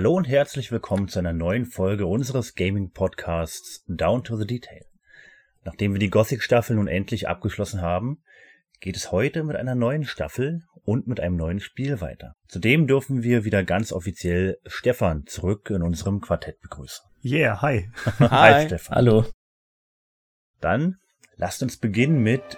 Hallo und herzlich willkommen zu einer neuen Folge unseres Gaming-Podcasts Down to the Detail. Nachdem wir die Gothic-Staffel nun endlich abgeschlossen haben, geht es heute mit einer neuen Staffel und mit einem neuen Spiel weiter. Zudem dürfen wir wieder ganz offiziell Stefan zurück in unserem Quartett begrüßen. Yeah, hi. hi, hi Stefan. Hallo. Dann lasst uns beginnen mit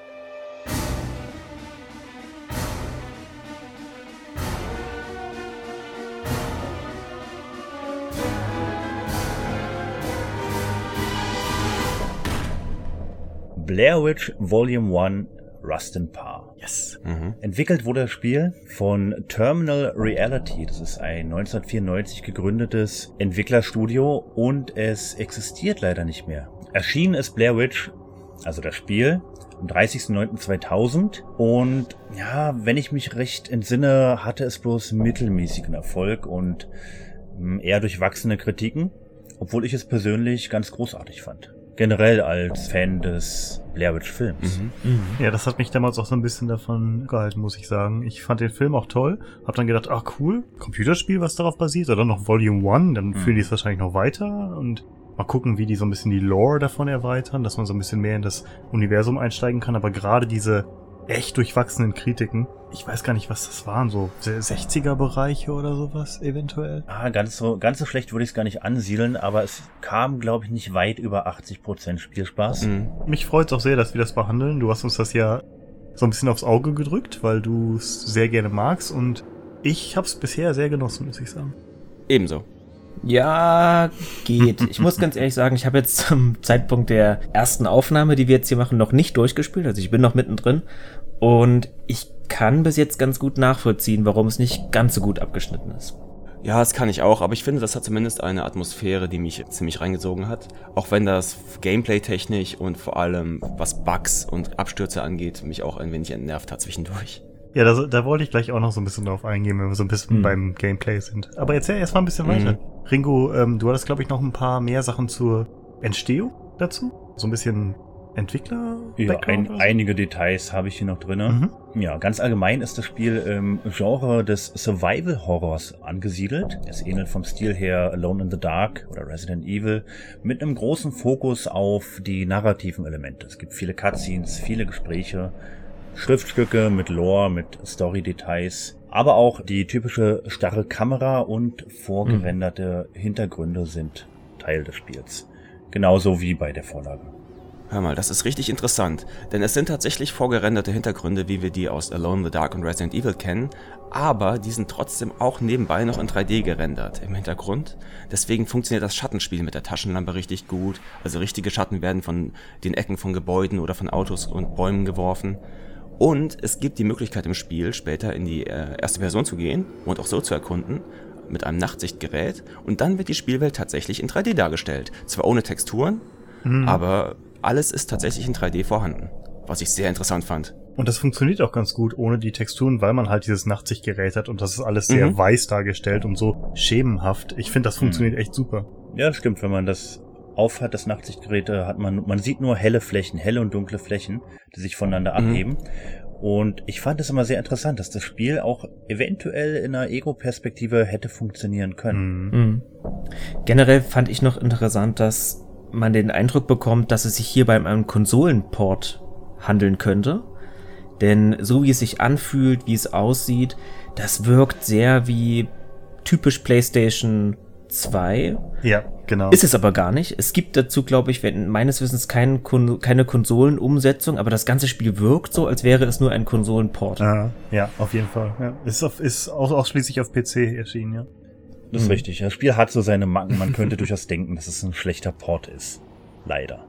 Blair Witch Volume 1 Rust and Par. Yes. Mhm. Entwickelt wurde das Spiel von Terminal Reality. Das ist ein 1994 gegründetes Entwicklerstudio und es existiert leider nicht mehr. Erschienen ist Blair Witch, also das Spiel, am 30.09.2000 und ja, wenn ich mich recht entsinne, hatte es bloß mittelmäßigen Erfolg und mh, eher durchwachsene Kritiken, obwohl ich es persönlich ganz großartig fand. Generell als Fan des Blair Witch Films. Mhm. Ja, das hat mich damals auch so ein bisschen davon gehalten, muss ich sagen. Ich fand den Film auch toll. Hab dann gedacht, ach cool, Computerspiel, was darauf basiert, oder noch Volume 1, dann Mhm. führen die es wahrscheinlich noch weiter und mal gucken, wie die so ein bisschen die Lore davon erweitern, dass man so ein bisschen mehr in das Universum einsteigen kann. Aber gerade diese echt durchwachsenen Kritiken, ich weiß gar nicht, was das waren, so 60er-Bereiche oder sowas eventuell. Ah, ganz so, ganz so schlecht würde ich es gar nicht ansiedeln, aber es kam, glaube ich, nicht weit über 80% Spielspaß. Mhm. Mich freut es auch sehr, dass wir das behandeln. Du hast uns das ja so ein bisschen aufs Auge gedrückt, weil du es sehr gerne magst und ich habe es bisher sehr genossen, muss ich sagen. Ebenso. Ja, geht. Ich muss ganz ehrlich sagen, ich habe jetzt zum Zeitpunkt der ersten Aufnahme, die wir jetzt hier machen, noch nicht durchgespielt. Also ich bin noch mittendrin. Und ich kann bis jetzt ganz gut nachvollziehen, warum es nicht ganz so gut abgeschnitten ist. Ja, das kann ich auch, aber ich finde, das hat zumindest eine Atmosphäre, die mich ziemlich reingezogen hat. Auch wenn das Gameplay-technisch und vor allem was Bugs und Abstürze angeht, mich auch ein wenig entnervt hat zwischendurch. Ja, da, da wollte ich gleich auch noch so ein bisschen drauf eingehen, wenn wir so ein bisschen Hm. beim Gameplay sind. Aber erzähl erst mal ein bisschen weiter. Ringo, ähm, du hattest, glaube ich, noch ein paar mehr Sachen zur Entstehung dazu? So ein bisschen Entwickler? Ja, ein, so? einige Details habe ich hier noch drinne. Mhm. Ja, ganz allgemein ist das Spiel im Genre des Survival Horrors angesiedelt. Es ähnelt vom Stil her Alone in the Dark oder Resident Evil mit einem großen Fokus auf die narrativen Elemente. Es gibt viele Cutscenes, viele Gespräche, Schriftstücke mit Lore, mit Story-Details, aber auch die typische starre Kamera und vorgerenderte Hintergründe sind Teil des Spiels. Genauso wie bei der Vorlage. Hör mal, das ist richtig interessant, denn es sind tatsächlich vorgerenderte Hintergründe, wie wir die aus Alone in the Dark und Resident Evil kennen, aber die sind trotzdem auch nebenbei noch in 3D gerendert im Hintergrund. Deswegen funktioniert das Schattenspiel mit der Taschenlampe richtig gut, also richtige Schatten werden von den Ecken von Gebäuden oder von Autos und Bäumen geworfen. Und es gibt die Möglichkeit im Spiel, später in die äh, erste Person zu gehen und auch so zu erkunden, mit einem Nachtsichtgerät. Und dann wird die Spielwelt tatsächlich in 3D dargestellt. Zwar ohne Texturen, aber alles ist tatsächlich in 3D vorhanden. Was ich sehr interessant fand. Und das funktioniert auch ganz gut ohne die Texturen, weil man halt dieses Nachtsichtgerät hat und das ist alles sehr Mhm. weiß dargestellt und so schemenhaft. Ich finde, das funktioniert echt super. Ja, das stimmt. Wenn man das aufhat, das Nachtsichtgerät, äh, hat man, man sieht nur helle Flächen, helle und dunkle Flächen, die sich voneinander Mhm. abheben. Und ich fand es immer sehr interessant, dass das Spiel auch eventuell in einer Ego-Perspektive hätte funktionieren können. Mhm. Mhm. Generell fand ich noch interessant, dass man den Eindruck bekommt, dass es sich hierbei um einen Konsolenport handeln könnte. Denn so wie es sich anfühlt, wie es aussieht, das wirkt sehr wie typisch PlayStation 2. Ja, genau. Ist es aber gar nicht. Es gibt dazu, glaube ich, wenn, meines Wissens kein, Kon keine Konsolenumsetzung, aber das ganze Spiel wirkt so, als wäre es nur ein Konsolenport. Ah, ja, auf jeden Fall. Ja. Ist, auf, ist auch ausschließlich auf PC erschienen, ja. Das ist Mhm. richtig. Das Spiel hat so seine Macken. Man könnte durchaus denken, dass es ein schlechter Port ist. Leider.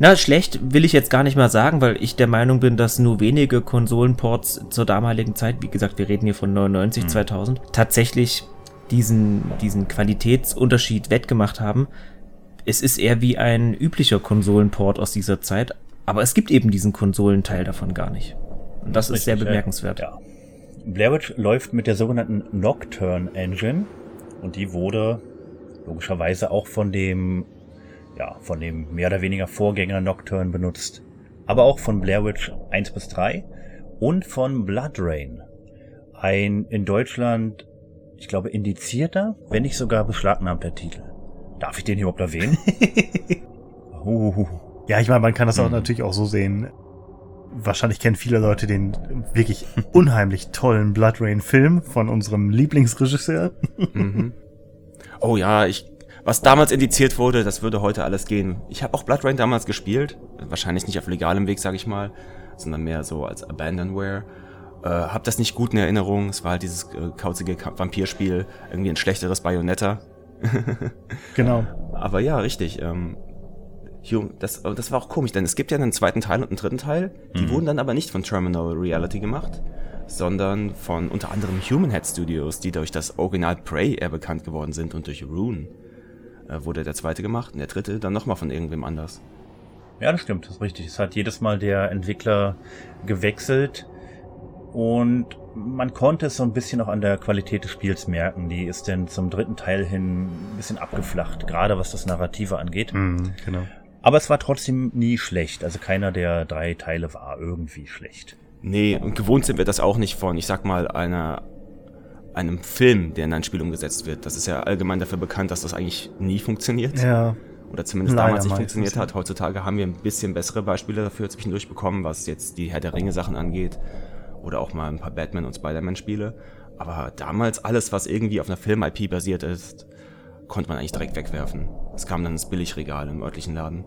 Na, schlecht will ich jetzt gar nicht mal sagen, weil ich der Meinung bin, dass nur wenige Konsolenports zur damaligen Zeit, wie gesagt, wir reden hier von 99, Mhm. 2000, tatsächlich diesen, diesen Qualitätsunterschied wettgemacht haben. Es ist eher wie ein üblicher Konsolenport aus dieser Zeit, aber es gibt eben diesen Konsolenteil davon gar nicht. Und das ist sehr Richtig, ja. bemerkenswert. Ja. Blair Witch läuft mit der sogenannten Nocturne Engine und die wurde logischerweise auch von dem, ja, von dem mehr oder weniger Vorgänger Nocturne benutzt. Aber auch von Blair Witch 1 bis 3 und von Blood Rain. Ein in Deutschland ich glaube, indizierter, wenn nicht sogar beschlagnahmter Titel. Darf ich den hier überhaupt erwähnen? uh. Ja, ich meine, man kann das auch Mhm. natürlich auch so sehen. Wahrscheinlich kennen viele Leute den wirklich unheimlich tollen Blood Rain Film von unserem Lieblingsregisseur. Mhm. Oh ja, ich. Was damals indiziert wurde, das würde heute alles gehen. Ich habe auch Blood Rain damals gespielt. Wahrscheinlich nicht auf legalem Weg, sag ich mal, sondern mehr so als Abandonware. Äh, hab das nicht gut in Erinnerung. Es war halt dieses äh, kauzige Ka- Vampirspiel, irgendwie ein schlechteres Bayonetta. Genau. Aber ja, richtig. Ähm, Hum- das, das war auch komisch, denn es gibt ja einen zweiten Teil und einen dritten Teil. Die Mhm. wurden dann aber nicht von Terminal Reality gemacht, sondern von unter anderem Human Head Studios, die durch das Original Prey eher bekannt geworden sind und durch Rune äh, wurde der zweite gemacht und der dritte dann nochmal von irgendwem anders. Ja, das stimmt, das ist richtig. Es hat jedes Mal der Entwickler gewechselt und man konnte es so ein bisschen auch an der Qualität des Spiels merken. Die ist denn zum dritten Teil hin ein bisschen abgeflacht, gerade was das Narrative angeht. Mhm, genau. Aber es war trotzdem nie schlecht. Also keiner der drei Teile war irgendwie schlecht. Nee, und gewohnt sind wir das auch nicht von, ich sag mal, einer einem Film, der in ein Spiel umgesetzt wird. Das ist ja allgemein dafür bekannt, dass das eigentlich nie funktioniert. Ja, Oder zumindest Leider damals nicht funktioniert hat. Heutzutage haben wir ein bisschen bessere Beispiele dafür zwischendurch bekommen, was jetzt die Herr der Ringe Sachen angeht. Oder auch mal ein paar Batman- und Spider-Man-Spiele. Aber damals alles, was irgendwie auf einer Film-IP basiert ist, konnte man eigentlich direkt wegwerfen. Es kam dann ins Billigregal im örtlichen Laden.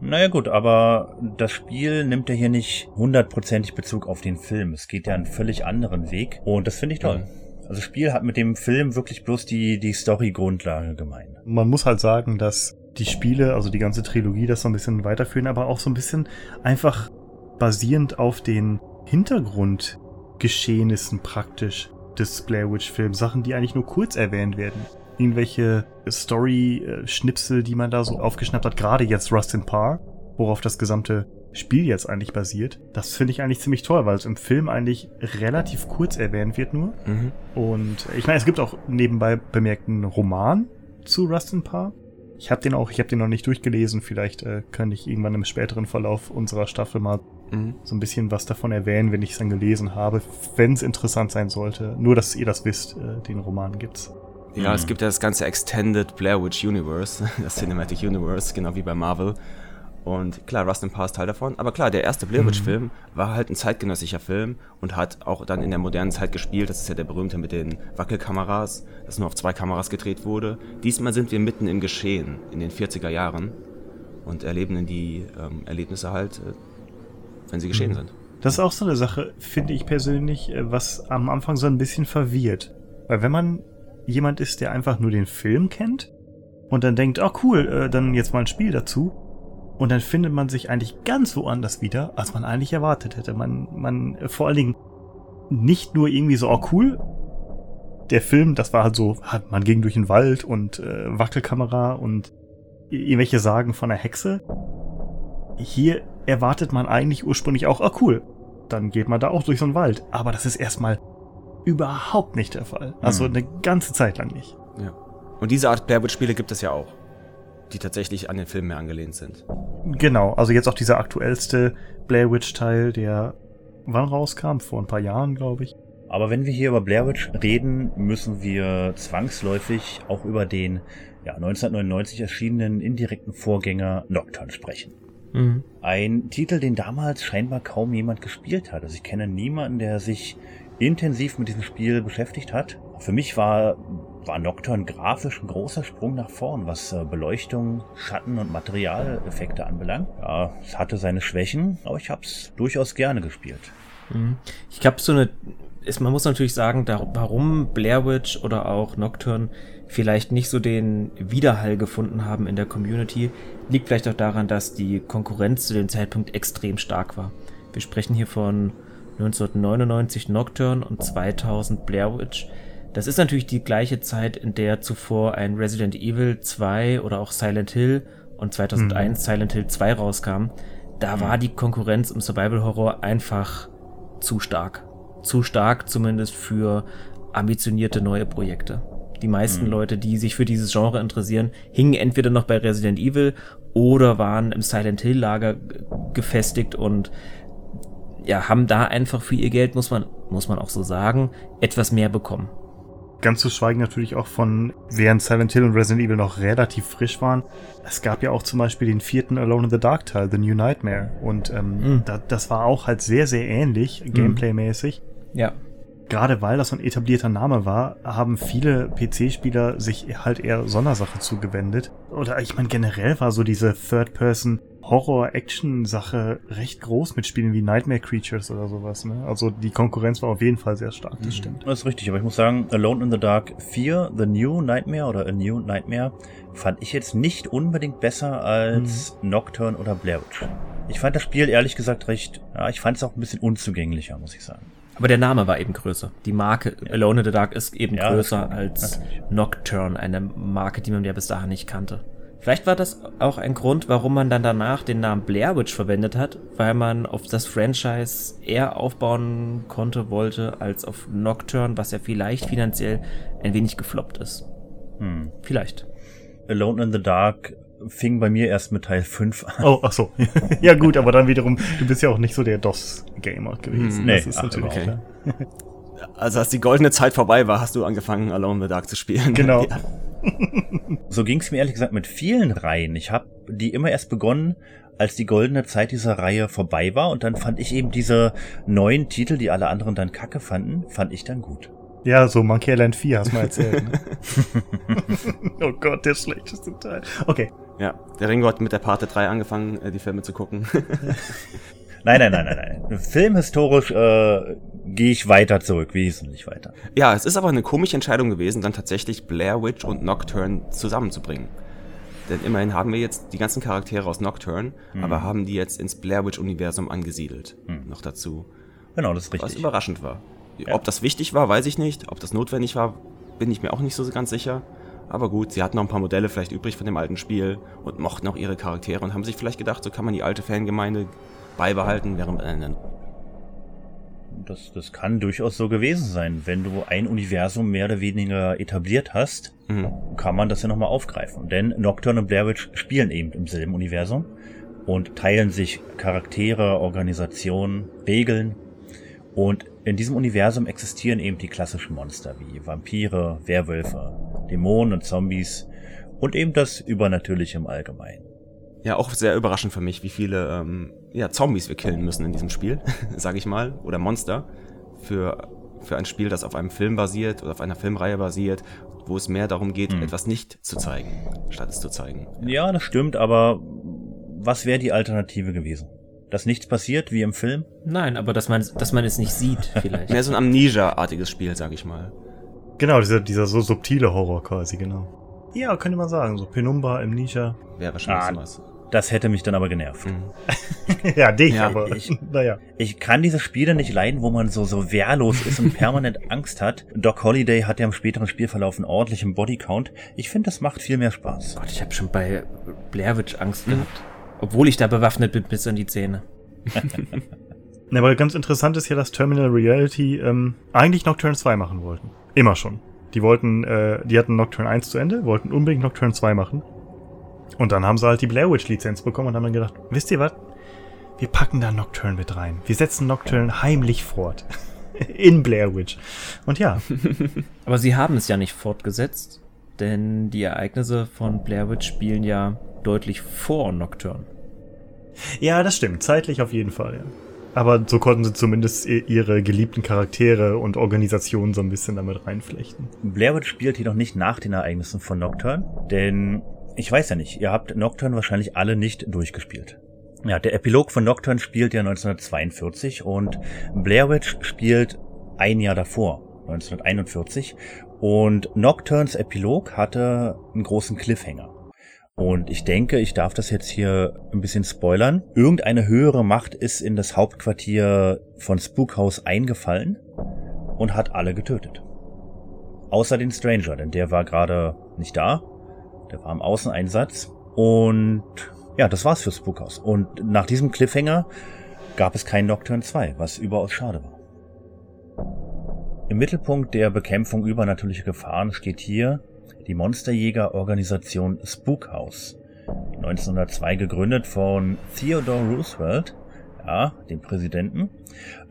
Naja gut, aber das Spiel nimmt ja hier nicht hundertprozentig Bezug auf den Film. Es geht ja einen völlig anderen Weg und das finde ich toll. Also das Spiel hat mit dem Film wirklich bloß die, die Story-Grundlage gemein. man muss halt sagen, dass die Spiele, also die ganze Trilogie, das so ein bisschen weiterführen, aber auch so ein bisschen einfach basierend auf den Hintergrundgeschehnissen praktisch des Blair Witch Films, Sachen, die eigentlich nur kurz erwähnt werden. Irgendwelche Story-Schnipsel, die man da so aufgeschnappt hat, gerade jetzt Rust in Par, worauf das gesamte Spiel jetzt eigentlich basiert. Das finde ich eigentlich ziemlich toll, weil es im Film eigentlich relativ kurz erwähnt wird nur. Mhm. Und ich meine, es gibt auch nebenbei bemerkt einen Roman zu Rust in Par. Ich habe den auch, ich habe den noch nicht durchgelesen. Vielleicht äh, kann ich irgendwann im späteren Verlauf unserer Staffel mal Mhm. so ein bisschen was davon erwähnen, wenn ich es dann gelesen habe, wenn es interessant sein sollte. Nur, dass ihr das wisst, äh, den Roman gibt's. Ja, Mhm. es gibt ja das ganze Extended Blair Witch Universe, das Cinematic Universe, genau wie bei Marvel. Und klar, Rust and Par ist Teil davon. Aber klar, der erste Blair Witch Film war halt ein zeitgenössischer Film und hat auch dann in der modernen Zeit gespielt. Das ist ja der berühmte mit den Wackelkameras, das nur auf zwei Kameras gedreht wurde. Diesmal sind wir mitten im Geschehen, in den 40er Jahren und erleben die ähm, Erlebnisse halt, äh, wenn sie geschehen Mhm. sind. Das ist auch so eine Sache, finde ich persönlich, äh, was am Anfang so ein bisschen verwirrt. Weil wenn man jemand ist, der einfach nur den Film kennt und dann denkt, oh cool, äh, dann jetzt mal ein Spiel dazu. Und dann findet man sich eigentlich ganz woanders wieder, als man eigentlich erwartet hätte. Man, man, äh, vor allen Dingen nicht nur irgendwie so, oh cool, der Film, das war halt so, man ging durch den Wald und äh, Wackelkamera und irgendwelche Sagen von einer Hexe. Hier erwartet man eigentlich ursprünglich auch, ah cool, dann geht man da auch durch so einen Wald. Aber das ist erstmal überhaupt nicht der Fall. Also Hm. eine ganze Zeit lang nicht. Ja. Und diese Art Blair Witch Spiele gibt es ja auch, die tatsächlich an den Film mehr angelehnt sind. Genau, also jetzt auch dieser aktuellste Blair Witch Teil, der wann rauskam? Vor ein paar Jahren, glaube ich. Aber wenn wir hier über Blair Witch reden, müssen wir zwangsläufig auch über den ja, 1999 erschienenen indirekten Vorgänger Nocturne sprechen. Mhm. Ein Titel, den damals scheinbar kaum jemand gespielt hat. Also ich kenne niemanden, der sich intensiv mit diesem Spiel beschäftigt hat. Für mich war, war Nocturne grafisch ein großer Sprung nach vorn, was äh, Beleuchtung, Schatten und Materialeffekte anbelangt. Ja, es hatte seine Schwächen, aber ich habe es durchaus gerne gespielt. Mhm. Ich glaube, so eine. Ist, man muss natürlich sagen, da, warum Blair Witch oder auch Nocturne vielleicht nicht so den Widerhall gefunden haben in der Community, liegt vielleicht auch daran, dass die Konkurrenz zu dem Zeitpunkt extrem stark war. Wir sprechen hier von 1999 Nocturne und 2000 Blair Witch. Das ist natürlich die gleiche Zeit, in der zuvor ein Resident Evil 2 oder auch Silent Hill und 2001 Silent Hill 2 rauskam. Da war die Konkurrenz im Survival Horror einfach zu stark. Zu stark zumindest für ambitionierte neue Projekte. Die meisten Mhm. Leute, die sich für dieses Genre interessieren, hingen entweder noch bei Resident Evil oder waren im Silent Hill Lager gefestigt und ja, haben da einfach für ihr Geld, muss man, muss man auch so sagen, etwas mehr bekommen. Ganz zu schweigen natürlich auch von, während Silent Hill und Resident Evil noch relativ frisch waren. Es gab ja auch zum Beispiel den vierten Alone in the Dark Teil, The New Nightmare. Und ähm, Mhm. da, das war auch halt sehr, sehr ähnlich, Gameplay-mäßig. Ja. Gerade weil das so ein etablierter Name war, haben viele PC-Spieler sich halt eher Sondersache zugewendet. Oder ich meine, generell war so diese Third-Person Horror-Action-Sache recht groß mit Spielen wie Nightmare Creatures oder sowas. Ne? Also die Konkurrenz war auf jeden Fall sehr stark, das stimmt. Das ist richtig, aber ich muss sagen, Alone in the Dark 4, The New Nightmare oder A New Nightmare, fand ich jetzt nicht unbedingt besser als Nocturne oder Blair Witch. Ich fand das Spiel ehrlich gesagt recht, ja, ich fand es auch ein bisschen unzugänglicher, muss ich sagen. Aber der Name war eben größer. Die Marke Alone in the Dark ist eben Ja, größer als. Nocturne, eine Marke, die man ja bis dahin nicht kannte. Vielleicht war das auch ein Grund, warum man dann danach den Namen Blair Witch verwendet hat, weil man auf das Franchise eher aufbauen konnte, wollte, als auf Nocturne, was ja vielleicht finanziell ein wenig gefloppt ist. Hm. Vielleicht. Alone in the Dark fing bei mir erst mit Teil 5 an. Oh, ach so. ja gut, aber dann wiederum, du bist ja auch nicht so der DOS-Gamer gewesen. Hm, nee, das ist ach, natürlich okay. klar. Also als die goldene Zeit vorbei war, hast du angefangen, Alone in the Dark zu spielen. Genau. Ja. So ging es mir ehrlich gesagt mit vielen Reihen. Ich habe die immer erst begonnen, als die goldene Zeit dieser Reihe vorbei war und dann fand ich eben diese neuen Titel, die alle anderen dann kacke fanden, fand ich dann gut. Ja, so Monkey Island 4 hast du mal erzählt. Ne? oh Gott, der schlechteste Teil. Okay. ja, der Ringo hat mit der Parte 3 angefangen, äh, die Filme zu gucken. Nein, nein, nein, nein, nein. Filmhistorisch äh, gehe ich weiter zurück, wesentlich weiter. ja, es ist aber eine komische Entscheidung gewesen, dann tatsächlich Blair Witch und Nocturne zusammenzubringen. Denn immerhin haben wir jetzt die ganzen Charaktere aus Nocturne, aber haben die jetzt ins Blair Witch-Universum angesiedelt. Noch dazu. Genau, das ist Was richtig. überraschend war. Ja. Ob das wichtig war, weiß ich nicht. Ob das notwendig war, bin ich mir auch nicht so ganz sicher. Aber gut, sie hatten noch ein paar Modelle vielleicht übrig von dem alten Spiel und mochten auch ihre Charaktere und haben sich vielleicht gedacht, so kann man die alte Fangemeinde beibehalten, während man Das, das kann durchaus so gewesen sein. Wenn du ein Universum mehr oder weniger etabliert hast, Mhm. kann man das ja nochmal aufgreifen. Denn Nocturne und Blair Witch spielen eben im selben Universum und teilen sich Charaktere, Organisationen, Regeln. Und in diesem Universum existieren eben die klassischen Monster wie Vampire, Werwölfe, Dämonen und Zombies und eben das Übernatürliche im Allgemeinen. Ja, auch sehr überraschend für mich, wie viele ähm, ja, Zombies wir killen müssen in diesem Spiel, sage ich mal, oder Monster. Für, für ein Spiel, das auf einem Film basiert oder auf einer Filmreihe basiert, wo es mehr darum geht, Hm. etwas nicht zu zeigen, statt es zu zeigen. Ja, das stimmt, aber was wäre die Alternative gewesen? Dass nichts passiert wie im Film? Nein, aber dass man, dass man es nicht sieht, vielleicht. Mehr so ein Amnesia-artiges Spiel, sag ich mal. Genau, dieser, dieser so subtile Horror quasi, genau. Ja, könnte man sagen. So Penumbra, Amnesia. Wäre wahrscheinlich Ah, sowas. Das hätte mich dann aber genervt. Mhm. ja, dich, Ja, aber ich- naja. Ich kann diese Spiele nicht leiden, wo man so, so wehrlos ist und permanent Angst hat. Doc Holiday hat ja im späteren Spielverlauf einen ordentlichen Bodycount. Ich finde, das macht viel mehr Spaß. Gott, ich habe schon bei Blair Witch Angst gehabt. Obwohl ich da bewaffnet bin bis an die Zähne. Na, aber ganz interessant ist ja, dass Terminal Reality ähm, eigentlich Nocturne 2 machen wollten. Immer schon. Die wollten, äh, die hatten Nocturne 1 zu Ende, wollten unbedingt Nocturne 2 machen. Und dann haben sie halt die Blair Witch Lizenz bekommen und haben dann gedacht, wisst ihr was? Wir packen da Nocturne mit rein. Wir setzen Nocturne heimlich fort. In Blair Witch. Und ja, Aber sie haben es ja nicht fortgesetzt, denn die Ereignisse von Blair Witch spielen ja deutlich vor Nocturne. Ja, das stimmt. Zeitlich auf jeden Fall, ja. Aber so konnten sie zumindest ihre geliebten Charaktere und Organisationen so ein bisschen damit reinflechten. Blair Witch spielt jedoch nicht nach den Ereignissen von Nocturne, denn ich weiß ja nicht, ihr habt Nocturne wahrscheinlich alle nicht durchgespielt. Ja, der Epilog von Nocturne spielt ja 1942 und Blair Witch spielt ein Jahr davor, 1941. Und Nocturnes Epilog hatte einen großen Cliffhanger. Und ich denke, ich darf das jetzt hier ein bisschen spoilern. Irgendeine höhere Macht ist in das Hauptquartier von Spookhouse eingefallen und hat alle getötet. Außer den Stranger, denn der war gerade nicht da. Der war im Außeneinsatz. Und ja, das war's für Spookhouse. Und nach diesem Cliffhanger gab es kein Nocturne 2, was überaus schade war. Im Mittelpunkt der Bekämpfung übernatürlicher Gefahren steht hier die Monsterjäger-Organisation Spookhouse, 1902 gegründet von Theodore Roosevelt, ja, den Präsidenten,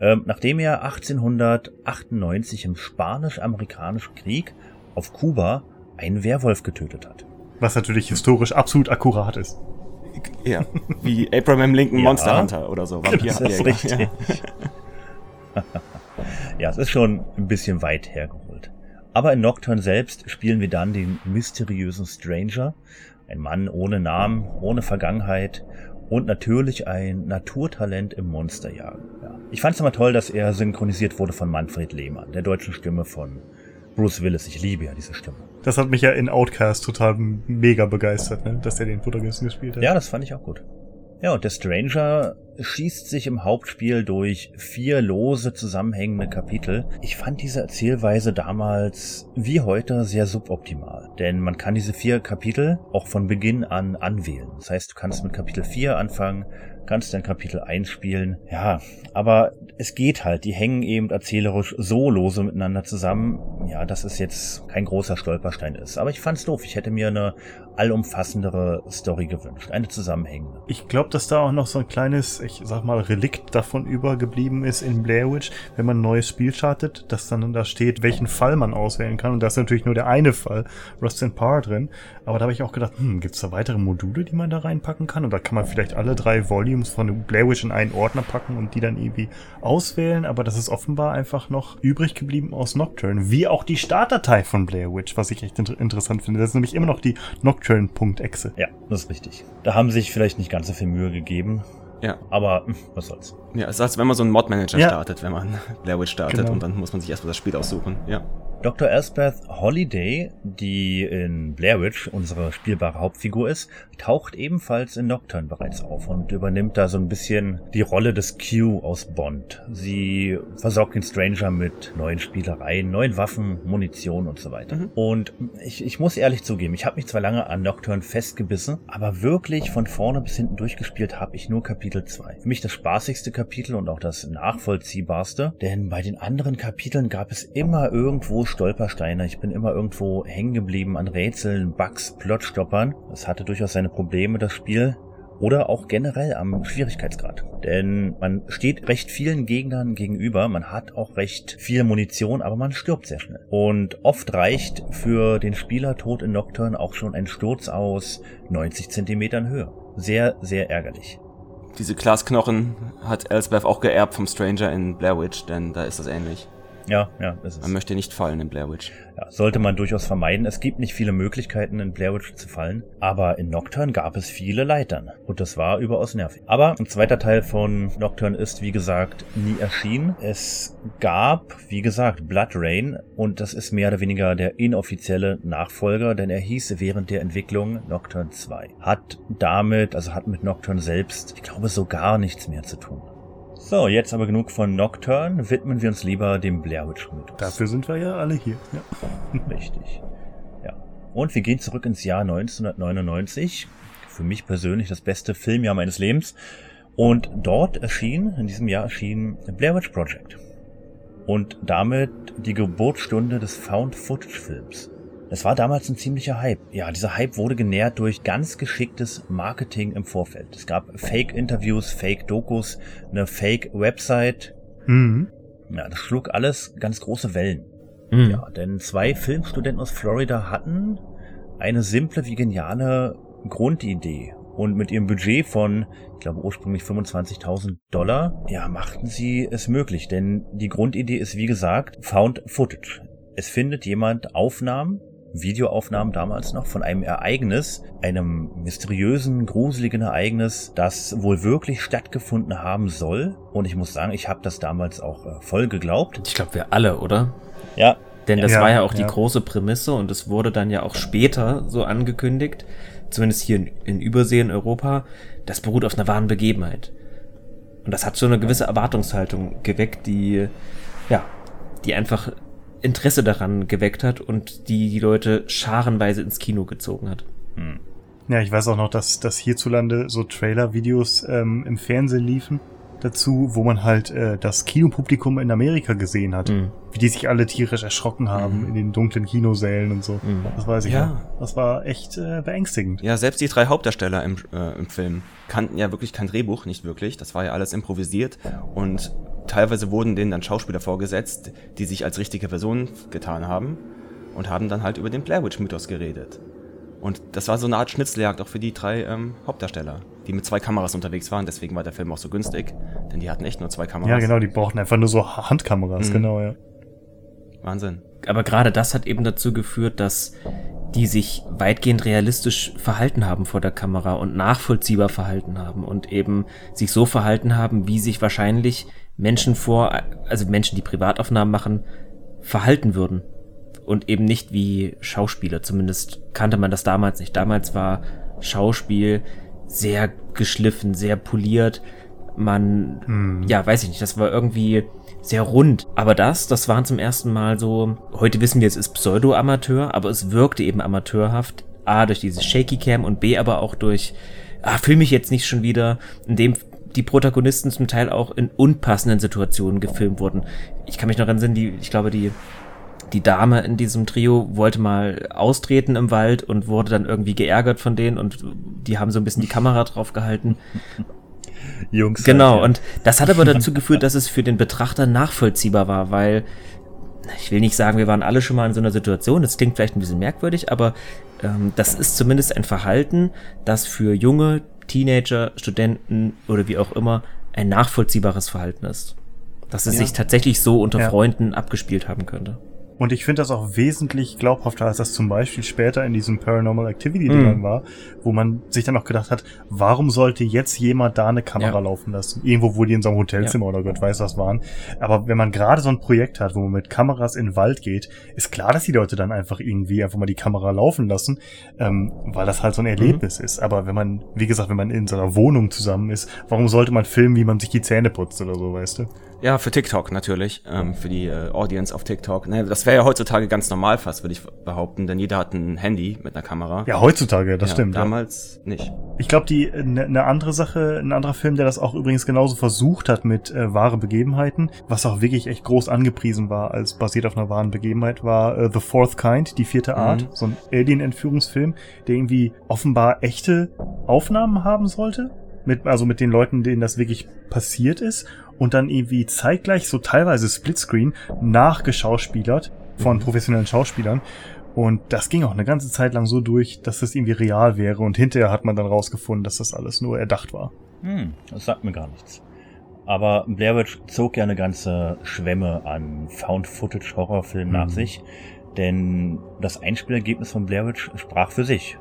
ähm, nachdem er 1898 im Spanisch-Amerikanischen Krieg auf Kuba einen Werwolf getötet hat. Was natürlich historisch absolut akkurat ist. Ja, wie Abraham Lincoln Ja. Monster Hunter oder so. Das ist Vampirjäger. richtig. Ja. Ja, es ist schon ein bisschen weit hergeholt. Aber in Nocturne selbst spielen wir dann den mysteriösen Stranger, ein Mann ohne Namen, ohne Vergangenheit und natürlich ein Naturtalent im Monsterjagen. Ja. Ich fand es immer toll, dass er synchronisiert wurde von Manfred Lehmann, der deutschen Stimme von Bruce Willis. Ich liebe ja diese Stimme. Das hat mich ja in Outcast total mega begeistert, ne? dass er den Protagonisten gespielt hat. Ja, das fand ich auch gut. Ja, und der Stranger schießt sich im Hauptspiel durch vier lose zusammenhängende Kapitel. Ich fand diese Erzählweise damals wie heute sehr suboptimal, denn man kann diese vier Kapitel auch von Beginn an anwählen. Das heißt, du kannst mit Kapitel 4 anfangen, kannst dann Kapitel 1 spielen. Ja, aber es geht halt, die hängen eben erzählerisch so lose miteinander zusammen. Ja, dass es jetzt kein großer Stolperstein ist. Aber ich fand's doof. Ich hätte mir eine allumfassendere Story gewünscht, eine zusammenhängende. Ich glaube, dass da auch noch so ein kleines, ich sag mal, Relikt davon übergeblieben ist in Blair Witch, wenn man ein neues Spiel startet, dass dann da steht, welchen Fall man auswählen kann. Und da ist natürlich nur der eine Fall, Rust and Power drin. Aber da habe ich auch gedacht, hm, gibt's da weitere Module, die man da reinpacken kann? Und da kann man vielleicht alle drei Volumes von Blair Witch in einen Ordner packen und die dann irgendwie auswählen. Aber das ist offenbar einfach noch übrig geblieben aus Nocturne. Wie auch die Startdatei von Blair Witch, was ich echt inter interessant finde. Das ist nämlich immer noch die Nocturne.exe. Ja, das ist richtig. Da haben sie sich vielleicht nicht ganz so viel Mühe gegeben, Ja. aber hm, was soll's. ja, es ist als wenn man so einen Mod-Manager Ja. startet, wenn man Blair Witch startet Genau. und dann muss man sich erstmal das Spiel aussuchen. Ja. Dr. Elspeth Holiday, die in Blair Witch unsere spielbare Hauptfigur ist, taucht ebenfalls in Nocturne bereits auf und übernimmt da so ein bisschen die Rolle des Q aus Bond. Sie versorgt den Stranger mit neuen Spielereien, neuen Waffen, Munition und so weiter. Mhm. Und ich, ich muss ehrlich zugeben, ich habe mich zwar lange an Nocturne festgebissen, aber wirklich von vorne bis hinten durchgespielt habe ich nur Kapitel 2. Für mich das spaßigste Kapitel und auch das nachvollziehbarste, denn bei den anderen Kapiteln gab es immer irgendwo Stolpersteine. Ich bin immer irgendwo hängen geblieben an Rätseln, Bugs, Plotstoppern. Das hatte durchaus seine Probleme, das Spiel. Oder auch generell am Schwierigkeitsgrad. Denn man steht recht vielen Gegnern gegenüber, man hat auch recht viel Munition, aber man stirbt sehr schnell. Und oft reicht für den Spielertod in Nocturne auch schon ein Sturz aus 90 Zentimetern Höhe. Sehr, sehr ärgerlich. Diese Glasknochen hat Elsbeth auch geerbt vom Stranger in Blair Witch, denn da ist das ähnlich. Ja, ja, das ist Man möchte nicht fallen in Blair Witch. Ja, sollte man durchaus vermeiden. Es gibt nicht viele Möglichkeiten, in Blair Witch zu fallen, aber in Nocturne gab es viele Leitern und das war überaus nervig. Aber ein zweiter Teil von Nocturne ist, wie gesagt, nie erschienen. Es gab, wie gesagt, Blood Rain und das ist mehr oder weniger der inoffizielle Nachfolger, denn er hieß während der Entwicklung Nocturne 2. Hat damit, also hat mit Nocturne selbst, ich glaube, so gar nichts mehr zu tun. So, jetzt aber genug von Nocturne, widmen wir uns lieber dem Blair Witch Mythos. Dafür sind wir ja alle hier. Ja. Richtig. Ja. Und wir gehen zurück ins Jahr 1999. Für mich persönlich das beste Filmjahr meines Lebens. Und dort erschien, in diesem Jahr erschien Blair Witch Project. Und damit die Geburtsstunde des Found-Footage-Films. Es war damals ein ziemlicher Hype. Ja, dieser Hype wurde genährt durch ganz geschicktes Marketing im Vorfeld. Es gab Fake-Interviews, Fake-Dokus, eine Fake-Website. Mhm. Ja, das schlug alles ganz große Wellen. Hm. Ja, denn zwei Filmstudenten aus Florida hatten eine simple wie geniale Grundidee. Und mit ihrem Budget von, ich glaube ursprünglich 25.000 Dollar, ja, machten sie es möglich. Denn die Grundidee ist, wie gesagt, Found Footage. Es findet jemand Aufnahmen, Videoaufnahmen damals noch von einem Ereignis, einem mysteriösen, gruseligen Ereignis, das wohl wirklich stattgefunden haben soll. Und ich muss sagen, ich habe das damals auch äh, voll geglaubt. Ich glaube, wir alle, oder? Ja, Denn das Ja, war ja auch die ja. große Prämisse und es wurde dann ja auch später so angekündigt, zumindest hier in, in Übersee in Europa, das beruht auf einer wahren Begebenheit. Und das hat so eine gewisse Erwartungshaltung geweckt, die, ja, die einfach Interesse daran geweckt hat und die die Leute scharenweise ins Kino gezogen hat. Ja, ich weiß auch noch, dass, dass hierzulande so Trailer-Videos ähm, im Fernsehen liefen. dazu, wo man halt äh, das Kinopublikum in Amerika gesehen hat. Mhm. Wie die sich alle tierisch erschrocken haben Mhm. in den dunklen Kinosälen und so. Mhm. Das weiß ich Ja. ja. Das war echt äh, beängstigend. Ja, selbst die drei Hauptdarsteller im, äh, im Film kannten ja wirklich kein Drehbuch, nicht wirklich. Das war ja alles improvisiert und teilweise wurden denen dann Schauspieler vorgesetzt, die sich als richtige Person getan haben und haben dann halt über den Blair Witch Mythos geredet. Und das war so eine Art Schnitzeljagd auch für die drei ähm, Hauptdarsteller, die mit zwei Kameras unterwegs waren. Deswegen war der Film auch so günstig, denn die hatten echt nur zwei Kameras. Ja, genau, die brauchten einfach nur so Handkameras, Mhm. genau, ja. Wahnsinn. Aber gerade das hat eben dazu geführt, dass die sich weitgehend realistisch verhalten haben vor der Kamera und nachvollziehbar verhalten haben und eben sich so verhalten haben, wie sich wahrscheinlich Menschen vor, also Menschen, die Privataufnahmen machen, verhalten würden. Und eben nicht wie Schauspieler. Zumindest kannte man das damals nicht. Damals war Schauspiel sehr geschliffen, sehr poliert. Man, Hm. ja, weiß ich nicht, das war irgendwie sehr rund. Aber das, das waren zum ersten Mal so, heute wissen wir, es ist Pseudo-Amateur, aber es wirkte eben amateurhaft. A, durch diese Shaky Cam und B, aber auch durch, ah, film ich jetzt nicht schon wieder, indem die Protagonisten zum Teil auch in unpassenden Situationen gefilmt wurden. Ich kann mich noch entsinnen, die, ich glaube, die, die Dame in diesem Trio wollte mal austreten im Wald und wurde dann irgendwie geärgert von denen und die haben so ein bisschen die Kamera drauf gehalten. Jungs. Genau, halt, ja. und das hat aber dazu geführt, dass es für den Betrachter nachvollziehbar war, weil ich will nicht sagen, wir waren alle schon mal in so einer Situation, das klingt vielleicht ein bisschen merkwürdig, aber ähm, das ist zumindest ein Verhalten, das für junge Teenager, Studenten oder wie auch immer ein nachvollziehbares Verhalten ist. Dass es Ja. sich tatsächlich so unter Ja. Freunden abgespielt haben könnte. Und ich finde das auch wesentlich glaubhafter, als das zum Beispiel später in diesem Paranormal Activity Mhm. war, wo man sich dann auch gedacht hat, warum sollte jetzt jemand da eine Kamera Ja. laufen lassen? Irgendwo, wo die in so einem Hotelzimmer oder Gott weiß was waren. Aber wenn man gerade so ein Projekt hat, wo man mit Kameras in den Wald geht, ist klar, dass die Leute dann einfach irgendwie einfach mal die Kamera laufen lassen, ähm, weil das halt so ein Erlebnis ist. Aber wenn man, wie gesagt, wenn man in so einer Wohnung zusammen ist, warum sollte man filmen, wie man sich die Zähne putzt oder so, weißt du? Ja, für TikTok natürlich, ähm, für die äh, Audience auf TikTok. Ne, das wäre ja heutzutage ganz normal fast, würde ich behaupten, denn jeder hat ein Handy mit einer Kamera. Ja, heutzutage, das Ja, stimmt. ja. Damals nicht. Ich glaube, die eine ne andere Sache, ein anderer Film, der das auch übrigens genauso versucht hat mit äh, wahre Begebenheiten, was auch wirklich echt groß angepriesen war als basiert auf einer wahren Begebenheit, war äh, The Fourth Kind, die vierte Art, Mhm. so ein Alien-Entführungsfilm, der irgendwie offenbar echte Aufnahmen haben sollte, mit also mit den Leuten, denen das wirklich passiert ist und dann irgendwie zeitgleich so teilweise Splitscreen nachgeschauspielert von professionellen Schauspielern. Und das ging auch eine ganze Zeit lang so durch, dass das irgendwie real wäre. Und hinterher hat man dann rausgefunden, dass das alles nur erdacht war. Hm, das sagt mir gar nichts. Aber Blair Witch zog ja eine ganze Schwemme an Found-Footage-Horrorfilmen nach Mhm. sich, denn das Einspielergebnis von Blair Witch sprach für sich.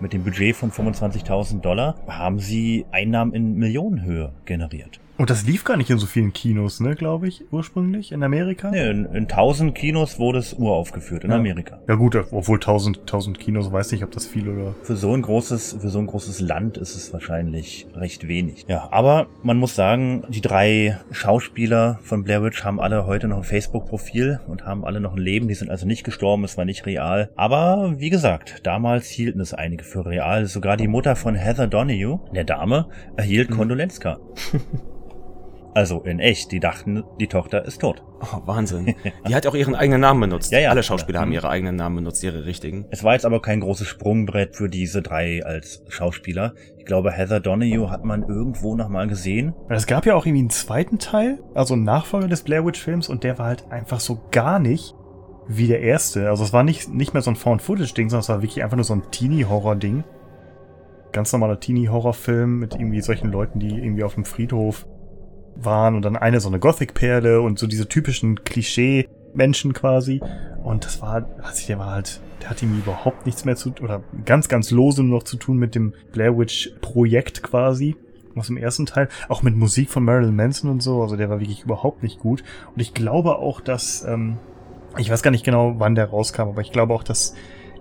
Mit dem Budget von 25.000 Dollar haben sie Einnahmen in Millionenhöhe generiert. Und das lief gar nicht in so vielen Kinos, ne, glaube ich, ursprünglich in Amerika. Nee, in, in 1000 Kinos wurde es uraufgeführt in Ja. Amerika. Ja gut, obwohl 1000, 1000 Kinos, weiß nicht, ob das viel oder... Für so ein großes, für so ein großes Land ist es wahrscheinlich recht wenig. Ja, aber man muss sagen, die drei Schauspieler von Blair Witch haben alle heute noch ein Facebook-Profil und haben alle noch ein Leben. Die sind also nicht gestorben, es war nicht real. Aber wie gesagt, damals hielten es einige für real. Sogar die Mutter von Heather Donahue, der Dame, erhielt Mhm. Kondolenzkarten. also in echt, die dachten, die Tochter ist tot. Oh, Wahnsinn. Die hat auch ihren eigenen Namen benutzt. Ja, ja. Alle Schauspieler Ja. haben ihre eigenen Namen benutzt, ihre richtigen. Es war jetzt aber kein großes Sprungbrett für diese drei als Schauspieler. Ich glaube, Heather Donahue hat man irgendwo noch mal gesehen. Es gab ja auch irgendwie einen zweiten Teil, also einen Nachfolger des Blair Witch Films und der war halt einfach so gar nicht wie der erste. Also es war nicht, nicht mehr so ein Found-Footage-Ding, sondern es war wirklich einfach nur so ein Teenie-Horror-Ding. Ganz normaler Teenie-Horror-Film mit irgendwie solchen Leuten, die irgendwie auf dem Friedhof waren und dann eine so eine Gothic-Perle und so diese typischen Klischee-Menschen quasi. Und das war, also der war halt, der hatte irgendwie überhaupt nichts mehr zu, oder ganz, ganz lose noch zu tun mit dem Blair Witch-Projekt quasi aus dem ersten Teil, auch mit Musik von Marilyn Manson und so, also der war wirklich überhaupt nicht gut. Und ich glaube auch, dass, ähm, ich weiß gar nicht genau, wann der rauskam, aber ich glaube auch, dass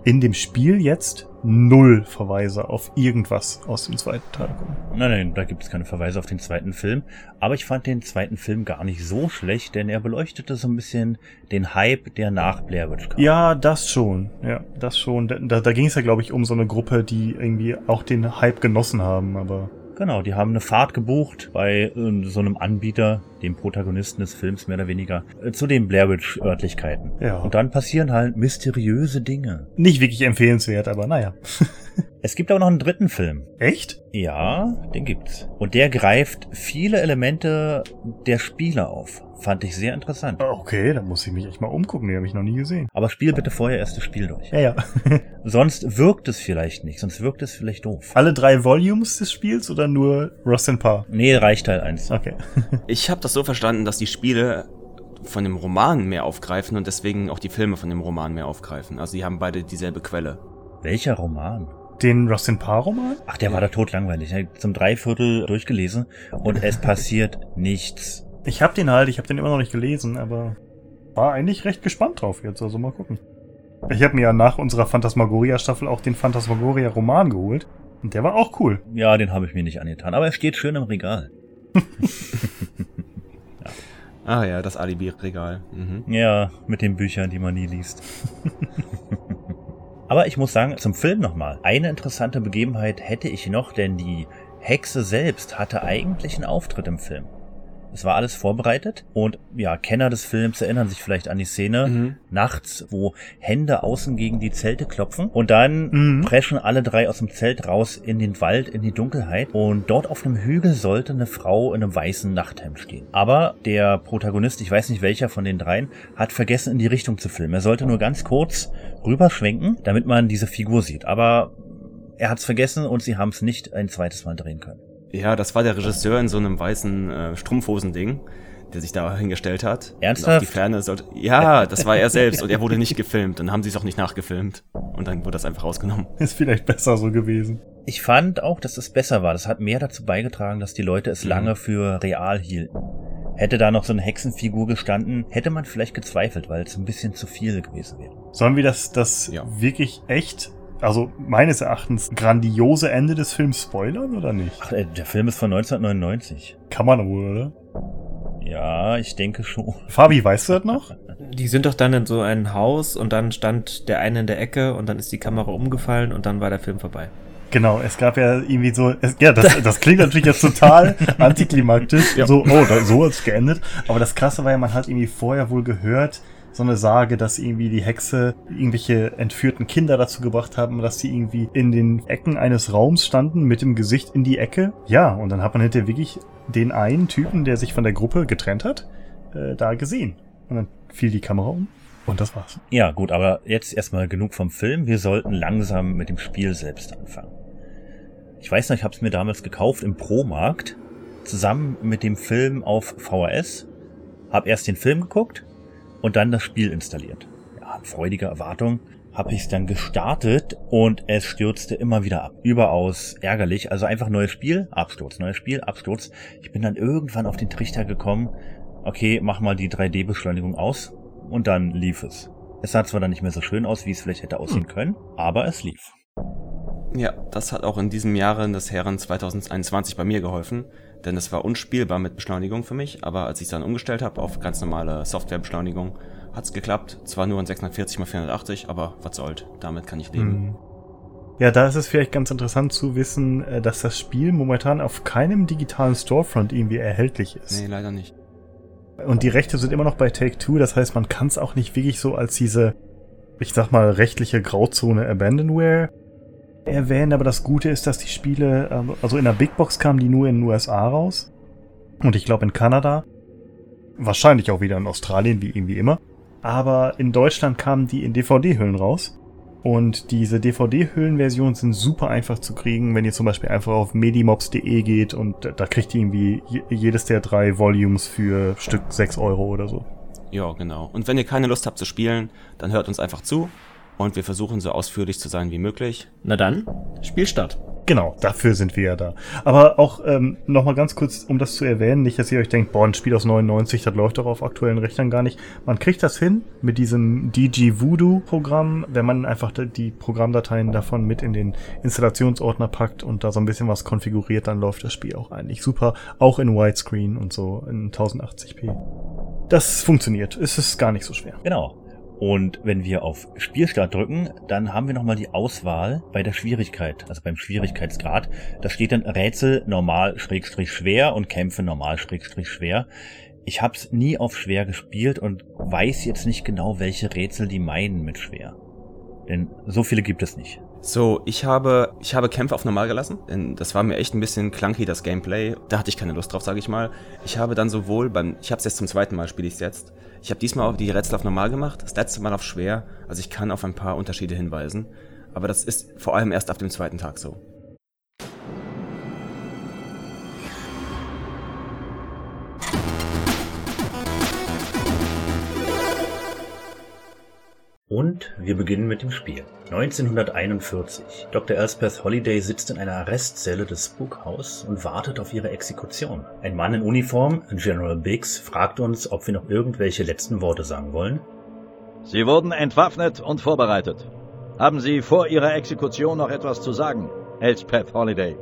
in dem Spiel jetzt null Verweise auf irgendwas aus dem zweiten Teil kommen. Nein, nein, da gibt es keine Verweise auf den zweiten Film. Aber ich fand den zweiten Film gar nicht so schlecht, denn er beleuchtete so ein bisschen den Hype, der nach Blair Witch kam. Ja, das schon. Ja, das schon. Da, da, ging es ja, glaube ich, um so eine Gruppe, die irgendwie auch den Hype genossen haben, aber Genau, die haben eine Fahrt gebucht bei äh, so einem Anbieter, dem Protagonisten des Films mehr oder weniger, äh, zu den Blair Witch Örtlichkeiten. Ja. Und dann passieren halt mysteriöse Dinge. Nicht wirklich empfehlenswert, aber naja. Es gibt aber noch einen dritten Film. Echt? Ja, den gibt's. Und der greift viele Elemente der Spiele auf. Fand ich sehr interessant. Okay, da muss ich mich echt mal umgucken, die habe ich noch nie gesehen. Aber spiel bitte vorher erst das Spiel durch. Ja, ja. Sonst wirkt es vielleicht nicht, sonst wirkt es vielleicht doof. Alle drei Volumes des Spiels oder nur Ross and Parr? Nee, reicht Teil 1. Okay. Ich habe das so verstanden, dass die Spiele von dem Roman mehr aufgreifen und deswegen auch die Filme von dem Roman mehr aufgreifen. Also die haben beide dieselbe Quelle. Welcher Roman? Den and Parr Roman? Ach, der war da totlangweilig. Ich hab zum Dreiviertel durchgelesen und es passiert nichts. Ich hab den halt, ich hab den immer noch nicht gelesen, aber war eigentlich recht gespannt drauf jetzt, also mal gucken. Ich habe mir ja nach unserer Phantasmagoria-Staffel auch den Phantasmagoria-Roman geholt. Und der war auch cool. Ja, den habe ich mir nicht angetan, aber er steht schön im Regal. Ah ja, das Alibi-Regal. Mhm. Ja, mit den Büchern, die man nie liest. aber ich muss sagen, zum Film nochmal. Eine interessante Begebenheit hätte ich noch, denn die Hexe selbst hatte eigentlich einen Auftritt im Film. Es war alles vorbereitet und ja, Kenner des Films erinnern sich vielleicht an die Szene Mhm. nachts, wo Hände außen gegen die Zelte klopfen und dann Mhm. preschen alle drei aus dem Zelt raus in den Wald, in die Dunkelheit und dort auf einem Hügel sollte eine Frau in einem weißen Nachthemd stehen. Aber der Protagonist, ich weiß nicht welcher von den dreien, hat vergessen in die Richtung zu filmen. Er sollte nur ganz kurz rüberschwenken, damit man diese Figur sieht. Aber er hat's vergessen und sie haben es nicht ein zweites Mal drehen können. Ja, das war der Regisseur in so einem weißen äh, Strumpfhosending, der sich da hingestellt hat. Ernsthaft? Und auf die Ferne sollte. Ja, das war er selbst und er wurde nicht gefilmt. Dann haben sie es auch nicht nachgefilmt. Und dann wurde das einfach rausgenommen. Ist vielleicht besser so gewesen. Ich fand auch, dass es besser war. Das hat mehr dazu beigetragen, dass die Leute es Mhm. lange für real hielten. Hätte da noch so eine Hexenfigur gestanden, hätte man vielleicht gezweifelt, weil es ein bisschen zu viel gewesen wäre. Sollen wir das, das Ja. wirklich echt, also meines Erachtens, grandiose Ende des Films spoilern oder nicht? Ach, äh, der Film ist von 1999. Kann man wohl, oder? Ja, ich denke schon. Fabi, weißt du das noch? Die sind doch dann in so ein Haus und dann stand der eine in der Ecke und dann ist die Kamera umgefallen und dann war der Film vorbei. Genau, es gab ja irgendwie so, es, ja, das, das klingt natürlich jetzt total antiklimaktisch, so, oh, da, so hat's geendet. Aber das Krasse war ja, man hat irgendwie vorher wohl gehört, so eine Sage, dass irgendwie die Hexe irgendwelche entführten Kinder dazu gebracht haben, dass sie irgendwie in den Ecken eines Raums standen mit dem Gesicht in die Ecke. Ja, und dann hat man hinterher wirklich den einen Typen, der sich von der Gruppe getrennt hat, äh, da gesehen. Und dann fiel die Kamera um und das war's. Ja, gut, aber jetzt erstmal genug vom Film. Wir sollten langsam mit dem Spiel selbst anfangen. Ich weiß noch, ich habe es mir damals gekauft im Pro-Markt, zusammen mit dem Film auf VHS. Hab erst den Film geguckt und dann das Spiel installiert. Ja, in freudiger Erwartung habe ich es dann gestartet und es stürzte immer wieder ab. Überaus ärgerlich. Also einfach neues Spiel, Absturz, neues Spiel, Absturz. Ich bin dann irgendwann auf den Trichter gekommen, okay, mach mal die 3D-Beschleunigung aus und dann lief es. Es sah zwar dann nicht mehr so schön aus, wie es vielleicht hätte aussehen können, aber es lief. Ja, das hat auch in diesem Jahre des Herren 2021 bei mir geholfen, denn es war unspielbar mit Beschleunigung für mich, aber als ich dann umgestellt habe auf ganz normale Softwarebeschleunigung, hat's geklappt. Zwar nur in 640 x 480, aber was soll's, damit kann ich leben. Hm. Ja, da ist es vielleicht ganz interessant zu wissen, äh, dass das Spiel momentan auf keinem digitalen Storefront irgendwie erhältlich ist. Nee, leider nicht. Und die Rechte sind immer noch bei Take-Two, das heißt, man kann es auch nicht wirklich so als diese, ich sag mal, rechtliche Grauzone Abandonware erwähnen, aber das Gute ist, dass die Spiele, ähm, also in der Big Box kamen die nur in den USA raus und ich glaube in Kanada, wahrscheinlich auch wieder in Australien, wie irgendwie immer, aber in Deutschland kamen die in DVD-Hüllen raus. Und diese DVD-Hüllenversionen sind super einfach zu kriegen, wenn ihr zum Beispiel einfach auf medimobs.de geht und da kriegt ihr irgendwie je- jedes der drei Volumes für Stück 6 Euro oder so. Ja, genau. Und wenn ihr keine Lust habt zu spielen, dann hört uns einfach zu und wir versuchen so ausführlich zu sein wie möglich. Na dann, Spielstart. Genau, dafür sind wir ja da. Aber auch ähm, nochmal ganz kurz, um das zu erwähnen, nicht, dass ihr euch denkt, boah, ein Spiel aus 99, das läuft doch auf aktuellen Rechnern gar nicht. Man kriegt das hin mit diesem DG Voodoo Programm, wenn man einfach die Programmdateien davon mit in den Installationsordner packt und da so ein bisschen was konfiguriert, dann läuft das Spiel auch eigentlich super. Auch in Widescreen und so in 1080p. Das funktioniert. Es ist gar nicht so schwer. Genau. Und wenn wir auf Spielstart drücken, dann haben wir nochmal die Auswahl bei der Schwierigkeit, also beim Schwierigkeitsgrad. Da steht dann Rätsel normal schrägstrich schwer und Kämpfe normal schrägstrich schwer. Ich habe es nie auf schwer gespielt und weiß jetzt nicht genau, welche Rätsel die meinen mit schwer. Denn so viele gibt es nicht. So, ich habe, ich habe Kämpfe auf normal gelassen, denn das war mir echt ein bisschen clunky, das Gameplay. Da hatte ich keine Lust drauf, sage ich mal. Ich habe dann sowohl beim, ich habe es jetzt zum zweiten Mal, spiele ich es jetzt. Ich habe diesmal auch die Rätsel auf normal gemacht, das letzte Mal auf schwer. Also ich kann auf ein paar Unterschiede hinweisen. Aber das ist vor allem erst auf dem zweiten Tag so. Und wir beginnen mit dem Spiel. 1941. Dr. Elspeth Holiday sitzt in einer Arrestzelle des Spookhaus und wartet auf ihre Exekution. Ein Mann in Uniform, General Biggs, fragt uns, ob wir noch irgendwelche letzten Worte sagen wollen. Sie wurden entwaffnet und vorbereitet. Haben Sie vor Ihrer Exekution noch etwas zu sagen, Elspeth Holiday?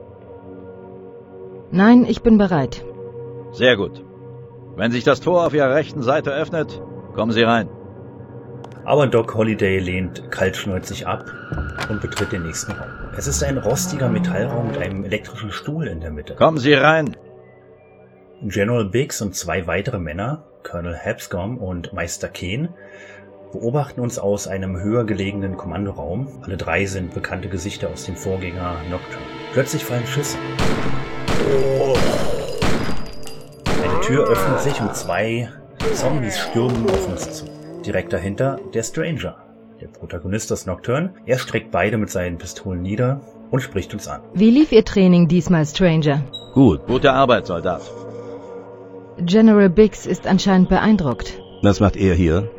Nein, ich bin bereit. Sehr gut. Wenn sich das Tor auf Ihrer rechten Seite öffnet, kommen Sie rein. Aber Doc Holliday lehnt kaltschnäuzig ab und betritt den nächsten Raum. Es ist ein rostiger Metallraum mit einem elektrischen Stuhl in der Mitte. Kommen Sie rein. General Biggs und zwei weitere Männer, Colonel Hapscom und Meister Kane, beobachten uns aus einem höher gelegenen Kommandoraum. Alle drei sind bekannte Gesichter aus dem Vorgänger Nocturne. Plötzlich fallen Schüsse. Eine Tür öffnet sich und zwei Zombies stürmen auf uns zu. Direkt dahinter der Stranger, der Protagonist des Nocturne. Er streckt beide mit seinen Pistolen nieder und spricht uns an. Wie lief Ihr Training diesmal, Stranger? Gut. Gute Arbeit, Soldat. General Biggs ist anscheinend beeindruckt. Was macht er hier?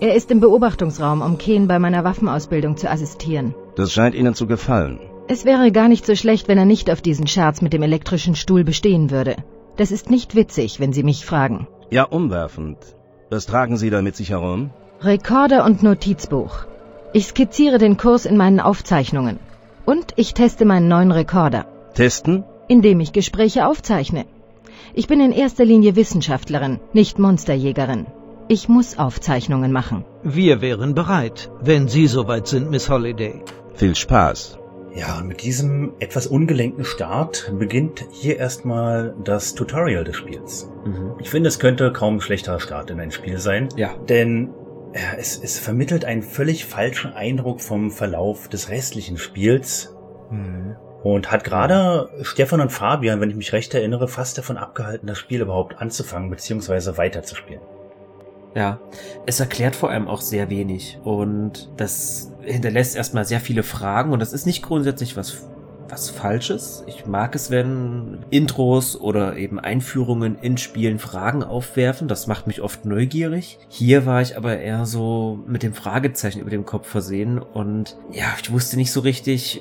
Er ist im Beobachtungsraum, um Kane bei meiner Waffenausbildung zu assistieren. Das scheint Ihnen zu gefallen. Es wäre gar nicht so schlecht, wenn er nicht auf diesen Scherz mit dem elektrischen Stuhl bestehen würde. Das ist nicht witzig, wenn Sie mich fragen. Ja, umwerfend. Was tragen Sie da mit sich herum? Rekorder und Notizbuch. Ich skizziere den Kurs in meinen Aufzeichnungen. Und ich teste meinen neuen Rekorder, Testen? indem ich Gespräche aufzeichne. Ich bin in erster Linie Wissenschaftlerin, nicht Monsterjägerin. Ich muss Aufzeichnungen machen. Wir wären bereit, wenn Sie soweit sind, Miss Holiday. Viel Spaß. Ja, und mit diesem etwas ungelenken Start beginnt hier erstmal das Tutorial des Spiels. Mhm. Ich finde, es könnte kaum ein schlechterer Start in ein Spiel sein, Ja. denn ja, es, es vermittelt einen völlig falschen Eindruck vom Verlauf des restlichen Spiels Hm. und hat gerade Stefan und Fabian, wenn ich mich recht erinnere, fast davon abgehalten, das Spiel überhaupt anzufangen bzw. weiterzuspielen. Ja, es erklärt vor allem auch sehr wenig und das hinterlässt erstmal sehr viele Fragen und das ist nicht grundsätzlich was was Falsches. Ich mag es, wenn Intros oder eben Einführungen in Spielen Fragen aufwerfen. Das macht mich oft neugierig. Hier war ich aber eher so mit dem Fragezeichen über dem Kopf versehen und ja, ich wusste nicht so richtig,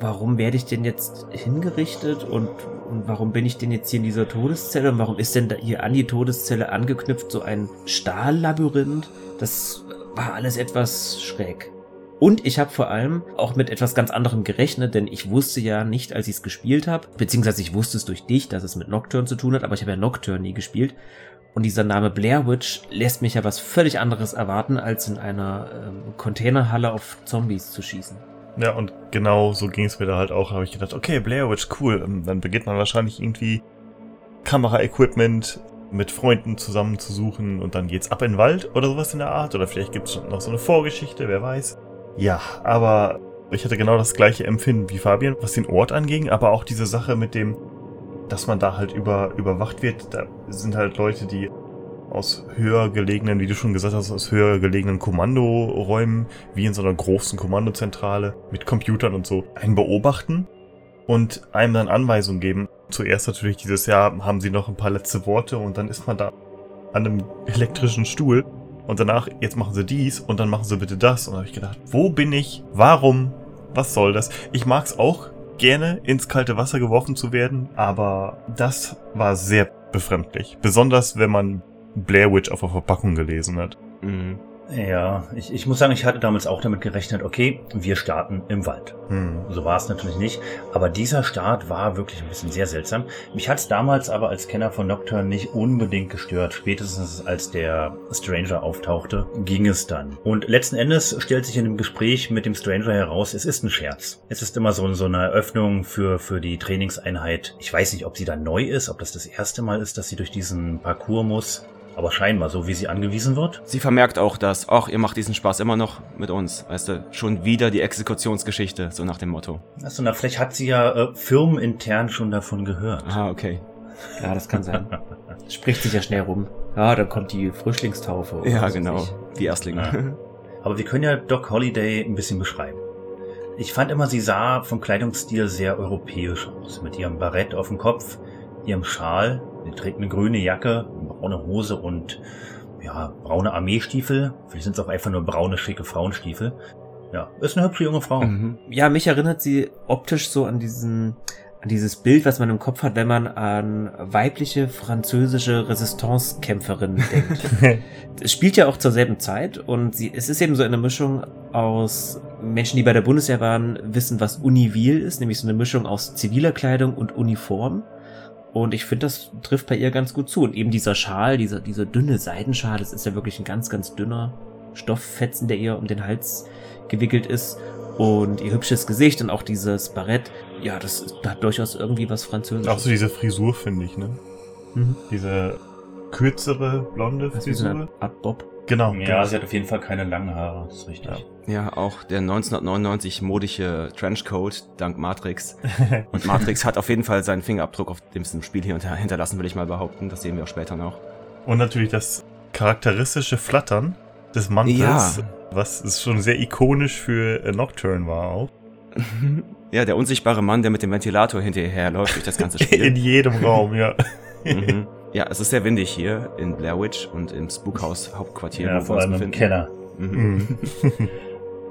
warum werde ich denn jetzt hingerichtet und, und warum bin ich denn jetzt hier in dieser Todeszelle und warum ist denn da hier an die Todeszelle angeknüpft so ein Stahllabyrinth? Das war alles etwas schräg. Und ich habe vor allem auch mit etwas ganz anderem gerechnet, denn ich wusste ja nicht, als ich es gespielt habe, beziehungsweise ich wusste es durch dich, dass es mit Nocturne zu tun hat, aber ich habe ja Nocturne nie gespielt. Und dieser Name Blair Witch lässt mich ja was völlig anderes erwarten, als in einer ähm, Containerhalle auf Zombies zu schießen. Ja, und genau so ging es mir da halt auch. Habe ich gedacht, okay, Blair Witch, cool. Ähm, Dann beginnt man wahrscheinlich irgendwie Kamera-Equipment mit Freunden zusammen zu suchen und dann geht's ab in den Wald oder sowas in der Art. Oder vielleicht gibt's noch so eine Vorgeschichte, wer weiß. Ja, aber ich hatte genau das gleiche Empfinden wie Fabian, was den Ort anging, aber auch diese Sache mit dem, dass man da halt über, überwacht wird. Da sind halt Leute, die aus höher gelegenen, wie du schon gesagt hast, aus höher gelegenen Kommandoräumen, wie in so einer großen Kommandozentrale mit Computern und so, einen beobachten und einem dann Anweisungen geben. Zuerst natürlich dieses Jahr haben sie noch ein paar letzte Worte und dann ist man da an einem elektrischen Stuhl und danach, jetzt machen sie dies und dann machen sie bitte das. Und da habe ich gedacht, wo bin ich? Warum? Was soll das? Ich mag es auch gerne, ins kalte Wasser geworfen zu werden, aber das war sehr befremdlich. Besonders, wenn man Blair Witch auf der Verpackung gelesen hat. Mhm. Ja, ich, ich muss sagen, ich hatte damals auch damit gerechnet, okay, wir starten im Wald. Hm. So war es natürlich nicht. Aber dieser Start war wirklich ein bisschen sehr seltsam. Mich hat es damals aber als Kenner von Nocturne nicht unbedingt gestört. Spätestens als der Stranger auftauchte, ging es dann. Und letzten Endes stellt sich in dem Gespräch mit dem Stranger heraus, es ist ein Scherz. Es ist immer so, so eine Eröffnung für, für die Trainingseinheit. Ich weiß nicht, ob sie da neu ist, ob das das erste Mal ist, dass sie durch diesen Parcours muss. Aber scheinbar, so wie sie angewiesen wird. Sie vermerkt auch, dass, ach, ihr macht diesen Spaß immer noch mit uns. Weißt du, schon wieder die Exekutionsgeschichte, so nach dem Motto. Achso, na, vielleicht hat sie ja äh, firmenintern schon davon gehört. Ah, okay. Ja, das kann sein. Spricht sich ja schnell rum. Ja, dann kommt die Frischlingstaufe. oder Ja, genau. Die Erstlinge. Ja. Aber wir können ja Doc Holliday ein bisschen beschreiben. Ich fand immer, sie sah vom Kleidungsstil sehr europäisch aus. Mit ihrem Barett auf dem Kopf, ihrem Schal. Sie trägt eine grüne Jacke, eine braune Hose und ja, braune Armeestiefel. Vielleicht sind es auch einfach nur braune, schicke Frauenstiefel. Ja, ist eine hübsche junge Frau. Mhm. Ja, mich erinnert sie optisch so an diesen, an dieses Bild, was man im Kopf hat, wenn man an weibliche französische Resistance-Kämpferinnen denkt. es spielt ja auch zur selben Zeit und sie, es ist eben so eine Mischung aus Menschen, die bei der Bundeswehr waren, wissen, was Univil ist, nämlich so eine Mischung aus ziviler Kleidung und Uniform. Und ich finde, das trifft bei ihr ganz gut zu. Und eben dieser Schal, dieser, dieser dünne Seidenschal, das ist ja wirklich ein ganz, ganz dünner Stofffetzen, der ihr um den Hals gewickelt ist. Und ihr hübsches Gesicht und auch dieses Barett, ja, das hat durchaus irgendwie was Französisches. Auch so diese Frisur, finde ich, ne? Mhm. Diese kürzere, blonde Das ist wie so Frisur. eine Art Bob. Genau. Ja, genau. sie hat auf jeden Fall keine langen Haare, das ist richtig. Ja, auch der 1999 modische Trenchcoat dank Matrix. Und Matrix hat auf jeden Fall seinen Fingerabdruck auf dem Spiel hier hinter- hinterlassen, will ich mal behaupten. Das sehen wir auch später noch. Und natürlich das charakteristische Flattern des Mantels, Ja. was schon sehr ikonisch für äh, Nocturne war auch. Ja, der unsichtbare Mann, der mit dem Ventilator hinterher läuft durch das ganze In Spiel. jedem Raum, ja. mhm. Ja, es ist sehr windig hier in Blair Witch und im Spookhaus Hauptquartier, Ja, vor allem im. Keller. Mhm.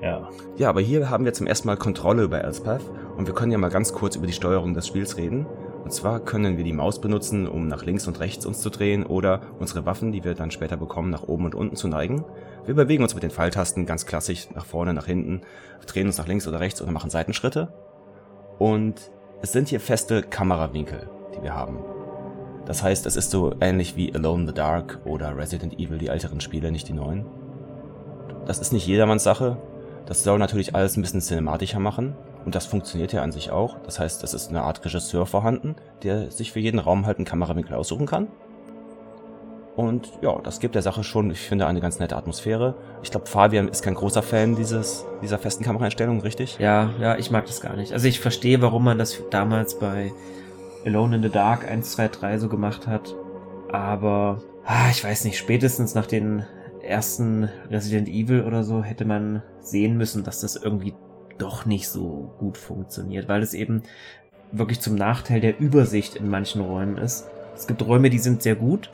Ja. Ja, aber hier haben wir zum ersten Mal Kontrolle über Elspeth und wir können ja mal ganz kurz über die Steuerung des Spiels reden. Und zwar können wir die Maus benutzen, um nach links und rechts uns zu drehen oder unsere Waffen, die wir dann später bekommen, nach oben und unten zu neigen. Wir bewegen uns mit den Pfeiltasten ganz klassisch nach vorne, nach hinten, drehen uns nach links oder rechts oder machen Seitenschritte. Und es sind hier feste Kamerawinkel, die wir haben. Das heißt, es ist so ähnlich wie Alone in the Dark oder Resident Evil, die älteren Spiele, nicht die neuen. Das ist nicht jedermanns Sache. Das soll natürlich alles ein bisschen cinematischer machen. Und das funktioniert ja an sich auch. Das heißt, es ist eine Art Regisseur vorhanden, der sich für jeden Raum halt einen Kamerawinkel aussuchen kann. Und ja, das gibt der Sache schon, ich finde, eine ganz nette Atmosphäre. Ich glaube, Fabian ist kein großer Fan dieses, dieser festen Kameraeinstellung, richtig? Ja, ja, ich mag das gar nicht. Also ich verstehe, warum man das damals bei Alone in the Dark 1, 2, 3 so gemacht hat. Aber, ah, ich weiß nicht, spätestens nach den ersten Resident Evil oder so hätte man sehen müssen, dass das irgendwie doch nicht so gut funktioniert, weil es eben wirklich zum Nachteil der Übersicht in manchen Räumen ist. Es gibt Räume, die sind sehr gut.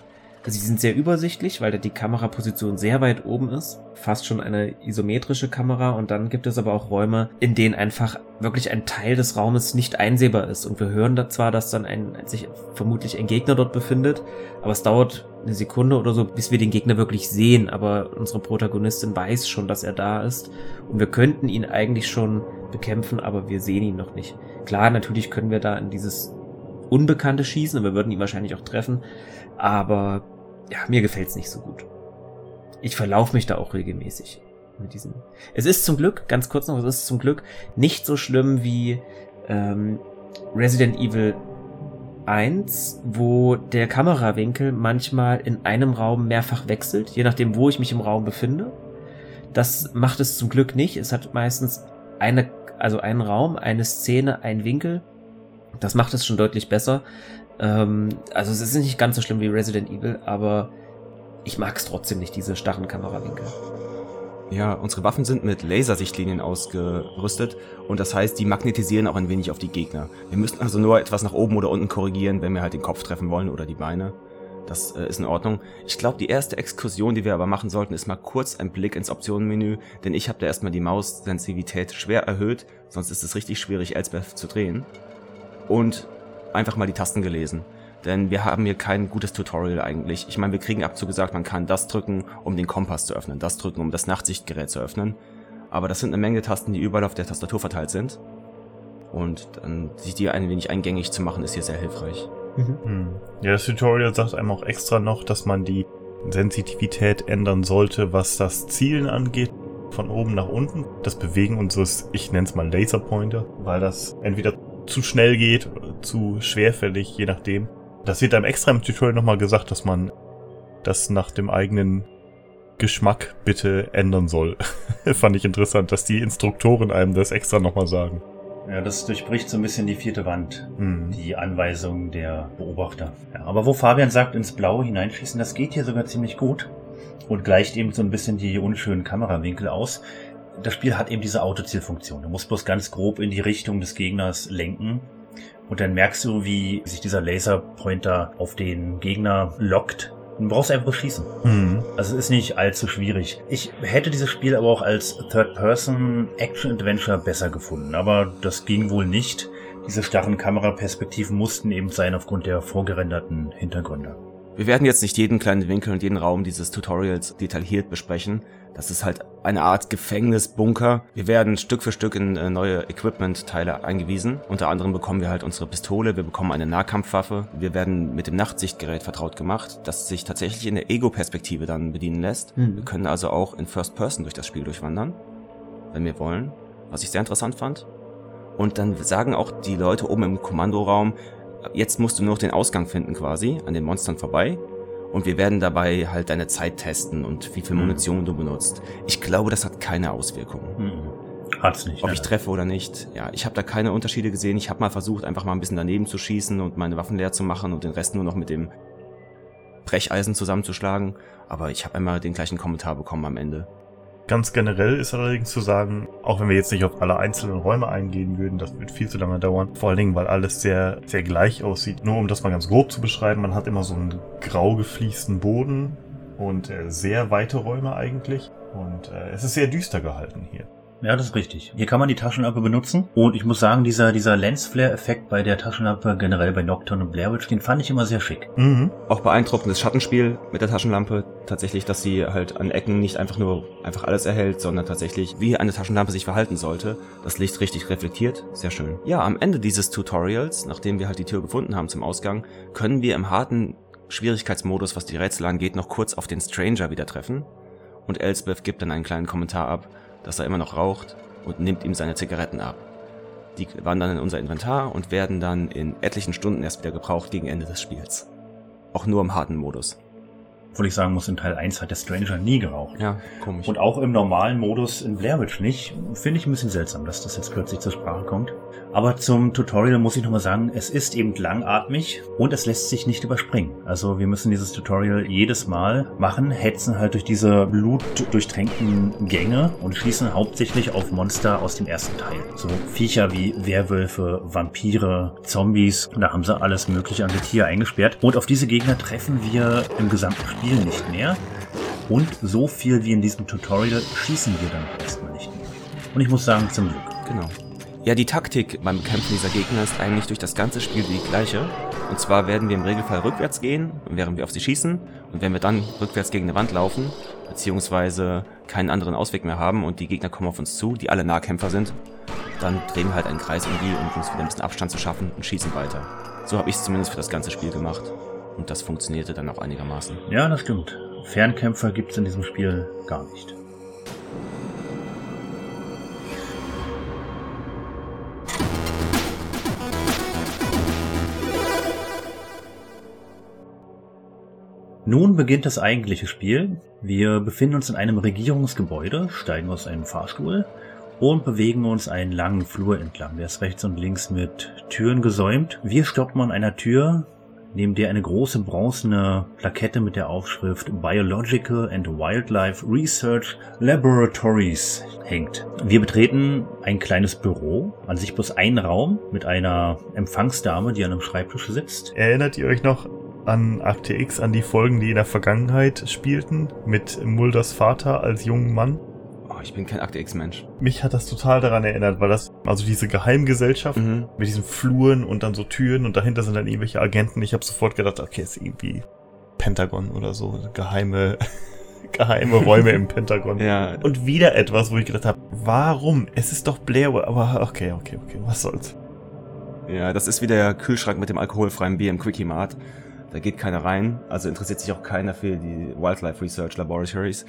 Sie sind sehr übersichtlich, weil da die Kameraposition sehr weit oben ist. Fast schon eine isometrische Kamera. Und dann gibt es aber auch Räume, in denen einfach wirklich ein Teil des Raumes nicht einsehbar ist. Und wir hören da zwar, dass dann ein, sich vermutlich ein Gegner dort befindet, aber es dauert eine Sekunde oder so, bis wir den Gegner wirklich sehen. Aber unsere Protagonistin weiß schon, dass er da ist. Und wir könnten ihn eigentlich schon bekämpfen, aber wir sehen ihn noch nicht. Klar, natürlich können wir da in dieses Unbekannte schießen und wir würden ihn wahrscheinlich auch treffen. Aber ja, mir gefällt's nicht so gut. Ich verlaufe mich da auch regelmäßig mit diesem. Es ist zum Glück, ganz kurz noch, es ist zum Glück nicht so schlimm wie ähm, Resident Evil 1, wo der Kamerawinkel manchmal in einem Raum mehrfach wechselt, je nachdem, wo ich mich im Raum befinde. Das macht es zum Glück nicht. Es hat meistens eine, also einen Raum, eine Szene, einen Winkel. Das macht es schon deutlich besser. Ähm, also es ist nicht ganz so schlimm wie Resident Evil, aber ich mag es trotzdem nicht, diese starren Kamerawinkel. Ja, unsere Waffen sind mit Lasersichtlinien ausgerüstet und das heißt, die magnetisieren auch ein wenig auf die Gegner. Wir müssen also nur etwas nach oben oder unten korrigieren, wenn wir halt den Kopf treffen wollen oder die Beine. Das äh, ist in Ordnung. Ich glaube, die erste Exkursion, die wir aber machen sollten, ist mal kurz ein Blick ins Optionenmenü, denn ich habe da erstmal die Maussensitivität schwer erhöht, sonst ist es richtig schwierig, Elsbeth zu drehen. Und einfach mal die Tasten gelesen. Denn wir haben hier kein gutes Tutorial eigentlich. Ich meine, wir kriegen abzugesagt, man kann das drücken, um den Kompass zu öffnen, das drücken, um das Nachtsichtgerät zu öffnen. Aber das sind eine Menge Tasten, die überall auf der Tastatur verteilt sind. Und dann sich die ein wenig eingängig zu machen, ist hier sehr hilfreich. Hm. Ja, das Tutorial sagt einem auch extra noch, dass man die Sensitivität ändern sollte, was das Zielen angeht. Von oben nach unten. Das Bewegen unseres, ich nenne es mal Laserpointer, weil das entweder zu schnell geht, zu schwerfällig, je nachdem. Das wird einem extra im Tutorial nochmal gesagt, dass man das nach dem eigenen Geschmack bitte ändern soll. Fand ich interessant, dass die Instruktoren einem das extra nochmal sagen. Ja, das durchbricht so ein bisschen die vierte Wand, Hm. die Anweisung der Beobachter. Ja, aber wo Fabian sagt, ins Blaue hineinschießen, das geht hier sogar ziemlich gut und gleicht eben so ein bisschen die unschönen Kamerawinkel aus. Das Spiel hat eben diese Autozielfunktion. Du musst bloß ganz grob in die Richtung des Gegners lenken und dann merkst du, wie sich dieser Laserpointer auf den Gegner lockt. Du brauchst einfach schießen. Hm. Also es ist nicht allzu schwierig. Ich hätte dieses Spiel aber auch als Third-Person-Action-Adventure besser gefunden, aber das ging wohl nicht. Diese starren Kameraperspektiven mussten eben sein aufgrund der vorgerenderten Hintergründe. Wir werden jetzt nicht jeden kleinen Winkel und jeden Raum dieses Tutorials detailliert besprechen. Das ist halt eine Art Gefängnisbunker. Wir werden Stück für Stück in äh, neue Equipment-Teile eingewiesen. Unter anderem bekommen wir halt unsere Pistole, wir bekommen eine Nahkampfwaffe. Wir werden mit dem Nachtsichtgerät vertraut gemacht, das sich tatsächlich in der Ego-Perspektive dann bedienen lässt. Mhm. Wir können also auch in First Person durch das Spiel durchwandern, wenn wir wollen. Was ich sehr interessant fand. Und dann sagen auch die Leute oben im Kommandoraum, jetzt musst du nur noch den Ausgang finden quasi, an den Monstern vorbei. Und wir werden dabei halt deine Zeit testen und wie viel Mhm. Munition du benutzt. Ich glaube, das hat keine Auswirkungen. Mhm. Hat's nicht. Ob nein, ich treffe oder nicht. Ja, ich habe da keine Unterschiede gesehen. Ich habe mal versucht, einfach mal ein bisschen daneben zu schießen und meine Waffen leer zu machen und den Rest nur noch mit dem Brecheisen zusammenzuschlagen. Aber ich habe einmal den gleichen Kommentar bekommen am Ende. Ganz generell ist allerdings zu sagen, auch wenn wir jetzt nicht auf alle einzelnen Räume eingehen würden, das wird viel zu lange dauern. Vor allen Dingen, weil alles sehr, sehr gleich aussieht. Nur um das mal ganz grob zu beschreiben, man hat immer so einen grau gefliesten Boden und äh, sehr weite Räume eigentlich. Und äh, es ist sehr düster gehalten hier. Ja, das ist richtig. Hier kann man die Taschenlampe benutzen. Und ich muss sagen, dieser, dieser Lensflare-Effekt bei der Taschenlampe, generell bei Nocturne und Blair Witch, den fand ich immer sehr schick. Mhm. Auch beeindruckendes Schattenspiel mit der Taschenlampe. Tatsächlich, dass sie halt an Ecken nicht einfach nur einfach alles erhält, sondern tatsächlich, wie eine Taschenlampe sich verhalten sollte. Das Licht richtig reflektiert. Sehr schön. Ja, am Ende dieses Tutorials, nachdem wir halt die Tür gefunden haben zum Ausgang, können wir im harten Schwierigkeitsmodus, was die Rätsel angeht, noch kurz auf den Stranger wieder treffen. Und Elsbeth gibt dann einen kleinen Kommentar ab, dass er immer noch raucht und nimmt ihm seine Zigaretten ab. Die wandern in unser Inventar und werden dann in etlichen Stunden erst wieder gebraucht gegen Ende des Spiels. Auch nur im harten Modus. Obwohl ich sagen muss, in Teil 1 hat der Stranger nie geraucht. Ja, komisch. Und auch im normalen Modus in Blair Witch nicht. Finde ich ein bisschen seltsam, dass das jetzt plötzlich zur Sprache kommt. Aber zum Tutorial muss ich nochmal sagen, es ist eben langatmig und es lässt sich nicht überspringen. Also wir müssen dieses Tutorial jedes Mal machen, hetzen halt durch diese blutdurchtränkten Gänge und schießen hauptsächlich auf Monster aus dem ersten Teil. So Viecher wie Werwölfe, Vampire, Zombies. Da haben sie alles mögliche an Getier eingesperrt. Und auf diese Gegner treffen wir im gesamten Spiel nicht mehr. Und so viel wie in diesem Tutorial schießen wir dann erstmal nicht mehr. Und ich muss sagen, zum Glück. Genau. Ja, die Taktik beim Bekämpfen dieser Gegner ist eigentlich durch das ganze Spiel die gleiche. Und zwar werden wir im Regelfall rückwärts gehen, während wir auf sie schießen. Und wenn wir dann rückwärts gegen eine Wand laufen, beziehungsweise keinen anderen Ausweg mehr haben und die Gegner kommen auf uns zu, die alle Nahkämpfer sind, dann drehen wir halt einen Kreis um die, um uns wieder ein bisschen Abstand zu schaffen und schießen weiter. So habe ich es zumindest für das ganze Spiel gemacht. Und das funktionierte dann auch einigermaßen. Ja, das stimmt. Fernkämpfer gibt's in diesem Spiel gar nicht. Nun beginnt das eigentliche Spiel. Wir befinden uns in einem Regierungsgebäude, steigen aus einem Fahrstuhl und bewegen uns einen langen Flur entlang. Der ist rechts und links mit Türen gesäumt. Wir stoppen an einer Tür, neben der eine große bronzene Plakette mit der Aufschrift Biological and Wildlife Research Laboratories hängt. Wir betreten ein kleines Büro, an sich bloß ein Raum mit einer Empfangsdame, die an einem Schreibtisch sitzt. Erinnert ihr euch noch an Akte X, an die Folgen, die in der Vergangenheit spielten, mit Mulders Vater als jungen Mann? Ich bin kein Akte X-Mensch. Mich hat das total daran erinnert, weil das, also diese Geheimgesellschaft Mhm. mit diesen Fluren und dann so Türen und dahinter sind dann irgendwelche Agenten. Ich habe sofort gedacht, okay, ist irgendwie Pentagon oder so. Geheime, geheime Räume im Pentagon. Ja, Und wieder etwas, wo ich gedacht habe, warum? Es ist doch Blair, aber okay, okay, okay, was soll's. ja, das ist wie der Kühlschrank mit dem alkoholfreien Bier im Quickie Mart. Da geht keiner rein, also interessiert sich auch keiner für die Wildlife Research Laboratories.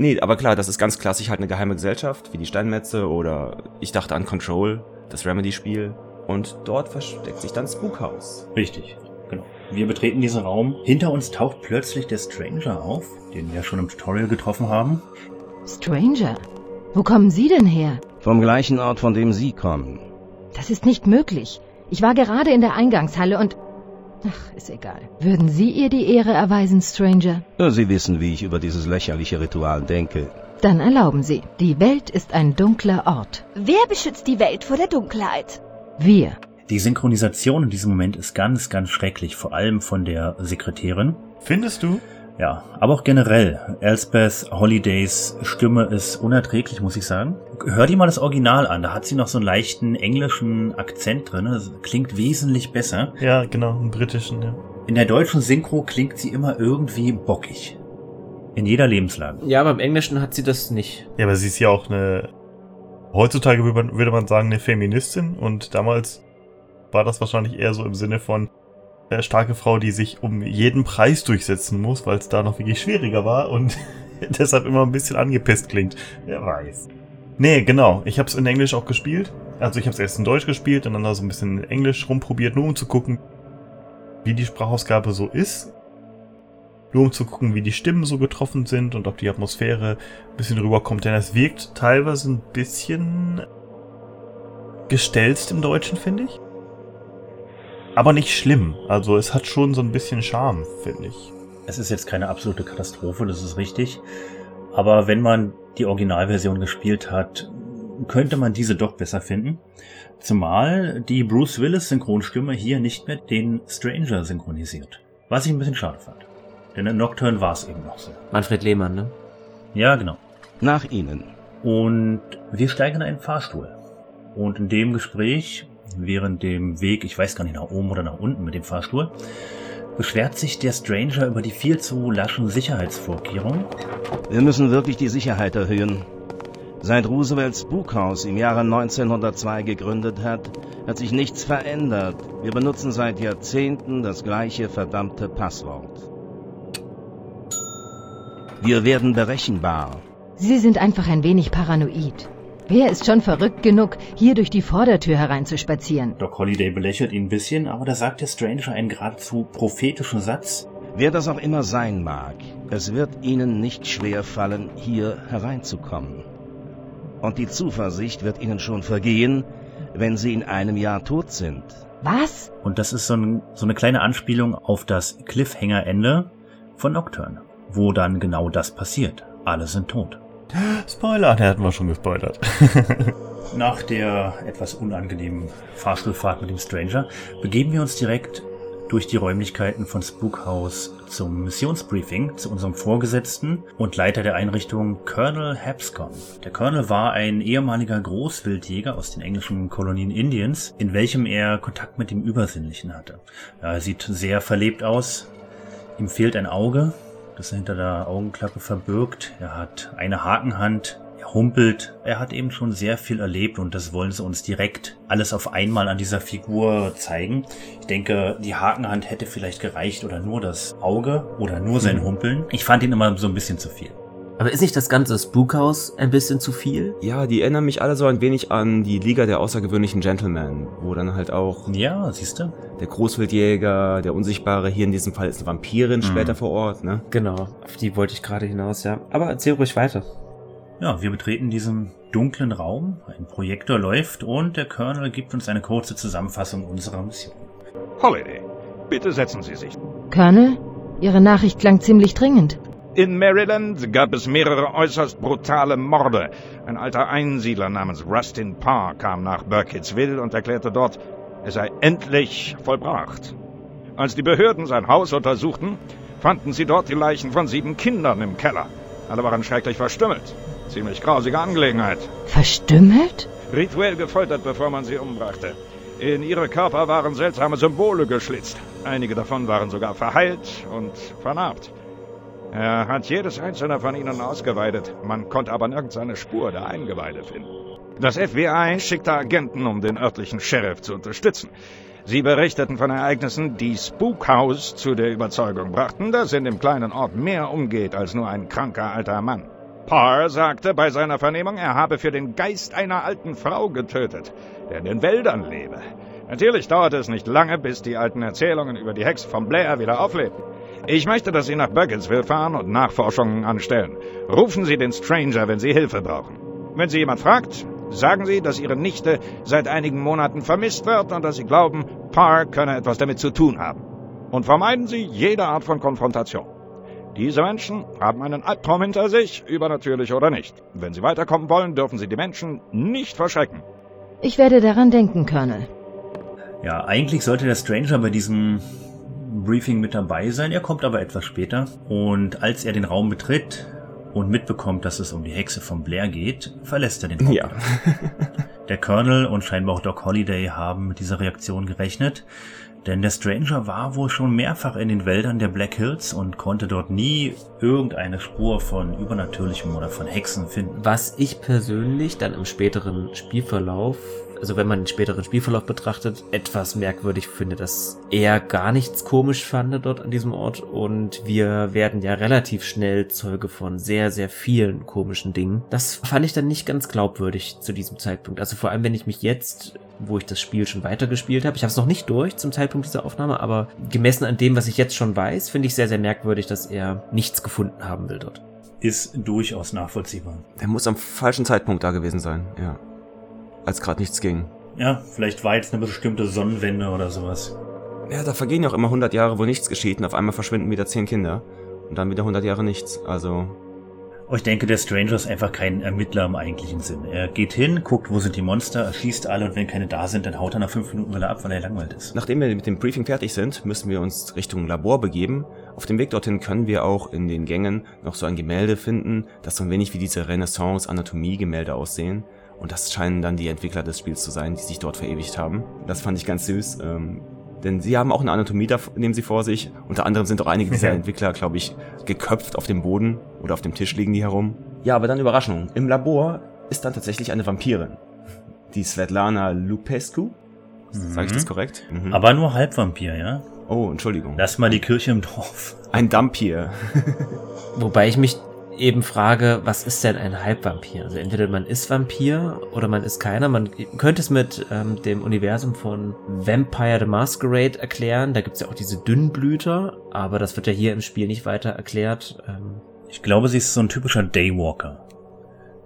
Nee, aber klar, das ist ganz klassisch halt eine geheime Gesellschaft, wie die Steinmetze oder ich dachte an Control, das Remedy-Spiel. Und dort versteckt sich dann Spookhaus. Richtig, genau. Wir betreten diesen Raum. Hinter uns taucht plötzlich der Stranger auf, den wir schon im Tutorial getroffen haben. Stranger? Wo kommen Sie denn her? Vom gleichen Ort, von dem Sie kommen. Das ist nicht möglich. Ich war gerade in der Eingangshalle und... Ach, ist egal. Würden Sie ihr die Ehre erweisen, Stranger? Sie wissen, wie ich über dieses lächerliche Ritual denke. Dann erlauben Sie. Die Welt ist ein dunkler Ort. Wer beschützt die Welt vor der Dunkelheit? Wir. Die Synchronisation in diesem Moment ist ganz, ganz schrecklich, vor allem von der Sekretärin. Findest du? Ja, aber auch generell. Elspeth Holidays Stimme ist unerträglich, muss ich sagen. Hör dir mal das Original an, da hat sie noch so einen leichten englischen Akzent drin. Das klingt wesentlich besser. Ja, genau, einen britischen, ja. In der deutschen Synchro klingt sie immer irgendwie bockig. In jeder Lebenslage. Ja, aber im Englischen hat sie das nicht. Ja, aber sie ist ja auch eine. Heutzutage würde man, würde man sagen, eine Feministin und damals war das wahrscheinlich eher so im Sinne von äh, starke Frau, die sich um jeden Preis durchsetzen muss, weil es da noch wirklich schwieriger war und deshalb immer ein bisschen angepisst klingt. Wer weiß. Nee, genau. Ich habe es in Englisch auch gespielt. Also ich habe es erst in Deutsch gespielt und dann da so ein bisschen in Englisch rumprobiert, nur um zu gucken, wie die Sprachausgabe so ist. Nur um zu gucken, wie die Stimmen so getroffen sind und ob die Atmosphäre ein bisschen rüberkommt. Denn es wirkt teilweise ein bisschen gestelzt im Deutschen, finde ich. Aber nicht schlimm. Also es hat schon so ein bisschen Charme, finde ich. Es ist jetzt keine absolute Katastrophe, das ist richtig. Aber wenn man die Originalversion gespielt hat, könnte man diese doch besser finden. Zumal die Bruce Willis Synchronstimme hier nicht mehr den Stranger synchronisiert. Was ich ein bisschen schade fand. Denn in Nocturne war es eben noch so. Manfred Lehmann, ne? Ja, genau. Nach Ihnen. Und wir steigen in einen Fahrstuhl. Und in dem Gespräch, während dem Weg, ich weiß gar nicht, nach oben oder nach unten mit dem Fahrstuhl, beschwert sich der Stranger über die viel zu laschen Sicherheitsvorkehrungen. Wir müssen wirklich die Sicherheit erhöhen. Seit Roosevelts Spukhaus im Jahre 1902 gegründet hat, hat sich nichts verändert. Wir benutzen seit Jahrzehnten das gleiche verdammte Passwort. Wir werden berechenbar. Sie sind einfach ein wenig paranoid. Wer ist schon verrückt genug, hier durch die Vordertür hereinzuspazieren? Doc Holliday belächelt ihn ein bisschen, aber da sagt der Stranger einen geradezu prophetischen Satz. Wer das auch immer sein mag, es wird Ihnen nicht schwer fallen, hier hereinzukommen. Und die Zuversicht wird Ihnen schon vergehen, wenn Sie in einem Jahr tot sind. Was? Und das ist so, ein, so eine kleine Anspielung auf das Cliffhanger-Ende von Nocturne, wo dann genau das passiert. Alle sind tot. Spoiler, der hatten wir schon gespoilert. Nach der etwas unangenehmen Fahrstuhlfahrt mit dem Stranger begeben wir uns direkt durch die Räumlichkeiten von Spookhouse zum Missionsbriefing zu unserem Vorgesetzten und Leiter der Einrichtung Colonel Hapscom. Der Colonel war ein ehemaliger Großwildjäger aus den englischen Kolonien Indiens, in welchem er Kontakt mit dem Übersinnlichen hatte. Er sieht sehr verlebt aus. Ihm fehlt ein Auge, das er hinter der Augenklappe verbirgt. Er hat eine Hakenhand, er humpelt. Er hat eben schon sehr viel erlebt und das wollen sie uns direkt alles auf einmal an dieser Figur zeigen. Ich denke, die Hakenhand hätte vielleicht gereicht oder nur das Auge oder nur sein Humpeln. Ich fand ihn immer so ein bisschen zu viel. Aber ist nicht das ganze Spookhaus ein bisschen zu viel? Ja, die erinnern mich alle so ein wenig an die Liga der außergewöhnlichen Gentlemen, wo dann halt auch Ja, siehst du? der Großwildjäger, der Unsichtbare, hier in diesem Fall ist eine Vampirin später vor Ort, ne? Genau, auf die wollte ich gerade hinaus, ja. Aber erzähl ruhig weiter. Ja, wir betreten diesen dunklen Raum. Ein Projektor läuft und der Colonel gibt uns eine kurze Zusammenfassung unserer Mission. Holiday, bitte setzen Sie sich. Colonel, Ihre Nachricht klang ziemlich dringend. In Maryland gab es mehrere äußerst brutale Morde. Ein alter Einsiedler namens Rustin Parr kam nach Burkittsville und erklärte dort, es sei endlich vollbracht. Als die Behörden sein Haus untersuchten, fanden sie dort die Leichen von sieben Kindern im Keller. Alle waren schrecklich verstümmelt. Ziemlich grausige Angelegenheit. Verstümmelt? Rituell gefoltert, bevor man sie umbrachte. In ihre Körper waren seltsame Symbole geschlitzt. Einige davon waren sogar verheilt und vernarbt. Er hat jedes einzelne von ihnen ausgeweidet. Man konnte aber nirgends eine Spur der Eingeweide finden. Das FBI schickte Agenten, um den örtlichen Sheriff zu unterstützen. Sie berichteten von Ereignissen, die Spookhouse zu der Überzeugung brachten, dass in dem kleinen Ort mehr umgeht als nur ein kranker alter Mann. Parr sagte bei seiner Vernehmung, er habe für den Geist einer alten Frau getötet, der in den Wäldern lebe. Natürlich dauerte es nicht lange, bis die alten Erzählungen über die Hexe von Blair wieder auflebten. Ich möchte, dass Sie nach Burkittsville fahren und Nachforschungen anstellen. Rufen Sie den Stranger, wenn Sie Hilfe brauchen. Wenn Sie jemand fragt, sagen Sie, dass Ihre Nichte seit einigen Monaten vermisst wird und dass Sie glauben, Parr könne etwas damit zu tun haben. Und vermeiden Sie jede Art von Konfrontation. Diese Menschen haben einen Albtraum hinter sich, übernatürlich oder nicht. Wenn Sie weiterkommen wollen, dürfen Sie die Menschen nicht verschrecken. Ich werde daran denken, Colonel. Ja, eigentlich sollte der Stranger bei diesem Briefing mit dabei sein. Er kommt aber etwas später. Und als er den Raum betritt und mitbekommt, dass es um die Hexe von Blair geht, verlässt er den Raum. Ja. Der Colonel und scheinbar auch Doc Holliday haben mit dieser Reaktion gerechnet. Denn der Stranger war wohl schon mehrfach in den Wäldern der Black Hills und konnte dort nie irgendeine Spur von Übernatürlichem oder von Hexen finden. Was ich persönlich dann im späteren Spielverlauf, also wenn man den späteren Spielverlauf betrachtet, etwas merkwürdig finde, dass er gar nichts komisch fand dort an diesem Ort und wir werden ja relativ schnell Zeuge von sehr, sehr vielen komischen Dingen. Das fand ich dann nicht ganz glaubwürdig zu diesem Zeitpunkt. Also vor allem, wenn ich mich jetzt wo ich das Spiel schon weitergespielt habe. Ich habe es noch nicht durch zum Zeitpunkt dieser Aufnahme, aber gemessen an dem, was ich jetzt schon weiß, finde ich sehr, sehr merkwürdig, dass er nichts gefunden haben will dort. Ist durchaus nachvollziehbar. Er muss am falschen Zeitpunkt da gewesen sein, ja. Als gerade nichts ging. Ja, vielleicht war jetzt eine bestimmte Sonnenwende oder sowas. Ja, da vergehen ja auch immer 100 Jahre, wo nichts geschieht und auf einmal verschwinden wieder 10 Kinder. Und dann wieder 100 Jahre nichts. Also, Aber ich denke, der Stranger ist einfach kein Ermittler im eigentlichen Sinn. Er geht hin, guckt, wo sind die Monster, erschießt alle und wenn keine da sind, dann haut er nach fünf Minuten wieder ab, weil er langweilt ist. Nachdem wir mit dem Briefing fertig sind, müssen wir uns Richtung Labor begeben. Auf dem Weg dorthin können wir auch in den Gängen noch so ein Gemälde finden, das so ein wenig wie diese Renaissance-Anatomie-Gemälde aussehen. Und das scheinen dann die Entwickler des Spiels zu sein, die sich dort verewigt haben. Das fand ich ganz süß. Ähm, denn sie haben auch eine Anatomie, da nehmen sie vor sich. Unter anderem sind auch einige dieser. Entwickler, glaube ich, geköpft auf dem Boden oder auf dem Tisch liegen die herum. Ja, aber dann Überraschung. Im Labor ist dann tatsächlich eine Vampirin. Die Svetlana Lupescu. Sag ich das korrekt? Mhm. Aber nur Halbvampir, ja? oh, Entschuldigung. Lass mal die Kirche im Dorf. Ein Dampir. Wobei ich mich eben frage, was ist denn ein Halbvampir? Also entweder man ist Vampir oder man ist keiner. Man könnte es mit ähm, dem Universum von Vampire the Masquerade erklären. Da gibt's ja auch diese Dünnblüter, aber das wird ja hier im Spiel nicht weiter erklärt. Ähm, Ich glaube, sie ist so ein typischer Daywalker.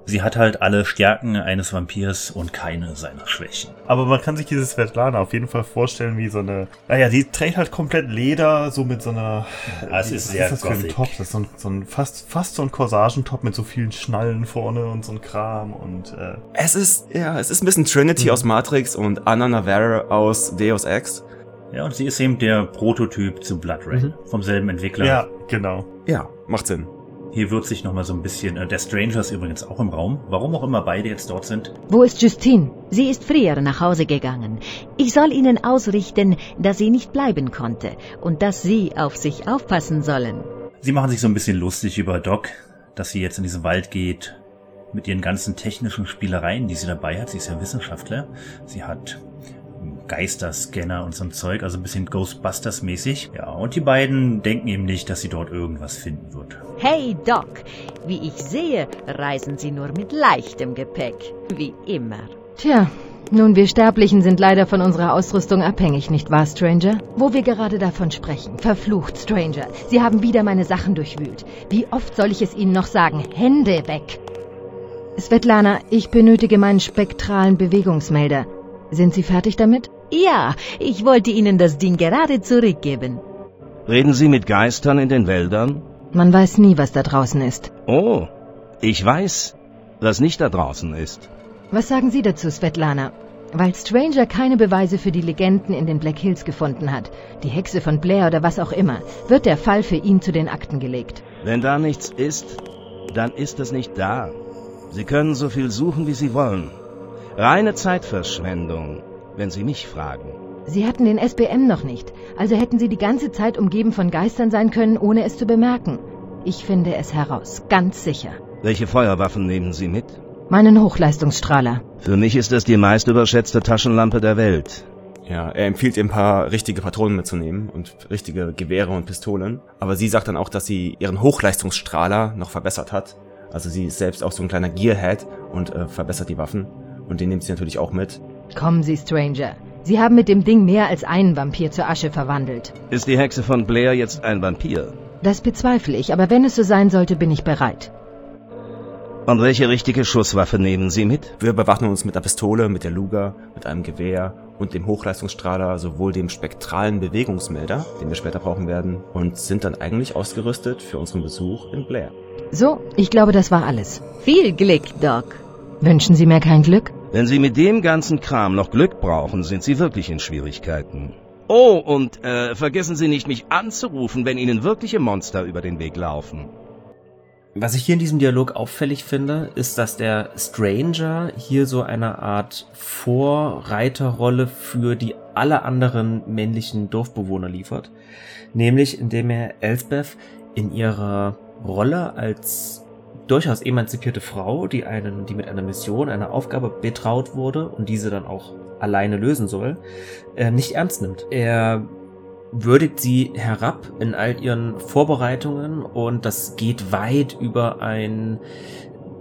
Sie hat halt alle Stärken eines Vampirs und keine seiner Schwächen. Aber man kann sich diese Svetlana auf jeden Fall vorstellen wie so eine. Naja, die trägt halt komplett Leder, so mit so einer. Ja, es wie- ist was sehr das für ein gothic. Top? Das ist so ein, so ein fast, fast so ein Corsagentop mit so vielen Schnallen vorne und so ein Kram und äh, Es ist, ja, es ist ein bisschen Trinity aus Matrix und Anna Navarre aus Deus Ex. Ja, und sie ist eben der Prototyp zu Blood Rain. Mhm. Vom selben Entwickler. ja, genau. Ja, macht Sinn. Hier wird sich nochmal so ein bisschen, äh, der Stranger ist übrigens auch im Raum. Warum auch immer beide jetzt dort sind. Wo ist Justine? Sie ist früher nach Hause gegangen. Ich soll Ihnen ausrichten, dass sie nicht bleiben konnte und dass Sie auf sich aufpassen sollen. Sie machen sich so ein bisschen lustig über Doc, dass sie jetzt in diesen Wald geht. Mit ihren ganzen technischen Spielereien, die sie dabei hat. Sie ist ja Wissenschaftler. Sie hat Geisterscanner und so ein Zeug, also ein bisschen Ghostbusters-mäßig. Ja, und die beiden denken eben nicht, dass sie dort irgendwas finden wird. Hey Doc, wie ich sehe, reisen Sie nur mit leichtem Gepäck, wie immer. Tja, nun, wir Sterblichen sind leider von unserer Ausrüstung abhängig, nicht wahr, Stranger? Wo wir gerade davon sprechen. Verflucht, Stranger. Sie haben wieder meine Sachen durchwühlt. Wie oft soll ich es Ihnen noch sagen? Hände weg! Svetlana, ich benötige meinen spektralen Bewegungsmelder. Sind Sie fertig damit? Ja, ich wollte Ihnen das Ding gerade zurückgeben. Reden Sie mit Geistern in den Wäldern? Man weiß nie, was da draußen ist. Oh, ich weiß, was nicht da draußen ist. Was sagen Sie dazu, Svetlana? Weil Stranger keine Beweise für die Legenden in den Black Hills gefunden hat, die Hexe von Blair oder was auch immer, wird der Fall für ihn zu den Akten gelegt. Wenn da nichts ist, dann ist es nicht da. Sie können so viel suchen, wie Sie wollen. Reine Zeitverschwendung, wenn Sie mich fragen. Sie hatten den SBM noch nicht, also hätten Sie die ganze Zeit umgeben von Geistern sein können, ohne es zu bemerken. Ich finde es heraus, ganz sicher. Welche Feuerwaffen nehmen Sie mit? Meinen Hochleistungsstrahler. Für mich ist es die meist überschätzte Taschenlampe der Welt. Ja, er empfiehlt ihr ein paar richtige Patronen mitzunehmen und richtige Gewehre und Pistolen. Aber sie sagt dann auch, dass sie ihren Hochleistungsstrahler noch verbessert hat. Also sie ist selbst auch so ein kleiner Gearhead und äh, verbessert die Waffen. Und den nimmt sie natürlich auch mit. Kommen Sie, Stranger. Sie haben mit dem Ding mehr als einen Vampir zur Asche verwandelt. Ist die Hexe von Blair jetzt ein Vampir? Das bezweifle ich, aber wenn es so sein sollte, bin ich bereit. Und welche richtige Schusswaffe nehmen Sie mit? Wir bewaffnen uns mit einer Pistole, mit der Luger, mit einem Gewehr und dem Hochleistungsstrahler, sowohl dem spektralen Bewegungsmelder, den wir später brauchen werden, und sind dann eigentlich ausgerüstet für unseren Besuch in Blair. So, ich glaube, das war alles. Viel Glück, Doc. Wünschen Sie mir kein Glück? Wenn Sie mit dem ganzen Kram noch Glück brauchen, sind Sie wirklich in Schwierigkeiten. Oh, und äh, vergessen Sie nicht, mich anzurufen, wenn Ihnen wirkliche Monster über den Weg laufen. Was ich hier in diesem Dialog auffällig finde, ist, dass der Stranger hier so eine Art Vorreiterrolle für die alle anderen männlichen Dorfbewohner liefert. Nämlich indem er Elsbeth in ihrer Rolle als durchaus emanzipierte Frau, die einen, die mit einer Mission, einer Aufgabe betraut wurde und diese dann auch alleine lösen soll, äh, nicht ernst nimmt. Er würdigt sie herab in all ihren Vorbereitungen und das geht weit über ein,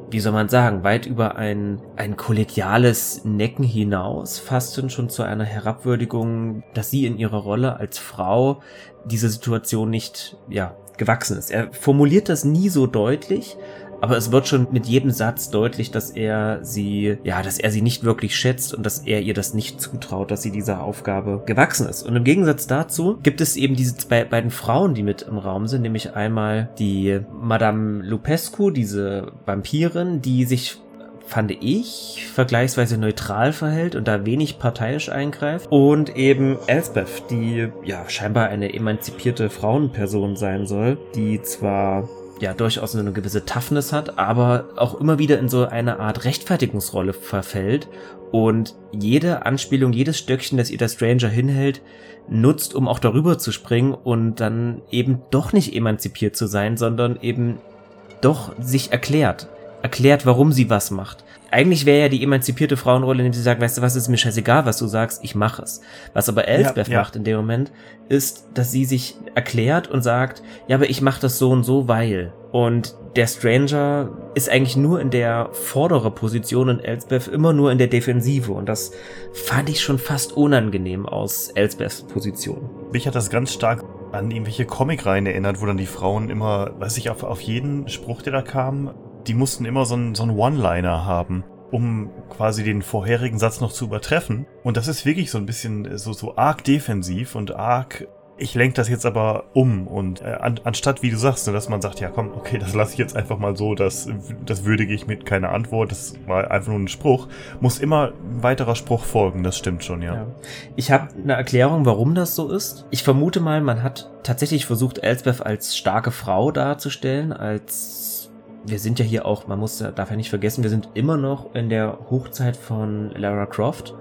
wie soll man sagen, weit über ein, ein kollegiales Necken hinaus, fast schon zu einer Herabwürdigung, dass sie in ihrer Rolle als Frau diese Situation nicht, ja, gewachsen ist. Er formuliert das nie so deutlich, aber es wird schon mit jedem Satz deutlich, dass er sie, ja, dass er sie nicht wirklich schätzt und dass er ihr das nicht zutraut, dass sie dieser Aufgabe gewachsen ist. Und im Gegensatz dazu gibt es eben diese zwei beiden Frauen, die mit im Raum sind, nämlich einmal die Madame Lupescu, diese Vampirin, die sich fand ich, vergleichsweise neutral verhält und da wenig parteiisch eingreift. Und eben Elsbeth, die ja scheinbar eine emanzipierte Frauenperson sein soll, die zwar ja durchaus eine gewisse Toughness hat, aber auch immer wieder in so eine Art Rechtfertigungsrolle verfällt und jede Anspielung, jedes Stöckchen, das ihr der Stranger hinhält, nutzt, um auch darüber zu springen und dann eben doch nicht emanzipiert zu sein, sondern eben doch sich erklärt. Erklärt, warum sie was macht eigentlich wäre ja die emanzipierte Frauenrolle, indem sie sagt, weißt du was, ist mir scheißegal, was du sagst, ich mache es. Was aber Elsbeth ja, ja. macht in dem Moment, ist, dass sie sich erklärt und sagt, ja, aber ich mache das so und so, weil. Und der Stranger ist eigentlich nur in der vordere Position und Elsbeth immer nur in der Defensive. Und das fand ich schon fast unangenehm aus Elsbeths Position. Mich hat das ganz stark an irgendwelche Comicreihen erinnert, wo dann die Frauen immer, weiß ich, auf, auf jeden Spruch, der da kam, die mussten immer so einen, so einen One-Liner haben, um quasi den vorherigen Satz noch zu übertreffen. Und das ist wirklich so ein bisschen so, so arg defensiv und arg ich lenke das jetzt aber um und äh, an, anstatt, wie du sagst, dass man sagt, ja komm, okay, das lasse ich jetzt einfach mal so, das, das würdige ich mit keiner Antwort, das war einfach nur ein Spruch, muss immer ein weiterer Spruch folgen, das stimmt schon, ja. ja. Ich habe eine Erklärung, warum das so ist. Ich vermute mal, man hat tatsächlich versucht, Elsbeth als starke Frau darzustellen, als wir sind ja hier auch, man muss, darf ja nicht vergessen, wir sind immer noch in der Hochzeit von Lara Croft,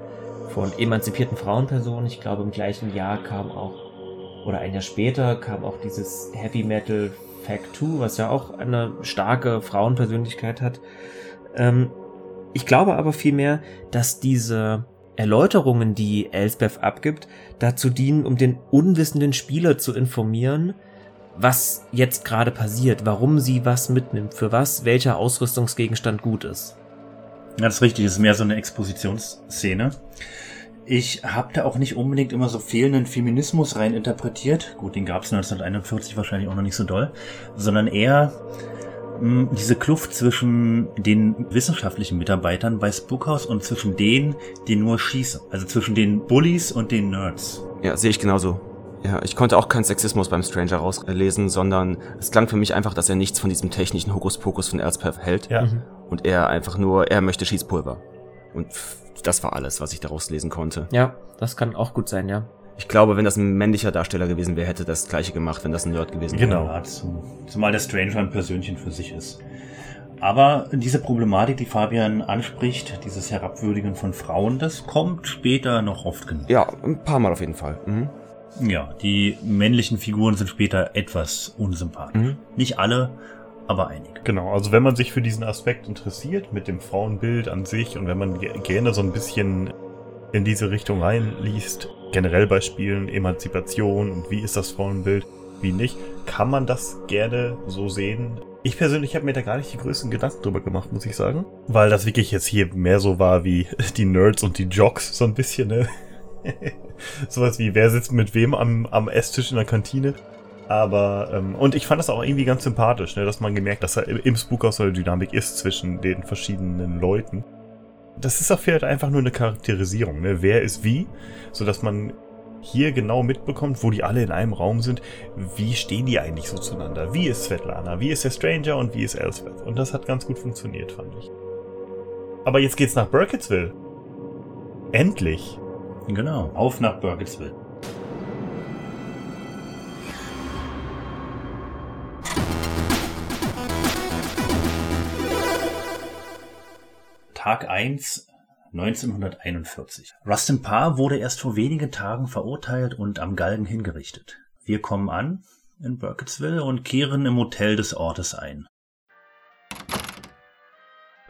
von emanzipierten Frauenpersonen. Ich glaube, im gleichen Jahr kam auch, oder ein Jahr später kam auch dieses Heavy Metal Fact 2, was ja auch eine starke Frauenpersönlichkeit hat. Ähm, ich glaube aber vielmehr, dass diese Erläuterungen, die Elsbeth abgibt, dazu dienen, um den unwissenden Spieler zu informieren, was jetzt gerade passiert, warum sie was mitnimmt, für was welcher Ausrüstungsgegenstand gut ist. Ja, das ist richtig, das ist mehr so eine Expositionsszene. Ich habe da auch nicht unbedingt immer so fehlenden Feminismus rein interpretiert. Gut, den gab es 1941 wahrscheinlich auch noch nicht so doll, sondern eher mh, hm, diese Kluft zwischen den wissenschaftlichen Mitarbeitern bei Spookhouse und zwischen denen, die nur schießen. Also zwischen den Bullies und den Nerds. Ja, sehe ich genauso. Ja, ich konnte auch keinen Sexismus beim Stranger rauslesen, sondern es klang für mich einfach, dass er nichts von diesem technischen Hokuspokus von Elspeth hält. Ja. Mhm. Und er einfach nur, er möchte Schießpulver. Und das war alles, was ich daraus lesen konnte. Ja, das kann auch gut sein, ja. Ich glaube, wenn das ein männlicher Darsteller gewesen wäre, hätte das gleiche gemacht, wenn das ein Nerd gewesen wäre. Genau, zumal der Stranger ein Persönchen für sich ist. Aber diese Problematik, die Fabian anspricht, dieses Herabwürdigen von Frauen, das kommt später noch oft genug. Ja, ein paar Mal auf jeden Fall. Mhm. Ja, die männlichen Figuren sind später etwas unsympathisch. Mhm. Nicht alle, aber einige. Genau, also wenn man sich für diesen Aspekt interessiert, mit dem Frauenbild an sich und wenn man gerne so ein bisschen in diese Richtung reinliest, generell bei Spielen, Emanzipation und wie ist das Frauenbild, wie nicht, kann man das gerne so sehen. Ich persönlich habe mir da gar nicht die größten Gedanken drüber gemacht, muss ich sagen. Weil das wirklich jetzt hier mehr so war wie die Nerds und die Jocks, so ein bisschen, ne? Sowas wie, wer sitzt mit wem am, am Esstisch in der Kantine. Aber, ähm, und ich fand das auch irgendwie ganz sympathisch, ne, dass man gemerkt, dass da im Spookhaus so eine Dynamik ist zwischen den verschiedenen Leuten. Das ist auch vielleicht einfach nur eine Charakterisierung, ne? Wer ist wie, so dass man hier genau mitbekommt, wo die alle in einem Raum sind, wie stehen die eigentlich so zueinander? Wie ist Svetlana? Wie ist der Stranger und wie ist Elspeth? Und das hat ganz gut funktioniert, fand ich. Aber jetzt geht's nach Burkittsville. Endlich. Genau, auf nach Burkittsville. Tag 1 1941. Rustin Parr wurde erst vor wenigen Tagen verurteilt und am Galgen hingerichtet. Wir kommen an in Burkittsville und kehren im Hotel des Ortes ein.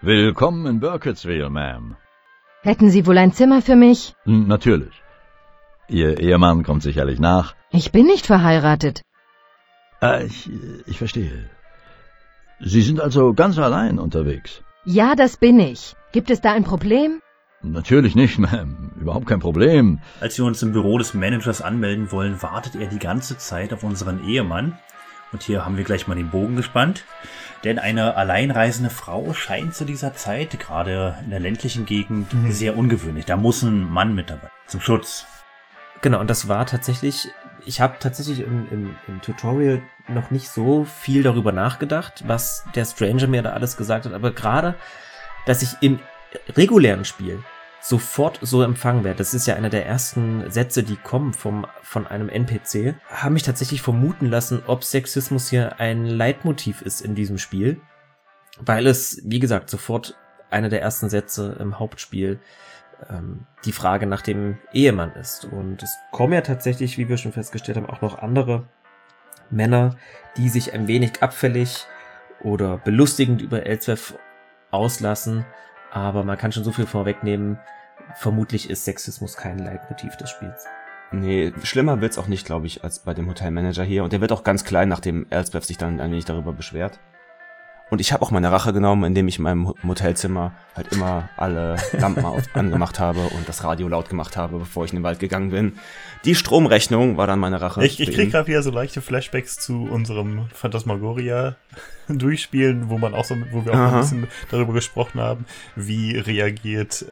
Willkommen in Burkittsville, Ma'am. Hätten Sie wohl ein Zimmer für mich? Natürlich. Ihr Ehemann kommt sicherlich nach. Ich bin nicht verheiratet. Ah, ich, ich verstehe. Sie sind also ganz allein unterwegs. Ja, das bin ich. Gibt es da ein Problem? Natürlich nicht, Ma'am. Überhaupt kein Problem. Als wir uns im Büro des Managers anmelden wollen, wartet er die ganze Zeit auf unseren Ehemann. Und hier haben wir gleich mal den Bogen gespannt. Denn eine alleinreisende Frau scheint zu dieser Zeit, gerade in der ländlichen Gegend, mhm. sehr ungewöhnlich. Da muss ein Mann mit dabei. Zum Schutz. Genau, und das war tatsächlich, ich habe tatsächlich im, im, im Tutorial noch nicht so viel darüber nachgedacht, was der Stranger mir da alles gesagt hat. Aber gerade, dass ich im regulären Spiel sofort so empfangen werde, das ist ja einer der ersten Sätze, die kommen vom, von einem NPC, haben mich tatsächlich vermuten lassen, ob Sexismus hier ein Leitmotiv ist in diesem Spiel, weil es, wie gesagt, sofort einer der ersten Sätze im Hauptspiel ähm, die Frage nach dem Ehemann ist. Und es kommen ja tatsächlich, wie wir schon festgestellt haben, auch noch andere Männer, die sich ein wenig abfällig oder belustigend über Elsbeth auslassen aber man kann schon so viel vorwegnehmen. Vermutlich ist Sexismus kein Leitmotiv des Spiels. Nee, schlimmer wird's auch nicht, glaube ich, als bei dem Hotelmanager hier. Und der wird auch ganz klein, nachdem Elsbeth sich dann ein wenig darüber beschwert. Und ich habe auch meine Rache genommen, indem ich in meinem Motelzimmer halt immer alle Lampen angemacht habe und das Radio laut gemacht habe, bevor ich in den Wald gegangen bin. Die Stromrechnung war dann meine Rache. Ich, ich krieg gerade wieder so leichte Flashbacks zu unserem Phantasmagoria durchspielen, wo man auch so, wo wir auch Aha. ein bisschen darüber gesprochen haben, wie reagiert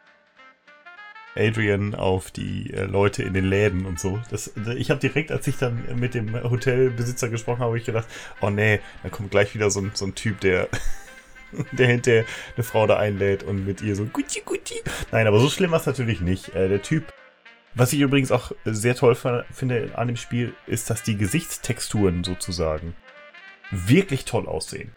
Adrian auf die äh, Leute in den Läden und so. Das, ich habe direkt, als ich dann mit dem Hotelbesitzer gesprochen habe, ich gedacht, oh nee, da kommt gleich wieder so, so ein Typ, der der hinterher eine Frau da einlädt und mit ihr so Gucci Gucci. Nein, aber so schlimm war es natürlich nicht. Äh, der Typ, was ich übrigens auch sehr toll finde an dem Spiel, ist, dass die Gesichtstexturen sozusagen wirklich toll aussehen.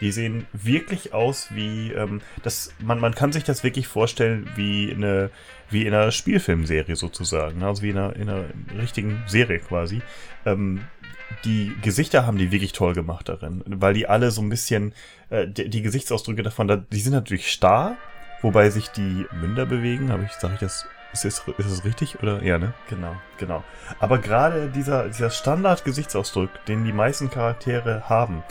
Die sehen wirklich aus wie, ähm, das, man, man kann sich das wirklich vorstellen wie eine, wie in einer Spielfilmserie sozusagen, also wie in einer, in einer richtigen Serie quasi. Ähm, die Gesichter haben die wirklich toll gemacht darin, weil die alle so ein bisschen, äh, die, die Gesichtsausdrücke davon, da, die sind natürlich starr, wobei sich die Münder bewegen, habe ich, sage ich das ist das, ist das richtig oder? Ja, ne? Genau, genau. Aber gerade dieser, dieser Standard-Gesichtsausdruck, den die meisten Charaktere haben,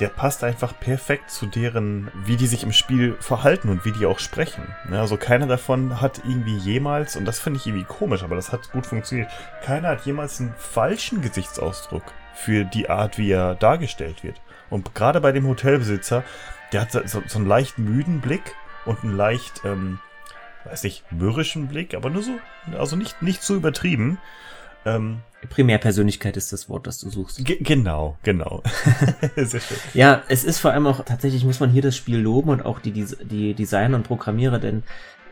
der passt einfach perfekt zu deren, wie die sich im Spiel verhalten und wie die auch sprechen. Also keiner davon hat irgendwie jemals, und das finde ich irgendwie komisch, aber das hat gut funktioniert, keiner hat jemals einen falschen Gesichtsausdruck für die Art, wie er dargestellt wird. Und gerade bei dem Hotelbesitzer, der hat so, so einen leicht müden Blick und einen leicht, ähm, weiß nicht, mürrischen Blick, aber nur so, also nicht, nicht so übertrieben. Ähm, Primärpersönlichkeit ist das Wort, das du suchst. Ge genau, genau. Sehr schön. Ja, es ist vor allem auch, tatsächlich muss man hier das Spiel loben und auch die, die, die Designer und Programmierer, denn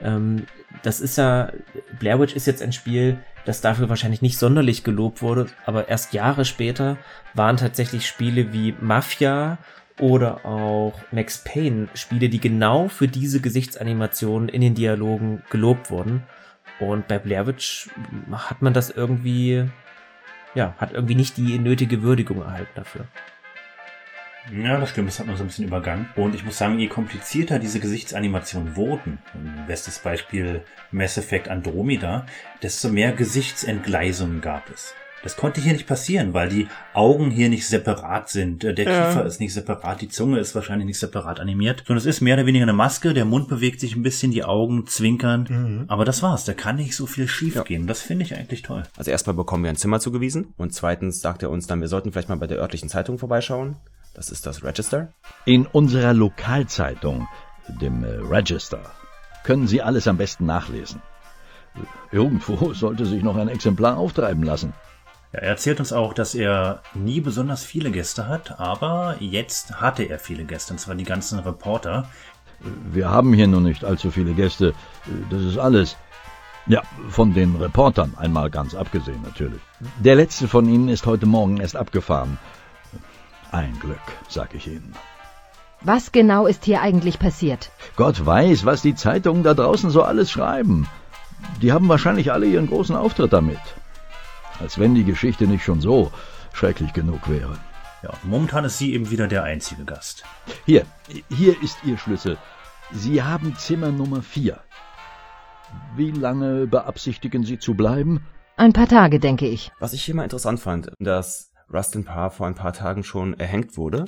ähm, das ist ja, Blair Witch ist jetzt ein Spiel, das dafür wahrscheinlich nicht sonderlich gelobt wurde, aber erst Jahre später waren tatsächlich Spiele wie Mafia oder auch Max Payne Spiele, die genau für diese Gesichtsanimationen in den Dialogen gelobt wurden. Und bei Blair Witch hat man das irgendwie, ja, hat irgendwie nicht die nötige Würdigung erhalten dafür. Ja, das stimmt, das hat man so ein bisschen übergangen. Und ich muss sagen, je komplizierter diese Gesichtsanimationen wurden, bestes Beispiel Mass Effect Andromeda, desto mehr Gesichtsentgleisungen gab es. Das konnte hier nicht passieren, weil die Augen hier nicht separat sind. Der ja. Kiefer ist nicht separat, die Zunge ist wahrscheinlich nicht separat animiert, sondern es ist mehr oder weniger eine Maske, der Mund bewegt sich ein bisschen, die Augen zwinkern. Mhm. Aber das war's, da kann nicht so viel schief ja. gehen. Das finde ich eigentlich toll. Also erstmal bekommen wir ein Zimmer zugewiesen und zweitens sagt er uns dann, wir sollten vielleicht mal bei der örtlichen Zeitung vorbeischauen. Das ist das Register. In unserer Lokalzeitung, dem äh, Register, können Sie alles am besten nachlesen. Irgendwo sollte sich noch ein Exemplar auftreiben lassen. Ja, er erzählt uns auch, dass er nie besonders viele Gäste hat, aber jetzt hatte er viele Gäste, und zwar die ganzen Reporter. Wir haben hier nur nicht allzu viele Gäste, das ist alles. Ja, von den Reportern einmal ganz abgesehen natürlich. Der letzte von ihnen ist heute Morgen erst abgefahren. Ein Glück, sag ich Ihnen. Was genau ist hier eigentlich passiert? Gott weiß, was die Zeitungen da draußen so alles schreiben. Die haben wahrscheinlich alle ihren großen Auftritt damit. Als wenn die Geschichte nicht schon so schrecklich genug wäre. Ja, momentan ist sie eben wieder der einzige Gast. Hier, hier ist Ihr Schlüssel. Sie haben Zimmer Nummer 4. Wie lange beabsichtigen Sie zu bleiben? Ein paar Tage, denke ich. Was ich hier mal interessant fand, dass Rustin Parr vor ein paar Tagen schon erhängt wurde.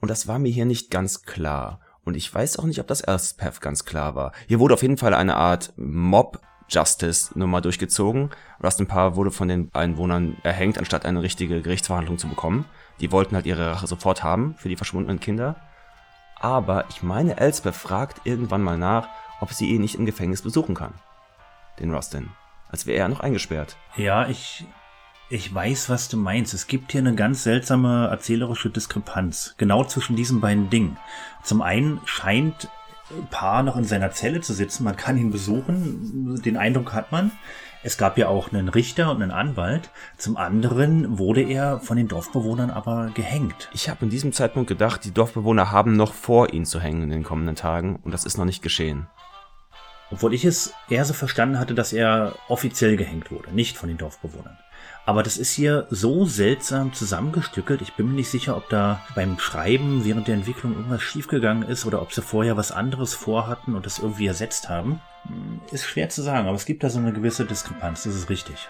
Und das war mir hier nicht ganz klar. Und ich weiß auch nicht, ob das Elspeth ganz klar war. Hier wurde auf jeden Fall eine Art Mob Justice Nummer durchgezogen. Rustin Parr wurde von den Einwohnern erhängt, anstatt eine richtige Gerichtsverhandlung zu bekommen. Die wollten halt ihre Rache sofort haben für die verschwundenen Kinder. Aber ich meine, Elspeth fragt irgendwann mal nach, ob sie ihn nicht im Gefängnis besuchen kann. Den Rustin. Als wäre er noch eingesperrt. Ja, ich ich weiß, was du meinst. Es gibt hier eine ganz seltsame erzählerische Diskrepanz. Genau zwischen diesen beiden Dingen. Zum einen scheint Paar noch in seiner Zelle zu sitzen. Man kann ihn besuchen. Den Eindruck hat man. Es gab ja auch einen Richter und einen Anwalt. Zum anderen wurde er von den Dorfbewohnern aber gehängt. Ich habe in diesem Zeitpunkt gedacht, die Dorfbewohner haben noch vor, ihn zu hängen in den kommenden Tagen. Und das ist noch nicht geschehen. Obwohl ich es eher so verstanden hatte, dass er offiziell gehängt wurde, nicht von den Dorfbewohnern. Aber das ist hier so seltsam zusammengestückelt. Ich bin mir nicht sicher, ob da beim Schreiben während der Entwicklung irgendwas schiefgegangen ist oder ob sie vorher was anderes vorhatten und das irgendwie ersetzt haben. Hm, ist schwer zu sagen, aber es gibt da so eine gewisse Diskrepanz, das ist richtig.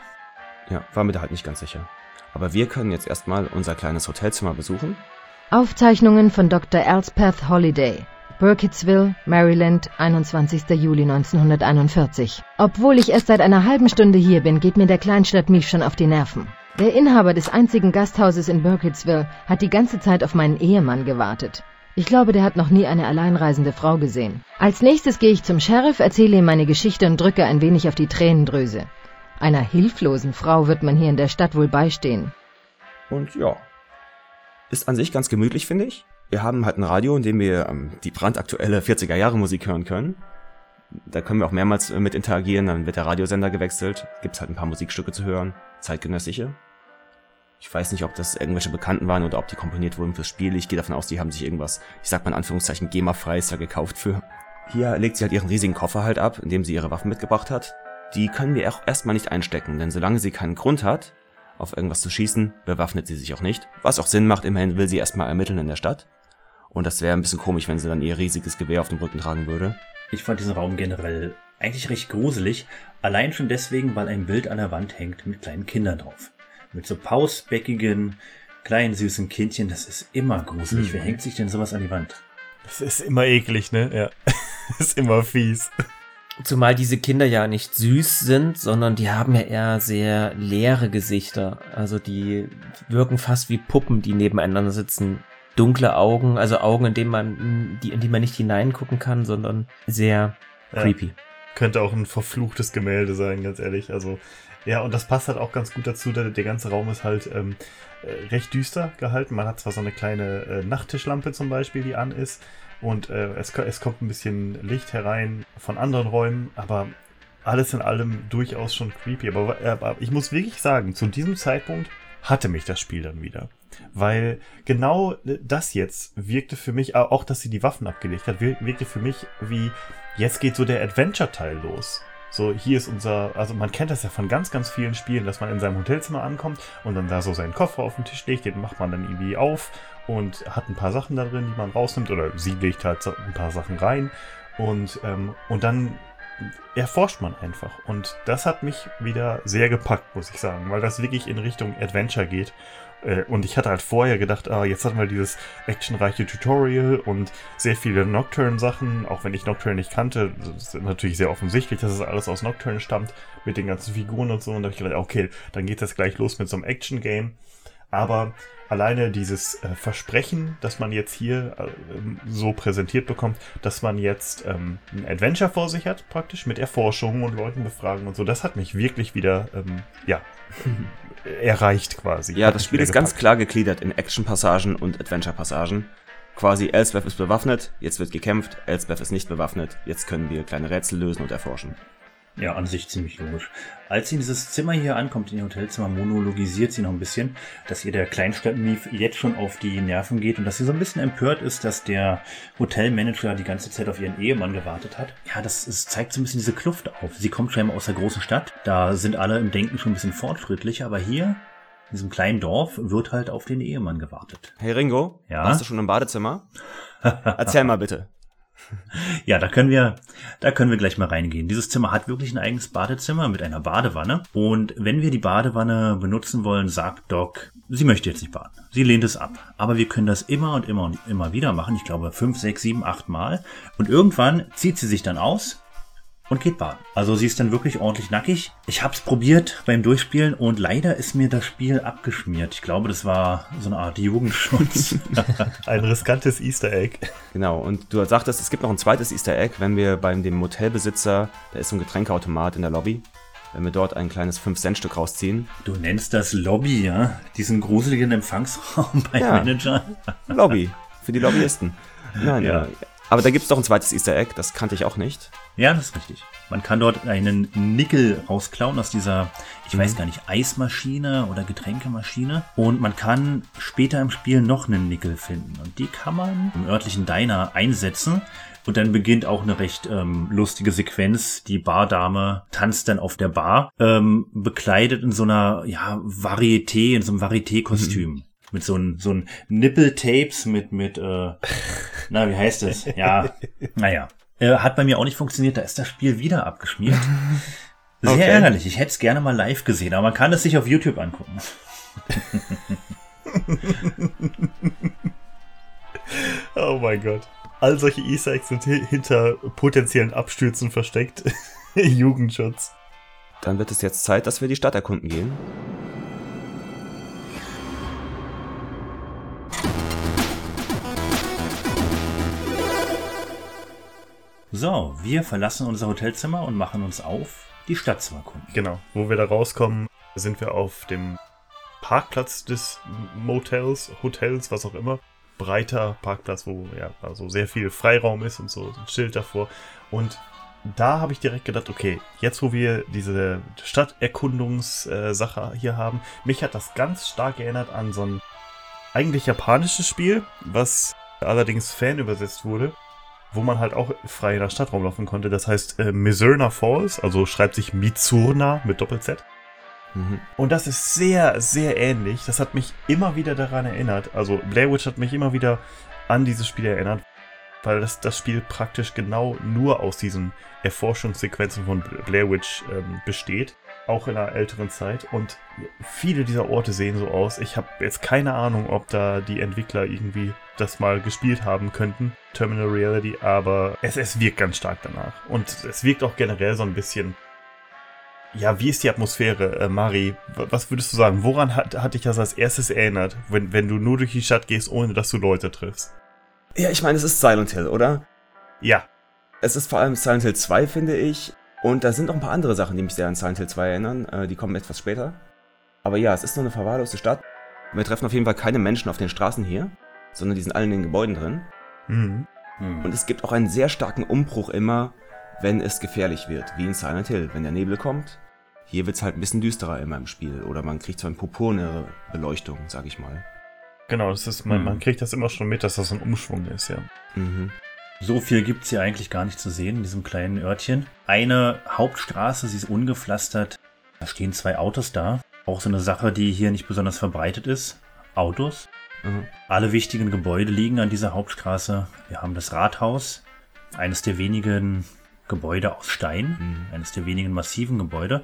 Ja, war mir da halt nicht ganz sicher. Aber wir können jetzt erstmal unser kleines Hotelzimmer besuchen. Aufzeichnungen von Dr. Elspeth Holiday. Burkittsville, Maryland, 21. Juli 1941. Obwohl ich erst seit einer halben Stunde hier bin, geht mir der Kleinstadtmief schon auf die Nerven. Der Inhaber des einzigen Gasthauses in Burkittsville hat die ganze Zeit auf meinen Ehemann gewartet. Ich glaube, der hat noch nie eine alleinreisende Frau gesehen. Als nächstes gehe ich zum Sheriff, erzähle ihm meine Geschichte und drücke ein wenig auf die Tränendrüse. Einer hilflosen Frau wird man hier in der Stadt wohl beistehen. Und ja. Ist an sich ganz gemütlich, finde ich wir haben halt ein Radio, in dem wir ähm, die brandaktuelle 40er Jahre Musik hören können. Da können wir auch mehrmals äh, mit interagieren, dann wird der Radiosender gewechselt, gibt's halt ein paar Musikstücke zu hören, zeitgenössische. Ich weiß nicht, ob das irgendwelche Bekannten waren oder ob die komponiert wurden fürs Spiel. Ich gehe davon aus, die haben sich irgendwas, ich sag mal in Anführungszeichen, GEMA-freies da gekauft für. Hier legt sie halt ihren riesigen Koffer halt ab, in dem sie ihre Waffen mitgebracht hat. Die können wir auch erstmal nicht einstecken, denn solange sie keinen Grund hat, auf irgendwas zu schießen, bewaffnet sie sich auch nicht. Was auch Sinn macht, immerhin will sie erstmal ermitteln in der Stadt. Und das wäre ein bisschen komisch, wenn sie dann ihr riesiges Gewehr auf dem Rücken tragen würde. Ich fand diesen Raum generell eigentlich recht gruselig. Allein schon deswegen, weil ein Bild an der Wand hängt mit kleinen Kindern drauf. Mit so pausbäckigen, kleinen süßen Kindchen. Das ist immer gruselig. Mhm. Wer hängt sich denn sowas an die Wand? Das ist immer eklig, ne? Ja. das ist immer fies. Zumal diese Kinder ja nicht süß sind, sondern die haben ja eher sehr leere Gesichter. Also die wirken fast wie Puppen, die nebeneinander sitzen dunkle Augen, also Augen, in denen man, die, in die man nicht hineingucken kann, sondern sehr ja. creepy. Könnte auch ein verfluchtes Gemälde sein, ganz ehrlich. Also, ja, und das passt halt auch ganz gut dazu, der, der ganze Raum ist halt ähm, äh, recht düster gehalten. Man hat zwar so eine kleine äh, Nachttischlampe zum Beispiel, die an ist, und äh, es, es kommt ein bisschen Licht herein von anderen Räumen, aber alles in allem durchaus schon creepy. Aber, aber ich muss wirklich sagen, zu diesem Zeitpunkt hatte mich das Spiel dann wieder. Weil genau das jetzt wirkte für mich, auch dass sie die Waffen abgelegt hat, wirkte für mich wie, jetzt geht so der Adventure-Teil los. So, hier ist unser, also man kennt das ja von ganz, ganz vielen Spielen, dass man in seinem Hotelzimmer ankommt und dann da so seinen Koffer auf den Tisch legt, den macht man dann irgendwie auf und hat ein paar Sachen da drin, die man rausnimmt oder sie legt halt ein paar Sachen rein und, ähm, und dann erforscht man einfach. Und das hat mich wieder sehr gepackt, muss ich sagen, weil das wirklich in Richtung Adventure geht. Äh, und ich hatte halt vorher gedacht, ah, jetzt hatten wir dieses actionreiche Tutorial und sehr viele Nocturne-Sachen, auch wenn ich Nocturne nicht kannte, das ist natürlich sehr offensichtlich, dass es alles aus Nocturne stammt, mit den ganzen Figuren und so. Und da ich gedacht, okay, dann geht das gleich los mit so einem Action-Game. Aber alleine dieses äh, Versprechen, dass man jetzt hier äh, so präsentiert bekommt, dass man jetzt ähm, ein Adventure vor sich hat, praktisch mit Erforschungen und Leuten befragen und so, das hat mich wirklich wieder, ähm, ja, erreicht quasi. Ja, das Spiel ist gepackt. ganz klar gegliedert in Action-Passagen und Adventure-Passagen. Quasi Elsbeth ist bewaffnet, jetzt wird gekämpft, Elsbeth ist nicht bewaffnet, jetzt können wir kleine Rätsel lösen und erforschen. Ja, an sich ziemlich logisch. Als sie in dieses Zimmer hier ankommt, in ihr Hotelzimmer, monologisiert sie noch ein bisschen, dass ihr der Kleinstadtmief jetzt schon auf die Nerven geht und dass sie so ein bisschen empört ist, dass der Hotelmanager die ganze Zeit auf ihren Ehemann gewartet hat. Ja, das, das zeigt so ein bisschen diese Kluft auf. Sie kommt scheinbar aus der großen Stadt. Da sind alle im Denken schon ein bisschen fortschrittlicher, aber hier in diesem kleinen Dorf wird halt auf den Ehemann gewartet. Hey Ringo, ja? warst du schon im Badezimmer? Erzähl mal bitte. Ja, da können wir, da können wir gleich mal reingehen. Dieses Zimmer hat wirklich ein eigenes Badezimmer mit einer Badewanne. Und wenn wir die Badewanne benutzen wollen, sagt Doc, sie möchte jetzt nicht baden. Sie lehnt es ab. Aber wir können das immer und immer und immer wieder machen. Ich glaube fünf, sechs, sieben, acht Mal. Und irgendwann zieht sie sich dann aus und geht baden. Also sie ist dann wirklich ordentlich nackig. Ich habe es probiert beim Durchspielen und leider ist mir das Spiel abgeschmiert. Ich glaube, das war so eine Art Jugendschutz. ein riskantes Easter Egg. Genau, und du sagtest, es gibt noch ein zweites Easter Egg, wenn wir beim dem Motelbesitzer, da ist so ein Getränkeautomat in der Lobby, wenn wir dort ein kleines 5-Cent-Stück rausziehen. Du nennst das Lobby, ja? Diesen gruseligen Empfangsraum bei ja, Manager. Lobby, für die Lobbyisten. Nein, ja. Äh, aber da gibt es doch ein zweites Easter Egg, das kannte ich auch nicht. Ja, das ist richtig. Man kann dort einen Nickel rausklauen aus dieser, ich weiß gar nicht, Eismaschine oder Getränkemaschine. Und man kann später im Spiel noch einen Nickel finden. Und die kann man im örtlichen Diner einsetzen. Und dann beginnt auch eine recht ähm, lustige Sequenz. Die Bardame tanzt dann auf der Bar, ähm, bekleidet in so einer ja, Varieté, in so einem Varieté-Kostüm. Mhm mit so ein so ein Nippeltapes mit mit äh, na wie heißt es ja naja äh, hat bei mir auch nicht funktioniert da ist das Spiel wieder abgeschmiert. Sehr okay. ärgerlich ich hätte es gerne mal live gesehen aber man kann es sich auf YouTube angucken. Oh mein Gott. All solche Easter Eggs sind hinter potenziellen Abstürzen versteckt. Jugendschutz. Dann wird es jetzt Zeit dass wir die Stadt erkunden gehen So, wir verlassen unser Hotelzimmer und machen uns auf, die Stadt zu erkunden. Genau, wo wir da rauskommen, sind wir auf dem Parkplatz des Motels, Hotels, was auch immer. Breiter Parkplatz, wo ja also sehr viel Freiraum ist und so ein Schild davor. Und da habe ich direkt gedacht, okay, jetzt wo wir diese Stadterkundungssache hier haben, mich hat das ganz stark erinnert an so ein eigentlich japanisches Spiel, was allerdings Fan übersetzt wurde wo man halt auch frei in der Stadt rumlaufen konnte. Das heißt äh, Mizurna Falls, also schreibt sich Mizurna mit Doppel-Z. Mhm. Und das ist sehr, sehr ähnlich. Das hat mich immer wieder daran erinnert. Also Blair Witch hat mich immer wieder an dieses Spiel erinnert, weil das, das Spiel praktisch genau nur aus diesen Erforschungssequenzen von Blair Witch ähm, besteht auch in einer älteren Zeit. Und viele dieser Orte sehen so aus. Ich habe jetzt keine Ahnung, ob da die Entwickler irgendwie das mal gespielt haben könnten, Terminal Reality, aber es, es wirkt ganz stark danach. Und es wirkt auch generell so ein bisschen. Ja, wie ist die Atmosphäre, äh, Mari? Was würdest du sagen? Woran hat, hat dich das als erstes erinnert, wenn, wenn du nur durch die Stadt gehst, ohne dass du Leute triffst? Ja, ich meine, es ist Silent Hill, oder? Ja. Es ist vor allem Silent Hill 2, finde ich. Und da sind noch ein paar andere Sachen, die mich sehr an Silent Hill 2 erinnern. Äh, die kommen etwas später. Aber ja, es ist nur eine verwahrloste Stadt. Wir treffen auf jeden Fall keine Menschen auf den Straßen hier, sondern die sind alle in den Gebäuden drin. Mhm. Mhm. Und es gibt auch einen sehr starken Umbruch immer, wenn es gefährlich wird, wie in Silent Hill. Wenn der Nebel kommt, hier wird es halt ein bisschen düsterer immer im Spiel. Oder man kriegt so eine purpurne Beleuchtung, sag ich mal. Genau, das ist, man, Hm. man kriegt das immer schon mit, dass das so ein Umschwung ist, ja. Mhm. So viel gibt's hier eigentlich gar nicht zu sehen in diesem kleinen Örtchen. Eine Hauptstraße, sie ist ungepflastert. Da stehen zwei Autos da. Auch so eine Sache, die hier nicht besonders verbreitet ist. Autos. Mhm. Alle wichtigen Gebäude liegen an dieser Hauptstraße. Wir haben das Rathaus, eines der wenigen Gebäude aus Stein, Mhm. eines der wenigen massiven Gebäude.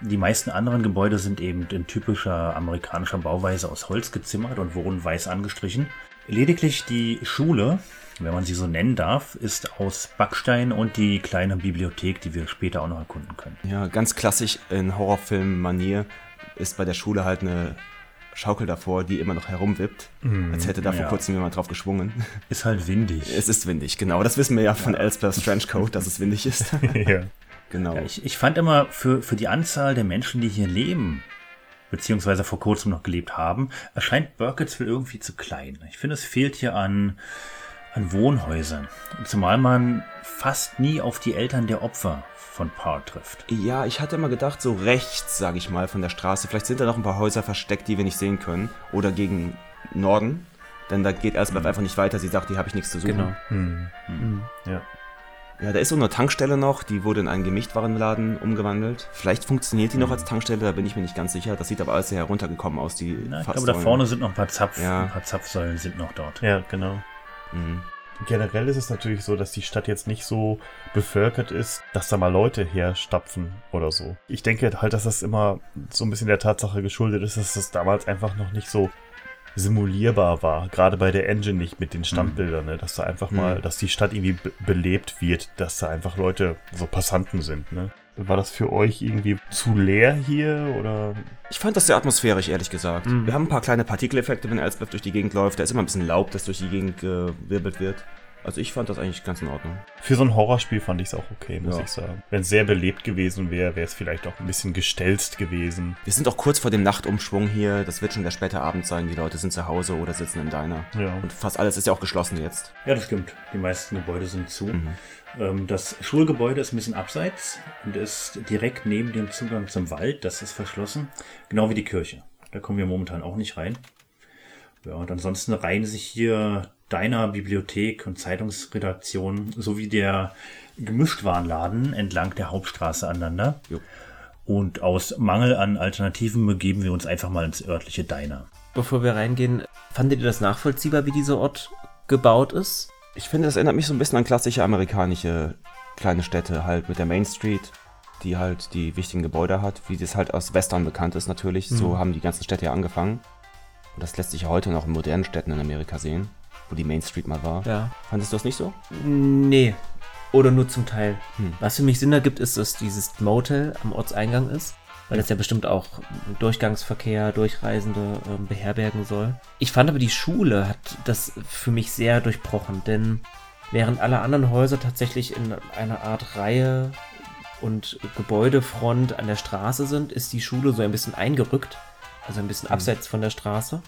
Die meisten anderen Gebäude sind eben in typischer amerikanischer Bauweise aus Holz gezimmert und wurden weiß angestrichen. Lediglich die Schule, wenn man sie so nennen darf, ist aus Backstein und die kleine Bibliothek, die wir später auch noch erkunden können. Ja, ganz klassisch in Horrorfilm-Manier ist bei der Schule halt eine Schaukel davor, die immer noch herumwippt, als hätte da vor ja. kurzem jemand drauf geschwungen. Ist halt windig. Es ist windig, genau. Das wissen wir ja von Elspeth's Trenchcoat, dass es windig ist. ja. genau. Ja, ich, ich fand immer, für, für die Anzahl der Menschen, die hier leben, beziehungsweise vor kurzem noch gelebt haben, erscheint Burkittsville irgendwie zu klein. Ich finde, es fehlt hier an, an Wohnhäusern. Zumal man fast nie auf die Eltern der Opfer von Parr trifft. Ja, ich hatte immer gedacht, so rechts, sage ich mal, von der Straße. Vielleicht sind da noch ein paar Häuser versteckt, die wir nicht sehen können. Oder gegen Norden. Denn da geht Elspeth einfach nicht weiter. Sie sagt, hier habe ich nichts zu suchen. Genau. Hm. Mhm. Ja. Ja, da ist so eine Tankstelle noch, die wurde in einen Gemischtwarenladen umgewandelt. Vielleicht funktioniert die noch als Tankstelle, da bin ich mir nicht ganz sicher. Das sieht aber alles sehr heruntergekommen aus, die Na, ich glaube, da vorne sind noch ein paar Zapf, Ja. ein paar Zapfsäulen sind noch dort. ja, genau. Mhm. Generell ist es natürlich so, dass die Stadt jetzt nicht so bevölkert ist, dass da mal Leute herstapfen oder so. Ich denke halt, dass das immer so ein bisschen der Tatsache geschuldet ist, dass das damals einfach noch nicht so simulierbar war. Gerade bei der Engine nicht mit den Standbildern, ne? dass da einfach mal, Mhm. dass die Stadt irgendwie be belebt wird, dass da einfach Leute, so Passanten sind. Ne? War das für euch irgendwie zu leer hier oder? Ich fand das sehr atmosphärisch, ehrlich gesagt. Mhm. Wir haben ein paar kleine Partikeleffekte, wenn Elspeth durch die Gegend läuft. Da ist immer ein bisschen Laub, das durch die Gegend gewirbelt wird. Also ich fand das eigentlich ganz in Ordnung. Für so ein Horrorspiel fand ich es auch okay, muss Ja. ich sagen. Wenn es sehr belebt gewesen wäre, wäre es vielleicht auch ein bisschen gestelzt gewesen. Wir sind auch kurz vor dem Nachtumschwung hier. Das wird schon der späte Abend sein. Die Leute sind zu Hause oder sitzen im Diner. Ja. Und fast alles ist ja auch geschlossen jetzt. Ja, das stimmt. Die meisten Gebäude sind zu. Mhm. Ähm, Das Schulgebäude ist ein bisschen abseits und ist direkt neben dem Zugang zum Wald. Das ist verschlossen. Genau wie die Kirche. Da kommen wir momentan auch nicht rein. Ja, und ansonsten reihen sich hier Deiner, Bibliothek und Zeitungsredaktion sowie der Gemischtwarenladen entlang der Hauptstraße aneinander. Jo. Und aus Mangel an Alternativen begeben wir uns einfach mal ins örtliche Diner. Bevor wir reingehen, fandet ihr das nachvollziehbar, wie dieser Ort gebaut ist? Ich finde, das erinnert mich so ein bisschen an klassische amerikanische kleine Städte, halt mit der Main Street, die halt die wichtigen Gebäude hat, wie das halt aus Western bekannt ist natürlich. So Mhm. haben die ganzen Städte ja angefangen. Und das lässt sich ja heute noch in modernen Städten in Amerika sehen, wo die Main Street mal war. Ja. Fandest du das nicht so? Nee. Oder nur zum Teil. Hm. Was für mich Sinn ergibt, ist, dass dieses Motel am Ortseingang ist. Weil das ja bestimmt auch Durchgangsverkehr, Durchreisende ähm, beherbergen soll. Ich fand aber, die Schule hat das für mich sehr durchbrochen, denn während alle anderen Häuser tatsächlich in einer Art Reihe und Gebäudefront an der Straße sind, ist die Schule so ein bisschen eingerückt, also ein bisschen abseits von der Straße.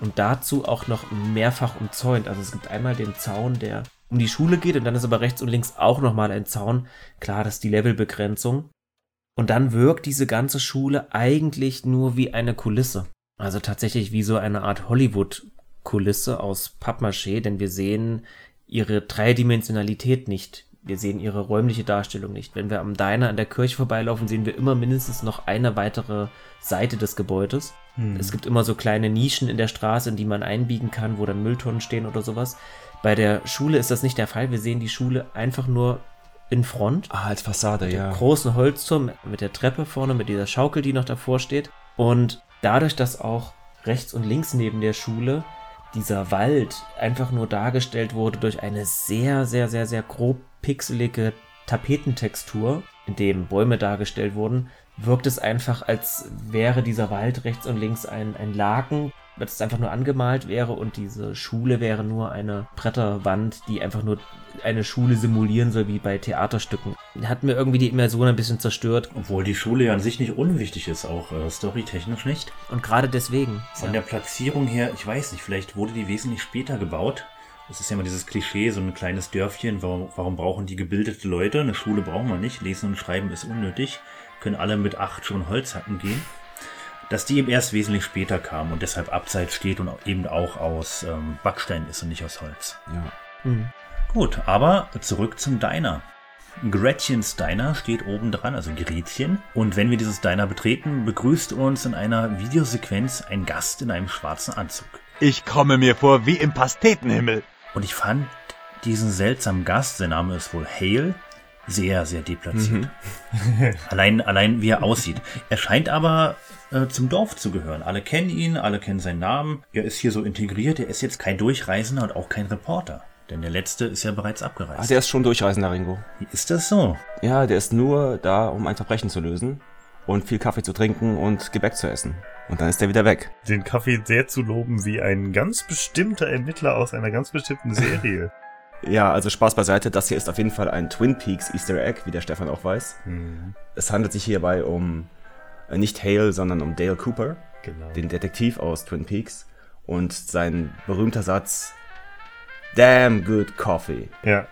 Und dazu auch noch mehrfach umzäunt. Also es gibt einmal den Zaun, der um die Schule geht und dann ist aber rechts und links auch nochmal ein Zaun. Klar, das ist die Levelbegrenzung. Und dann wirkt diese ganze Schule eigentlich nur wie eine Kulisse. Also tatsächlich wie so eine Art Hollywood-Kulisse aus Pappmaché, denn wir sehen ihre Dreidimensionalität nicht. Wir sehen ihre räumliche Darstellung nicht. Wenn wir am Diner an der Kirche vorbeilaufen, sehen wir immer mindestens noch eine weitere Seite des Gebäudes. Hm. Es gibt immer so kleine Nischen in der Straße, in die man einbiegen kann, wo dann Mülltonnen stehen oder sowas. Bei der Schule ist das nicht der Fall. Wir sehen die Schule einfach nur in Front. Ah, als Fassade, dem großen Holzturm, mit der Treppe vorne, mit dieser Schaukel, die noch davor steht. Und dadurch, dass auch rechts und links neben der Schule dieser Wald einfach nur dargestellt wurde durch eine sehr, sehr, sehr, sehr grob pixelige Tapetentextur, in dem Bäume dargestellt wurden, wirkt es einfach, als wäre dieser Wald rechts und links ein, ein Laken, das einfach nur angemalt wäre und diese Schule wäre nur eine Bretterwand, die einfach nur eine Schule simulieren soll, wie bei Theaterstücken. Hat mir irgendwie die Immersion ein bisschen zerstört. Obwohl die Schule ja an sich nicht unwichtig ist, auch äh, storytechnisch nicht. Und gerade deswegen. Von der Platzierung her, ich weiß nicht, vielleicht wurde die wesentlich später gebaut. Das ist ja immer dieses Klischee, so ein kleines Dörfchen. Warum, warum brauchen die gebildete Leute? Eine Schule brauchen wir nicht. Lesen und Schreiben ist unnötig. Können alle mit acht schon Holz hacken gehen. Dass die eben erst wesentlich später kam und deshalb abseits steht und eben auch aus ähm, Backstein ist und nicht aus Holz. Ja. Mhm. Gut, aber zurück zum Diner. Gretchens Diner steht oben dran, also Gretchen. Und wenn wir dieses Diner betreten, begrüßt uns in einer Videosequenz ein Gast in einem schwarzen Anzug. Ich komme mir vor wie im Pastetenhimmel. Und ich fand diesen seltsamen Gast, sein Name ist wohl Hale, sehr, sehr deplatziert. allein, allein wie er aussieht. Er scheint aber äh, zum Dorf zu gehören. Alle kennen ihn, alle kennen seinen Namen. Er ist hier so integriert. Er ist jetzt kein Durchreisender und auch kein Reporter. Denn der letzte ist ja bereits abgereist. Ah, der ist schon Durchreisender, Ringo. Ist das so? Ja, der ist nur da, um ein Verbrechen zu lösen und viel Kaffee zu trinken und Gebäck zu essen. Und dann ist er wieder weg. Den Kaffee sehr zu loben wie ein ganz bestimmter Ermittler aus einer ganz bestimmten Serie. Ja, also Spaß beiseite, das hier ist auf jeden Fall ein Twin Peaks Easter Egg, wie der Stefan auch weiß. Hm. Es handelt sich hierbei um äh, nicht Hale, sondern um Dale Cooper, Genau. den Detektiv aus Twin Peaks. Und sein berühmter Satz, Damn good coffee Ja.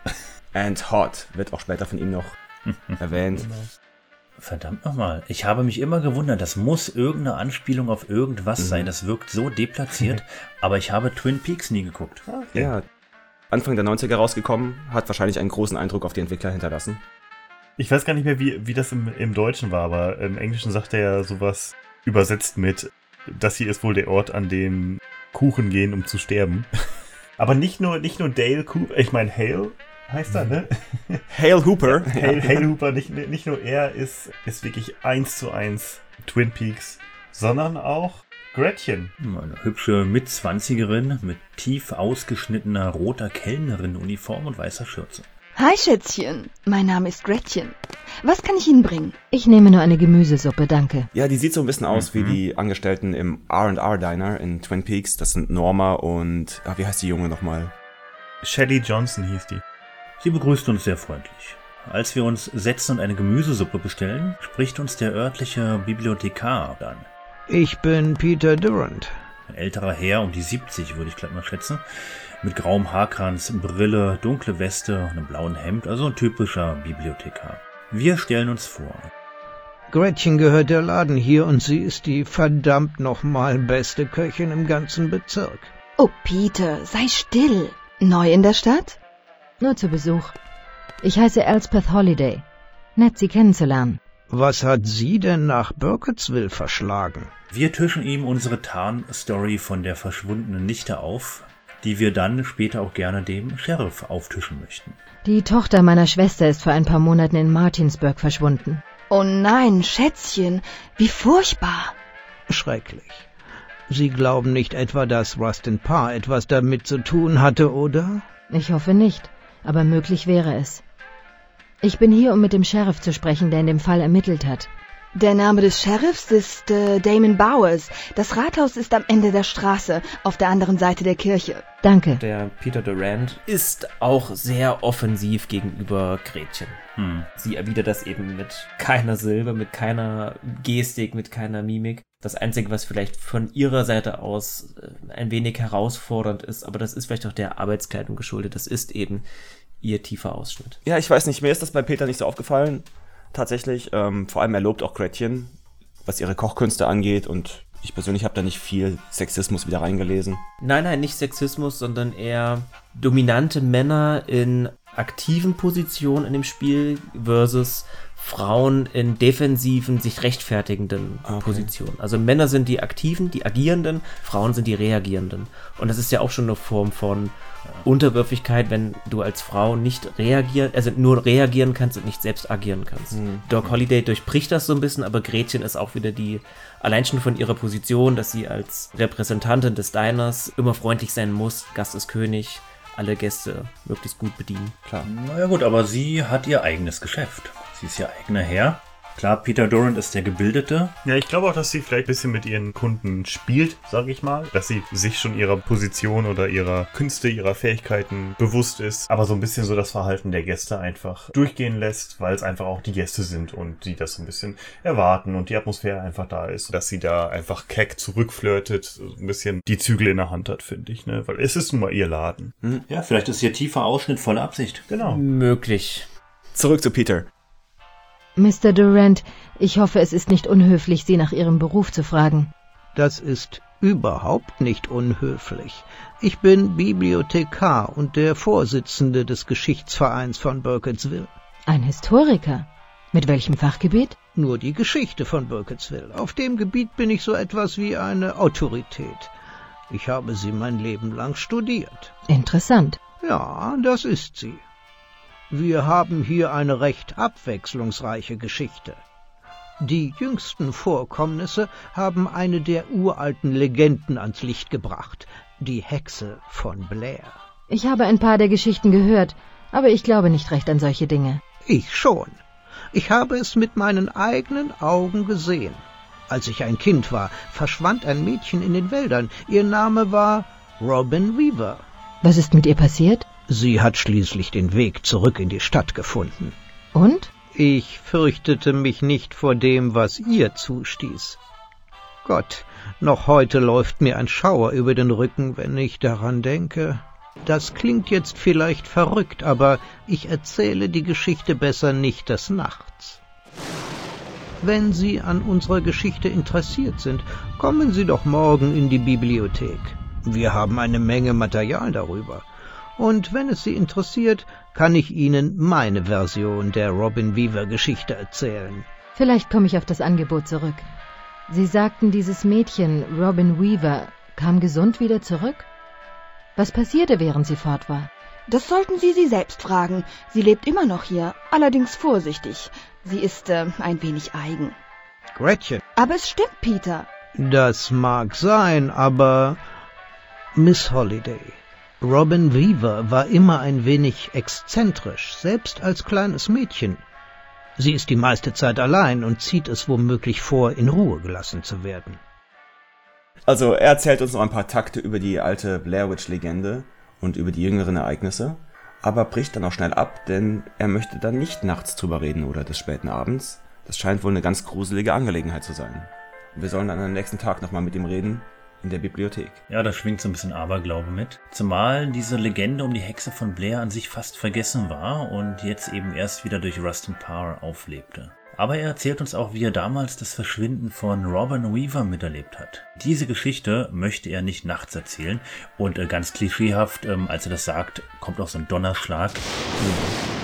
and hot, wird auch später von ihm noch erwähnt. Verdammt nochmal. Ich habe mich immer gewundert, das muss irgendeine Anspielung auf irgendwas Mhm. sein. Das wirkt so deplatziert. aber ich habe Twin Peaks nie geguckt. Ja, Anfang der 90er rausgekommen, hat wahrscheinlich einen großen Eindruck auf die Entwickler hinterlassen. Ich weiß gar nicht mehr, wie, wie das im, im Deutschen war, aber im Englischen sagt er ja sowas übersetzt mit, das hier ist wohl der Ort, an dem Kuchen gehen, um zu sterben. Aber nicht nur, nicht nur Dale Cooper, ich meine Hale heißt er, ne? Hale Hooper. Hale, Hale Hooper, nicht, nicht nur er ist, ist wirklich eins zu eins Twin Peaks, sondern auch Gretchen. Eine hübsche Mitzwanzigerin mit tief ausgeschnittener roter Kellnerin-Uniform und weißer Schürze. Hi Schätzchen, mein Name ist Gretchen. Was kann ich Ihnen bringen? Ich nehme nur eine Gemüsesuppe, danke. Ja, die sieht so ein bisschen aus wie die Angestellten im R&R Diner in Twin Peaks. Das sind Norma und, ah, wie heißt die Junge nochmal? Shelley Johnson hieß die. Sie begrüßt uns sehr freundlich. Als wir uns setzen und eine Gemüsesuppe bestellen, spricht uns der örtliche Bibliothekar an. Ich bin Peter Durant. Ein älterer Herr, um die 70 würde ich gleich mal schätzen, mit grauem Haarkranz, Brille, dunkle Weste, einem blauen Hemd, also ein typischer Bibliothekar. Wir stellen uns vor. Gretchen gehört der Laden hier und sie ist die verdammt nochmal beste Köchin im ganzen Bezirk. Oh Peter, sei still. Neu in der Stadt? Nur zu Besuch. Ich heiße Elspeth Holiday. Nett, Sie kennenzulernen. Was hat sie denn nach Burkittsville verschlagen? Wir tischen ihm unsere Tarn-Story von der verschwundenen Nichte auf, die wir dann später auch gerne dem Sheriff auftischen möchten. Die Tochter meiner Schwester ist vor ein paar Monaten in Martinsburg verschwunden. Oh nein, Schätzchen, wie furchtbar. Schrecklich. Sie glauben nicht etwa, dass Rustin Parr etwas damit zu tun hatte, oder? Ich hoffe nicht, aber möglich wäre es. Ich bin hier, um mit dem Sheriff zu sprechen, der in dem Fall ermittelt hat. Der Name des Sheriffs ist äh, Damon Bowers. Das Rathaus ist am Ende der Straße, auf der anderen Seite der Kirche. Danke. Der Peter Durant ist auch sehr offensiv gegenüber Gretchen. Hm. Sie erwidert das eben mit keiner Silbe, mit keiner Gestik, mit keiner Mimik. Das Einzige, was vielleicht von ihrer Seite aus äh, ein wenig herausfordernd ist, aber das ist vielleicht auch der Arbeitskleidung geschuldet, das ist eben ihr tiefer Ausschnitt. Ja, ich weiß nicht, mir ist das bei Peter nicht so aufgefallen. Tatsächlich, ähm, vor allem er lobt auch Gretchen, was ihre Kochkünste angeht und ich persönlich habe da nicht viel Sexismus wieder reingelesen. Nein, nein, nicht Sexismus, sondern eher dominante Männer in aktiven Positionen in dem Spiel versus Frauen in defensiven, sich rechtfertigenden Okay. Positionen. Also Männer sind die Aktiven, die Agierenden, Frauen sind die Reagierenden. Und das ist ja auch schon eine Form von Unterwürfigkeit, wenn du als Frau nicht reagieren, also nur reagieren kannst und nicht selbst agieren kannst. Doc Holliday durchbricht das so ein bisschen, aber Gretchen ist auch wieder die, allein schon von ihrer Position, dass sie als Repräsentantin des Diners immer freundlich sein muss, Gast ist König, alle Gäste möglichst gut bedienen. Klar. Naja gut, aber sie hat ihr eigenes Geschäft. Sie ist ihr eigener Herr. Klar, Peter Durant ist der Gebildete. Ja, ich glaube auch, dass sie vielleicht ein bisschen mit ihren Kunden spielt, sage ich mal. Dass sie sich schon ihrer Position oder ihrer Künste, ihrer Fähigkeiten bewusst ist. Aber so ein bisschen so das Verhalten der Gäste einfach durchgehen lässt, weil es einfach auch die Gäste sind und die das so ein bisschen erwarten und die Atmosphäre einfach da ist. Dass sie da einfach keck zurückflirtet, so ein bisschen die Zügel in der Hand hat, finde ich. Ne? Weil es ist nun mal ihr Laden. Ja, vielleicht ist ihr tiefer Ausschnitt voller Absicht. Genau. Möglich. Zurück zu Peter. Mr. Durant, ich hoffe, es ist nicht unhöflich, Sie nach Ihrem Beruf zu fragen. Das ist überhaupt nicht unhöflich. Ich bin Bibliothekar und der Vorsitzende des Geschichtsvereins von Burkittsville. Ein Historiker? Mit welchem Fachgebiet? Nur die Geschichte von Burkittsville. Auf dem Gebiet bin ich so etwas wie eine Autorität. Ich habe sie mein Leben lang studiert. Interessant. Ja, das ist sie. Wir haben hier eine recht abwechslungsreiche Geschichte. Die jüngsten Vorkommnisse haben eine der uralten Legenden ans Licht gebracht, die Hexe von Blair. Ich habe ein paar der Geschichten gehört, aber ich glaube nicht recht an solche Dinge. Ich schon. Ich habe es mit meinen eigenen Augen gesehen. Als ich ein Kind war, verschwand ein Mädchen in den Wäldern. Ihr Name war Robin Weaver. Was ist mit ihr passiert? Sie hat schließlich den Weg zurück in die Stadt gefunden. Und? Ich fürchtete mich nicht vor dem, was ihr zustieß. Gott, noch heute läuft mir ein Schauer über den Rücken, wenn ich daran denke. Das klingt jetzt vielleicht verrückt, aber ich erzähle die Geschichte besser nicht des Nachts. Wenn Sie an unserer Geschichte interessiert sind, kommen Sie doch morgen in die Bibliothek. Wir haben eine Menge Material darüber. Und wenn es Sie interessiert, kann ich Ihnen meine Version der Robin Weaver Geschichte erzählen. Vielleicht komme ich auf das Angebot zurück. Sie sagten, dieses Mädchen, Robin Weaver, kam gesund wieder zurück? Was passierte, während sie fort war? Das sollten Sie sie selbst fragen. Sie lebt immer noch hier, allerdings vorsichtig. Sie ist äh, ein wenig eigen. Gretchen. Aber es stimmt, Peter. Das mag sein, aber Miss Holiday, Robin Weaver war immer ein wenig exzentrisch, selbst als kleines Mädchen. Sie ist die meiste Zeit allein und zieht es womöglich vor, in Ruhe gelassen zu werden. Also er erzählt uns noch ein paar Takte über die alte Blair Witch-Legende und über die jüngeren Ereignisse, aber bricht dann auch schnell ab, denn er möchte dann nicht nachts drüber reden oder des späten Abends. Das scheint wohl eine ganz gruselige Angelegenheit zu sein. Wir sollen dann am nächsten Tag nochmal mit ihm reden, in der Bibliothek. Ja, da schwingt so ein bisschen Aberglaube mit. Zumal diese Legende um die Hexe von Blair an sich fast vergessen war und jetzt eben erst wieder durch Rustin Parr auflebte. Aber er erzählt uns auch, wie er damals das Verschwinden von Robin Weaver miterlebt hat. Diese Geschichte möchte er nicht nachts erzählen und äh, ganz klischeehaft, ähm, als er das sagt, kommt auch so ein Donnerschlag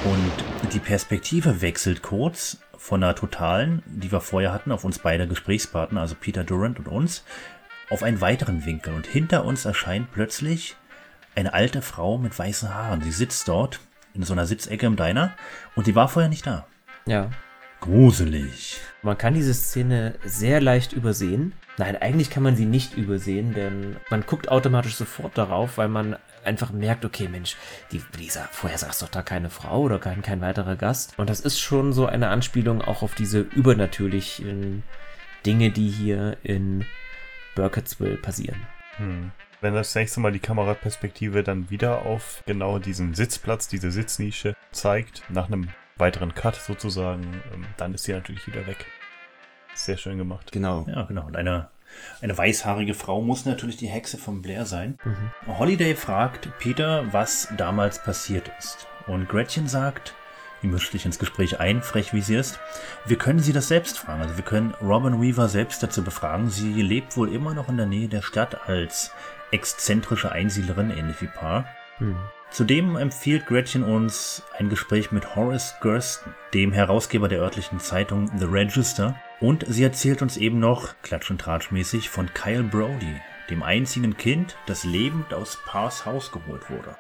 und die Perspektive wechselt kurz von einer totalen, die wir vorher hatten, auf uns beide Gesprächspartner, also Peter Durant und uns, auf einen weiteren Winkel und hinter uns erscheint plötzlich eine alte Frau mit weißen Haaren. Sie sitzt dort in so einer Sitzecke im Diner und die war vorher nicht da. Ja. Gruselig. Man kann diese Szene sehr leicht übersehen. Nein, eigentlich kann man sie nicht übersehen, denn man guckt automatisch sofort darauf, weil man einfach merkt, okay, Mensch, die, dieser, vorher saß doch da keine Frau oder kein, kein weiterer Gast. Und das ist schon so eine Anspielung auch auf diese übernatürlichen Dinge, die hier in Burkittsville passieren. Hm. Wenn das nächste Mal die Kameraperspektive dann wieder auf genau diesen Sitzplatz, diese Sitznische zeigt, nach einem weiteren Cut sozusagen, ähm, dann ist sie natürlich wieder weg. Sehr schön gemacht. Genau. Ja, genau. Und eine, eine weißhaarige Frau muss natürlich die Hexe von Blair sein. Mhm. Holiday fragt Peter, was damals passiert ist. Und Gretchen sagt, die mischt sich ins Gespräch ein, frech wie sie ist. Wir können sie das selbst fragen. Also wir können Robin Weaver selbst dazu befragen. Sie lebt wohl immer noch in der Nähe der Stadt als exzentrische Einsiedlerin, ähnlich wie Parr. Mhm. Zudem empfiehlt Gretchen uns ein Gespräch mit Horace Gersten, dem Herausgeber der örtlichen Zeitung The Register. Und sie erzählt uns eben noch, klatsch- und tratschmäßig, von Kyle Brody, dem einzigen Kind, das lebend aus Parrs Haus geholt wurde.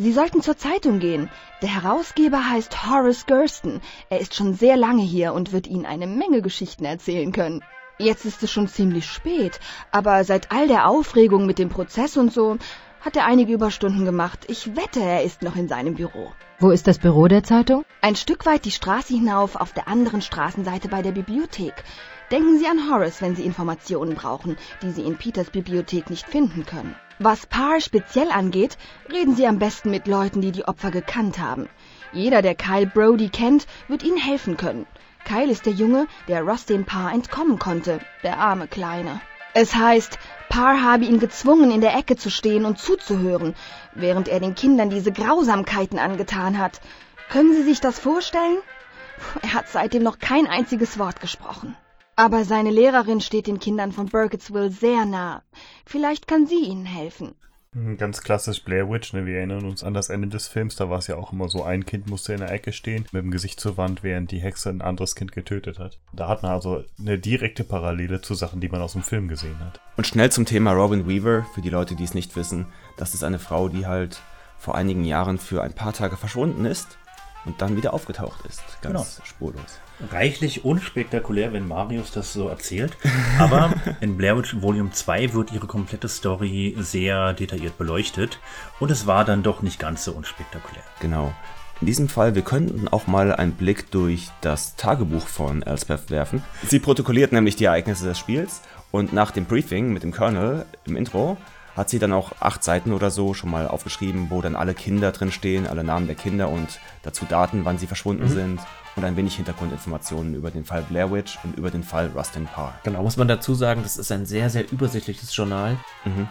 Sie sollten zur Zeitung gehen. Der Herausgeber heißt Horace Gersten. Er ist schon sehr lange hier und wird Ihnen eine Menge Geschichten erzählen können. Jetzt ist es schon ziemlich spät, aber seit all der Aufregung mit dem Prozess und so hat er einige Überstunden gemacht. Ich wette, er ist noch in seinem Büro. Wo ist das Büro der Zeitung? Ein Stück weit die Straße hinauf auf der anderen Straßenseite bei der Bibliothek. Denken Sie an Horace, wenn Sie Informationen brauchen, die Sie in Peters Bibliothek nicht finden können. Was Parr speziell angeht, reden Sie am besten mit Leuten, die die Opfer gekannt haben. Jeder, der Kyle Brody kennt, wird Ihnen helfen können. Kyle ist der Junge, der Rustin Parr entkommen konnte, der arme Kleine. Es heißt, Parr habe ihn gezwungen, in der Ecke zu stehen und zuzuhören, während er den Kindern diese Grausamkeiten angetan hat. Können Sie sich das vorstellen? Er hat seitdem noch kein einziges Wort gesprochen. Aber seine Lehrerin steht den Kindern von Burkittsville sehr nah. Vielleicht kann sie ihnen helfen. Hm, Ganz klassisch Blair Witch, ne? Wir erinnern uns an das Ende des Films, da war es ja auch immer so, ein Kind musste in der Ecke stehen, mit dem Gesicht zur Wand, während die Hexe ein anderes Kind getötet hat. Da hat man also eine direkte Parallele zu Sachen, die man aus dem Film gesehen hat. Und schnell zum Thema Robin Weaver, für die Leute, die es nicht wissen. Das ist eine Frau, die halt vor einigen Jahren für ein paar Tage verschwunden ist und dann wieder aufgetaucht ist. Ganz Genau. spurlos. Reichlich unspektakulär, wenn Marius das so erzählt. Aber in Blair Witch Volume 2 wird ihre komplette Story sehr detailliert beleuchtet. Und es war dann doch nicht ganz so unspektakulär. Genau. In diesem Fall, wir könnten auch mal einen Blick durch das Tagebuch von Elspeth werfen. Sie protokolliert nämlich die Ereignisse des Spiels und nach dem Briefing mit dem Colonel im Intro hat sie dann auch acht Seiten oder so schon mal aufgeschrieben, wo dann alle Kinder drin stehen, alle Namen der Kinder und dazu Daten, wann sie verschwunden Mhm. sind und ein wenig Hintergrundinformationen über den Fall Blair Witch und über den Fall Rustin Parr. Genau, muss man dazu sagen, das ist ein sehr, sehr übersichtliches Journal. Mhm.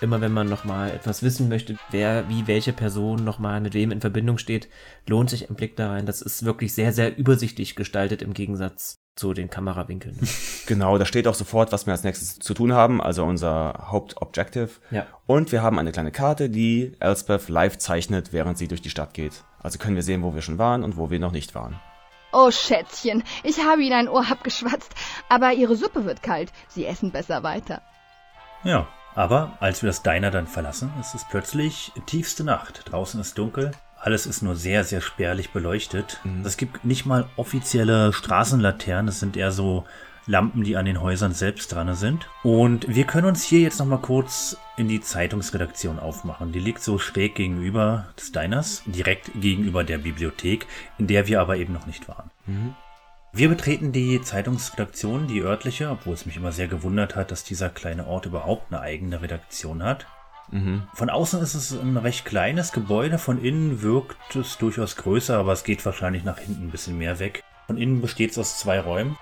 Immer wenn man nochmal etwas wissen möchte, wer, wie, welche Person nochmal mit wem in Verbindung steht, lohnt sich ein Blick da rein. Das ist wirklich sehr, sehr übersichtlich gestaltet im Gegensatz zu den Kamerawinkeln. Genau, da steht auch sofort, was wir als nächstes zu tun haben, also unser Hauptobjective. Ja. Und wir haben eine kleine Karte, die Elspeth live zeichnet, während sie durch die Stadt geht. Also können wir sehen, wo wir schon waren und wo wir noch nicht waren. Oh, Schätzchen, ich habe Ihnen ein Ohr abgeschwatzt, aber Ihre Suppe wird kalt. Sie essen besser weiter. Ja, aber als wir das Diner dann verlassen, ist es plötzlich tiefste Nacht. Draußen ist dunkel. Alles ist nur sehr, sehr spärlich beleuchtet. Es gibt nicht mal offizielle Straßenlaternen. Es sind eher so Lampen, die an den Häusern selbst dran sind. Und wir können uns hier jetzt nochmal kurz in die Zeitungsredaktion aufmachen. Die liegt so schräg gegenüber des Diners, direkt gegenüber der Bibliothek, in der wir aber eben noch nicht waren. Wir betreten die Zeitungsredaktion, die örtliche, obwohl es mich immer sehr gewundert hat, dass dieser kleine Ort überhaupt eine eigene Redaktion hat. Mhm. Von außen ist es ein recht kleines Gebäude, von innen wirkt es durchaus größer, aber es geht wahrscheinlich nach hinten ein bisschen mehr weg. Von innen besteht es aus zwei Räumen.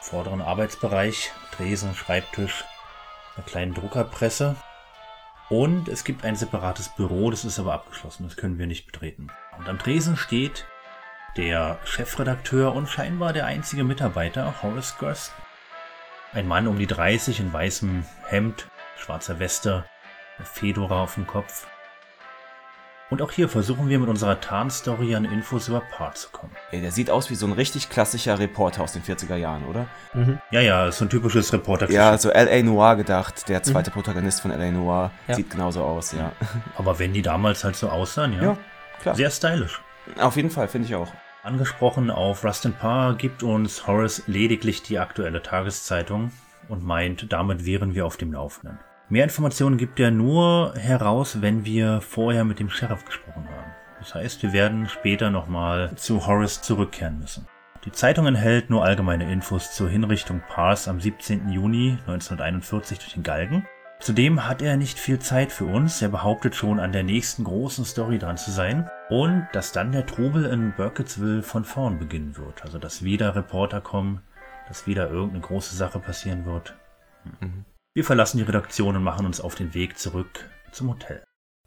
Vorderen Arbeitsbereich, Tresen, Schreibtisch, einer kleinen Druckerpresse. Und es gibt ein separates Büro, das ist aber abgeschlossen, das können wir nicht betreten. Und am Tresen steht der Chefredakteur und scheinbar der einzige Mitarbeiter, Horace Gersten. Ein Mann um die 30 in weißem Hemd, schwarzer Weste, Fedora auf dem Kopf. Und auch hier versuchen wir mit unserer Tarnstory an Infos über Paar zu kommen. Ey, der sieht aus wie so ein richtig klassischer Reporter aus den 40er Jahren, oder? Ja, ja, so ein typisches reporter Ja, so L.A. Noir gedacht. Der zweite Protagonist von L.A. Noir Ja. sieht genauso aus, ja. Aber wenn die damals halt so aussahen, ja. Ja, klar. Sehr stylisch. Auf jeden Fall, finde ich auch. Angesprochen auf Rustin Parr gibt uns Horace lediglich die aktuelle Tageszeitung und meint, damit wären wir auf dem Laufenden. Mehr Informationen gibt er nur heraus, wenn wir vorher mit dem Sheriff gesprochen haben. Das heißt, wir werden später nochmal zu Horace zurückkehren müssen. Die Zeitung enthält nur allgemeine Infos zur Hinrichtung Parrs am 17. Juni 1941 durch den Galgen. Zudem hat er nicht viel Zeit für uns. Er behauptet schon an der nächsten großen Story dran zu sein. Und dass dann der Trubel in Burkittsville von vorn beginnen wird. Also dass wieder Reporter kommen, dass wieder irgendeine große Sache passieren wird. Hm. Wir verlassen die Redaktion und machen uns auf den Weg zurück zum Hotel.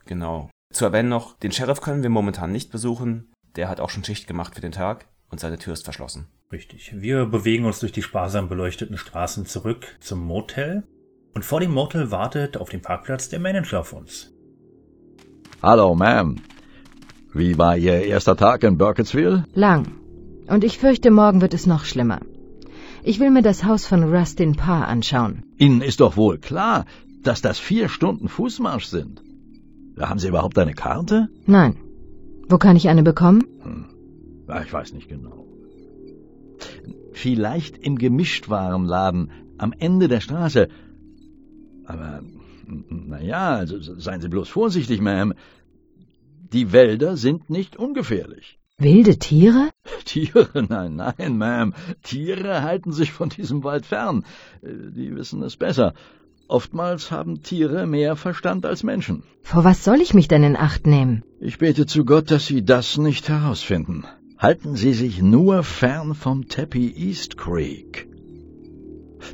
Genau. Zu erwähnen noch, den Sheriff können wir momentan nicht besuchen. Der hat auch schon Schicht gemacht für den Tag und seine Tür ist verschlossen. Richtig. Wir bewegen uns durch die sparsam beleuchteten Straßen zurück zum Motel. Und vor dem Motel wartet auf dem Parkplatz der Manager auf uns. Hallo, Ma'am. Wie war Ihr erster Tag in Burkittsville? Lang. Und ich fürchte, morgen wird es noch schlimmer. Ich will mir das Haus von Rustin Parr anschauen. Ihnen ist doch wohl klar, dass das vier Stunden Fußmarsch sind. Haben Sie überhaupt eine Karte? Nein. Wo kann ich eine bekommen? Hm. Ja, ich weiß nicht genau. Vielleicht im Gemischtwarenladen am Ende der Straße. Aber, naja, also seien Sie bloß vorsichtig, Ma'am. Die Wälder sind nicht ungefährlich. Wilde Tiere? Tiere? Nein, nein, Ma'am. Tiere halten sich von diesem Wald fern. Äh, Die wissen es besser. Oftmals haben Tiere mehr Verstand als Menschen. Vor was soll ich mich denn in Acht nehmen? Ich bete zu Gott, dass Sie das nicht herausfinden. Halten Sie sich nur fern vom Tappy East Creek.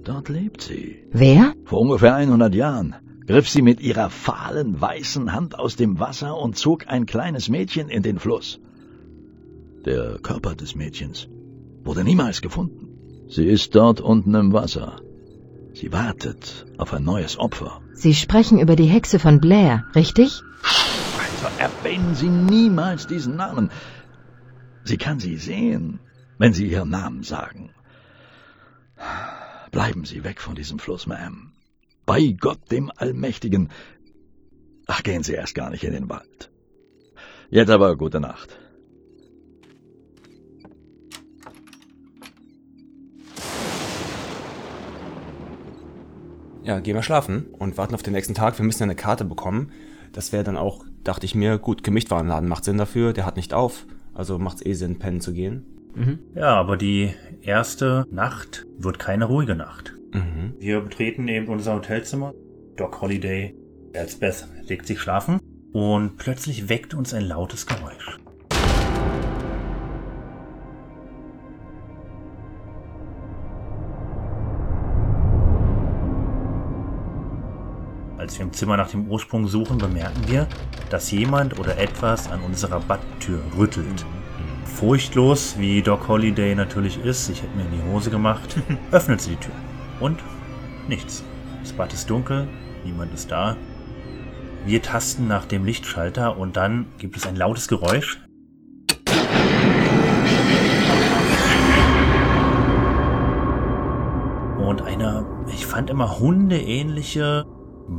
Dort lebt sie. Wer? Vor ungefähr 100 Jahren griff sie mit ihrer fahlen weißen Hand aus dem Wasser und zog ein kleines Mädchen in den Fluss. Der Körper des Mädchens wurde niemals gefunden. Sie ist dort unten im Wasser. Sie wartet auf ein neues Opfer. Sie sprechen über die Hexe von Blair, richtig? Also erwähnen Sie niemals diesen Namen. Sie kann sie sehen, wenn Sie Ihren Namen sagen. Bleiben Sie weg von diesem Fluss, Ma'am. Bei Gott dem Allmächtigen. Ach, gehen Sie erst gar nicht in den Wald. Jetzt aber gute Nacht. Ja, gehen wir schlafen und warten auf den nächsten Tag. Wir müssen ja eine Karte bekommen. Das wäre dann auch, dachte ich mir, gut, Gemischtwarenladen macht Sinn dafür. Der hat nicht auf. Also macht es eh Sinn, pennen zu gehen. Mhm. Ja, aber die erste Nacht wird keine ruhige Nacht. Mhm. Wir betreten eben unser Hotelzimmer. Doc Holiday, Elsbeth, legt sich schlafen und plötzlich weckt uns ein lautes Geräusch. Als wir im Zimmer nach dem Ursprung suchen, bemerken wir, dass jemand oder etwas an unserer Badtür rüttelt. Furchtlos, wie Doc Holiday natürlich ist, ich hätte mir in die Hose gemacht, öffnet sie die Tür. Und nichts. Das Bad ist dunkel, niemand ist da. Wir tasten nach dem Lichtschalter und dann gibt es ein lautes Geräusch. Und eine, ich fand immer hundeähnliche,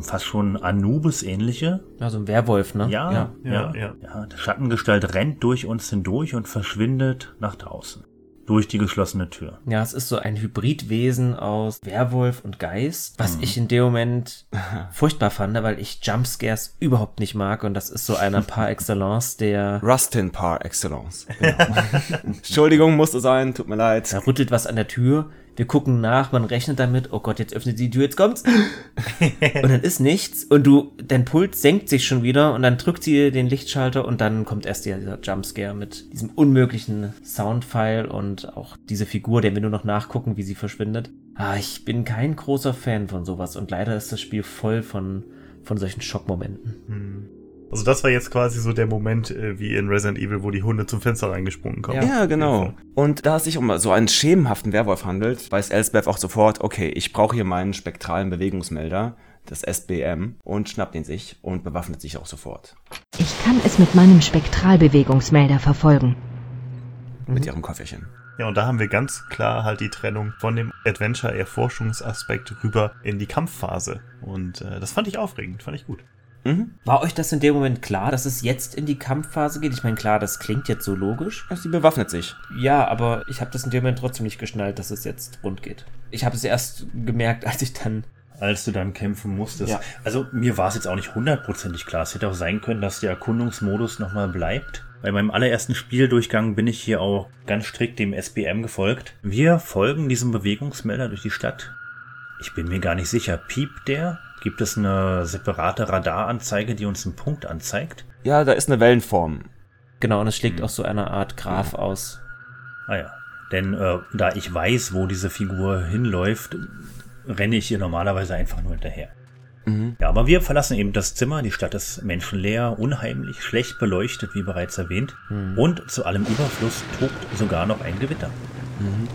fast schon Anubis-ähnliche. Also ein Werwolf, ne? Ja, ja, Ja, ja, ja. ja. Die Schattengestalt rennt durch uns hindurch und verschwindet nach draußen. Durch die geschlossene Tür. Ja, es ist so ein Hybridwesen aus Werwolf und Geist, was Mhm. ich in dem Moment furchtbar fand, weil ich Jumpscares überhaupt nicht mag und das ist so einer par excellence, der Rustin par excellence. Genau. Entschuldigung, musste sein, tut mir leid. da rüttelt was an der Tür. Wir gucken nach, man rechnet damit, oh Gott, jetzt öffnet die Tür, jetzt kommt's. und dann ist nichts und du, dein Puls senkt sich schon wieder und dann drückt sie den Lichtschalter und dann kommt erst dieser Jumpscare mit diesem unmöglichen Soundfile und auch diese Figur, der wir nur noch nachgucken, wie sie verschwindet. Ah, ich bin kein großer Fan von sowas und leider ist das Spiel voll von, von solchen Schockmomenten. Hm. Also das war jetzt quasi so der Moment äh, wie in Resident Evil, wo die Hunde zum Fenster reingesprungen kommen. Ja, genau. Und da es sich um so einen schemenhaften Werwolf handelt, weiß Elsbeth auch sofort, okay, ich brauche hier meinen spektralen Bewegungsmelder, das SBM, und schnappt ihn sich und bewaffnet sich auch sofort Ich kann es mit meinem Spektralbewegungsmelder verfolgen. mit ihrem Köfferchen. Ja, und da haben wir ganz klar halt die Trennung von dem Adventure-Erforschungsaspekt rüber in die Kampfphase. Und äh, das fand ich aufregend, fand ich gut. Mhm. War euch das in dem Moment klar, dass es jetzt in die Kampfphase geht? Ich meine, klar, das klingt jetzt so logisch. Sie bewaffnet sich. Ja, aber ich habe das in dem Moment trotzdem nicht geschnallt, dass es jetzt rund geht. Ich habe es erst gemerkt, als ich dann als du dann kämpfen musstest. Ja. Also mir war es jetzt auch nicht hundertprozentig klar. Es hätte auch sein können, dass der Erkundungsmodus nochmal bleibt. Bei meinem allerersten Spieldurchgang bin ich hier auch ganz strikt dem SBM gefolgt. Wir folgen diesem Bewegungsmelder durch die Stadt. Ich bin mir gar nicht sicher. Piept der? Gibt es eine separate Radaranzeige, die uns einen Punkt anzeigt? Ja, da ist eine Wellenform. Genau, und es schlägt auch so eine Art Graph aus. Ah ja. Denn äh, da ich weiß, wo diese Figur hinläuft, renne ich ihr normalerweise einfach nur hinterher. Mhm. Ja, aber wir verlassen eben das Zimmer. Die Stadt ist menschenleer, unheimlich, schlecht beleuchtet, wie bereits erwähnt. Mhm. Und zu allem Überfluss tobt sogar noch ein Gewitter. Mhm.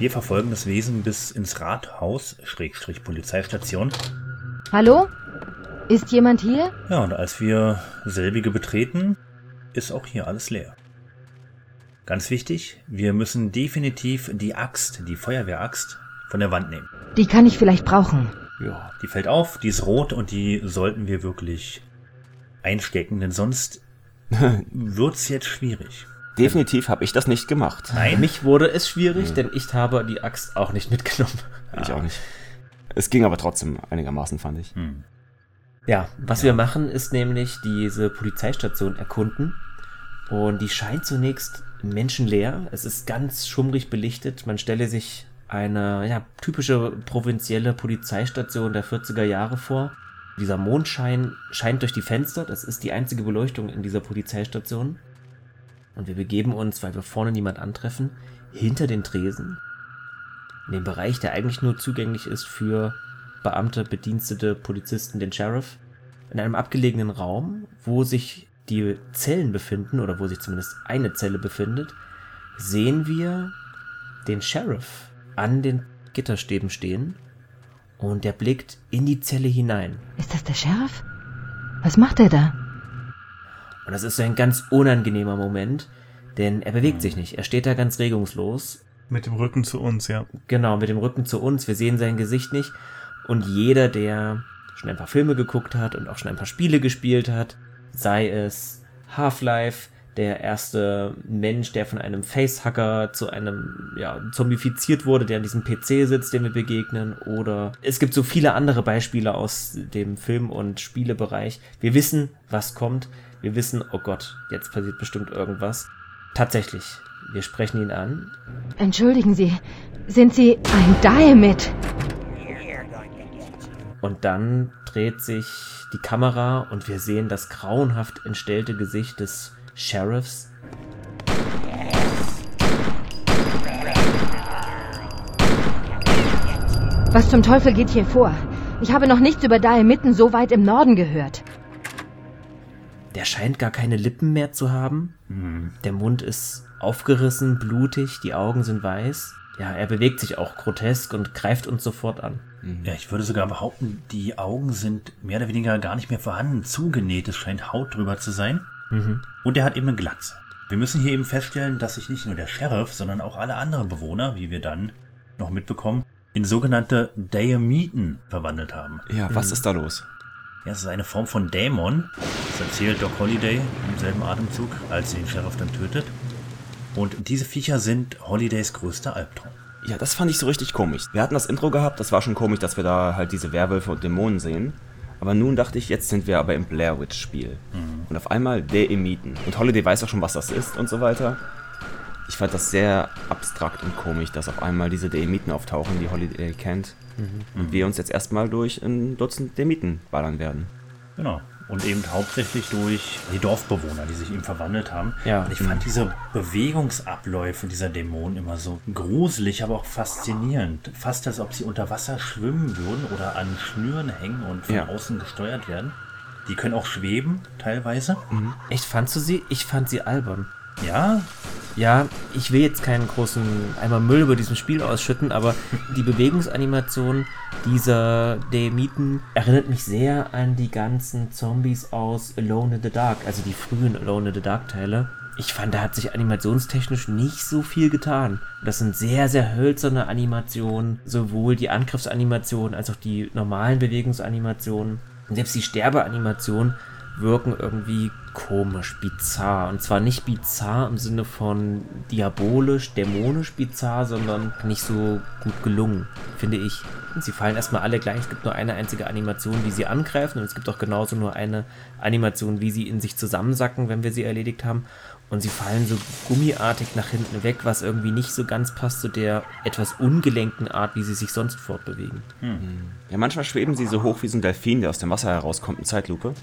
Wir verfolgen das Wesen bis ins Rathaus, Schrägstrich Polizeistation. Hallo? Ist jemand hier? Ja, und als wir selbige betreten, ist auch hier alles leer. Ganz wichtig, wir müssen definitiv die Axt, die Feuerwehraxt, von der Wand nehmen. Die kann ich vielleicht brauchen. Ja, die fällt auf, die ist rot und die sollten wir wirklich einstecken, denn sonst wird's jetzt schwierig. Definitiv habe ich das nicht gemacht. Für mich wurde es schwierig, denn ich habe die Axt auch nicht mitgenommen. Ich auch nicht. Es ging aber trotzdem einigermaßen, fand ich. Hm. Ja, was wir machen, ist nämlich diese Polizeistation erkunden. Und die scheint zunächst menschenleer. Es ist ganz schummrig belichtet. Man stelle sich eine ja, typische provinzielle Polizeistation der 40er Jahre vor. Dieser Mondschein scheint durch die Fenster. Das ist die einzige Beleuchtung in dieser Polizeistation. Und wir begeben uns, weil wir vorne niemand antreffen, hinter den Tresen. In dem Bereich, der eigentlich nur zugänglich ist für Beamte, Bedienstete, Polizisten, den Sheriff. In einem abgelegenen Raum, wo sich die Zellen befinden, oder wo sich zumindest eine Zelle befindet, sehen wir den Sheriff an den Gitterstäben stehen und der blickt in die Zelle hinein. Ist das der Sheriff? Was macht er da? Und das ist so ein ganz unangenehmer Moment, denn er bewegt sich nicht. Er steht da ganz regungslos. Mit dem Rücken zu uns, ja. Genau, mit dem Rücken zu uns. Wir sehen sein Gesicht nicht. Und jeder, der schon ein paar Filme geguckt hat und auch schon ein paar Spiele gespielt hat, sei es Half-Life, der erste Mensch, der von einem Facehacker zu einem ja, zombifiziert wurde, der an diesem PC sitzt, dem wir begegnen. Oder es gibt so viele andere Beispiele aus dem Film- und Spielebereich. Wir wissen, was kommt. Wir wissen, oh Gott, jetzt passiert bestimmt irgendwas. Tatsächlich, wir sprechen ihn an. Entschuldigen Sie, sind Sie ein Diamit? Und dann dreht sich die Kamera und wir sehen das grauenhaft entstellte Gesicht des Sheriffs. Was zum Teufel geht hier vor? Ich habe noch nichts über Diamitten so weit im Norden gehört. Der scheint gar keine Lippen mehr zu haben. Hm. Der Mund ist aufgerissen, blutig, die Augen sind weiß. Ja, er bewegt sich auch grotesk und greift uns sofort an. Ja, ich würde sogar behaupten, die Augen sind mehr oder weniger gar nicht mehr vorhanden, zugenäht. Es scheint Haut drüber zu sein. Mhm. Und er hat eben eine Glatze. Wir müssen hier eben feststellen, dass sich nicht nur der Sheriff, sondern auch alle anderen Bewohner, wie wir dann noch mitbekommen, in sogenannte Diamiten verwandelt haben. Ja, was ist da los? Ja, es ist eine Form von Dämon. Das erzählt Doc Holliday im selben Atemzug, als sie den Sheriff dann tötet. Und diese Viecher sind Hollidays größter Albtraum. Ja, das fand ich so richtig komisch. Wir hatten das Intro gehabt, das war schon komisch, dass wir da halt diese Werwölfe und Dämonen sehen. Aber nun dachte ich, jetzt sind wir aber im Blair Witch Spiel. Und auf einmal der Emiten. Und Holiday weiß auch schon, was das ist und so weiter. Ich fand das sehr abstrakt und komisch, dass auf einmal diese Demiten auftauchen, die Holiday kennt. Und wir uns jetzt erstmal durch ein Dutzend Demiten ballern werden. Genau. Und eben hauptsächlich durch die Dorfbewohner, die sich eben verwandelt haben. Ja. Und ich fand diese Bewegungsabläufe dieser Dämonen immer so gruselig, aber auch faszinierend. Fast als ob sie unter Wasser schwimmen würden oder an Schnüren hängen und von Ja. außen gesteuert werden. Die können auch schweben, teilweise. Echt, fandst du sie? Ich fand sie albern. Ja, Ja, ich will jetzt keinen großen Eimer Müll über diesem Spiel ausschütten, aber die Bewegungsanimation dieser Demiten erinnert mich sehr an die ganzen Zombies aus Alone in the Dark, also die frühen Alone in the Dark Teile. Ich fand, da hat sich animationstechnisch nicht so viel getan. Das sind sehr, sehr hölzerne Animationen, sowohl die Angriffsanimationen als auch die normalen Bewegungsanimationen. Und selbst die Sterbeanimationen wirken irgendwie komisch, bizarr. Und zwar nicht bizarr im Sinne von diabolisch, dämonisch bizarr, sondern nicht so gut gelungen, finde ich. Sie fallen erstmal alle gleich. Es gibt nur eine einzige Animation, wie sie angreifen. Und es gibt auch genauso nur eine Animation, wie sie in sich zusammensacken, wenn wir sie erledigt haben. Und sie fallen so gummiartig nach hinten weg, was irgendwie nicht so ganz passt zu der etwas ungelenken Art, wie sie sich sonst fortbewegen. Ja, manchmal schweben sie so hoch wie so ein Delfin, der aus dem Wasser herauskommt in Zeitlupe.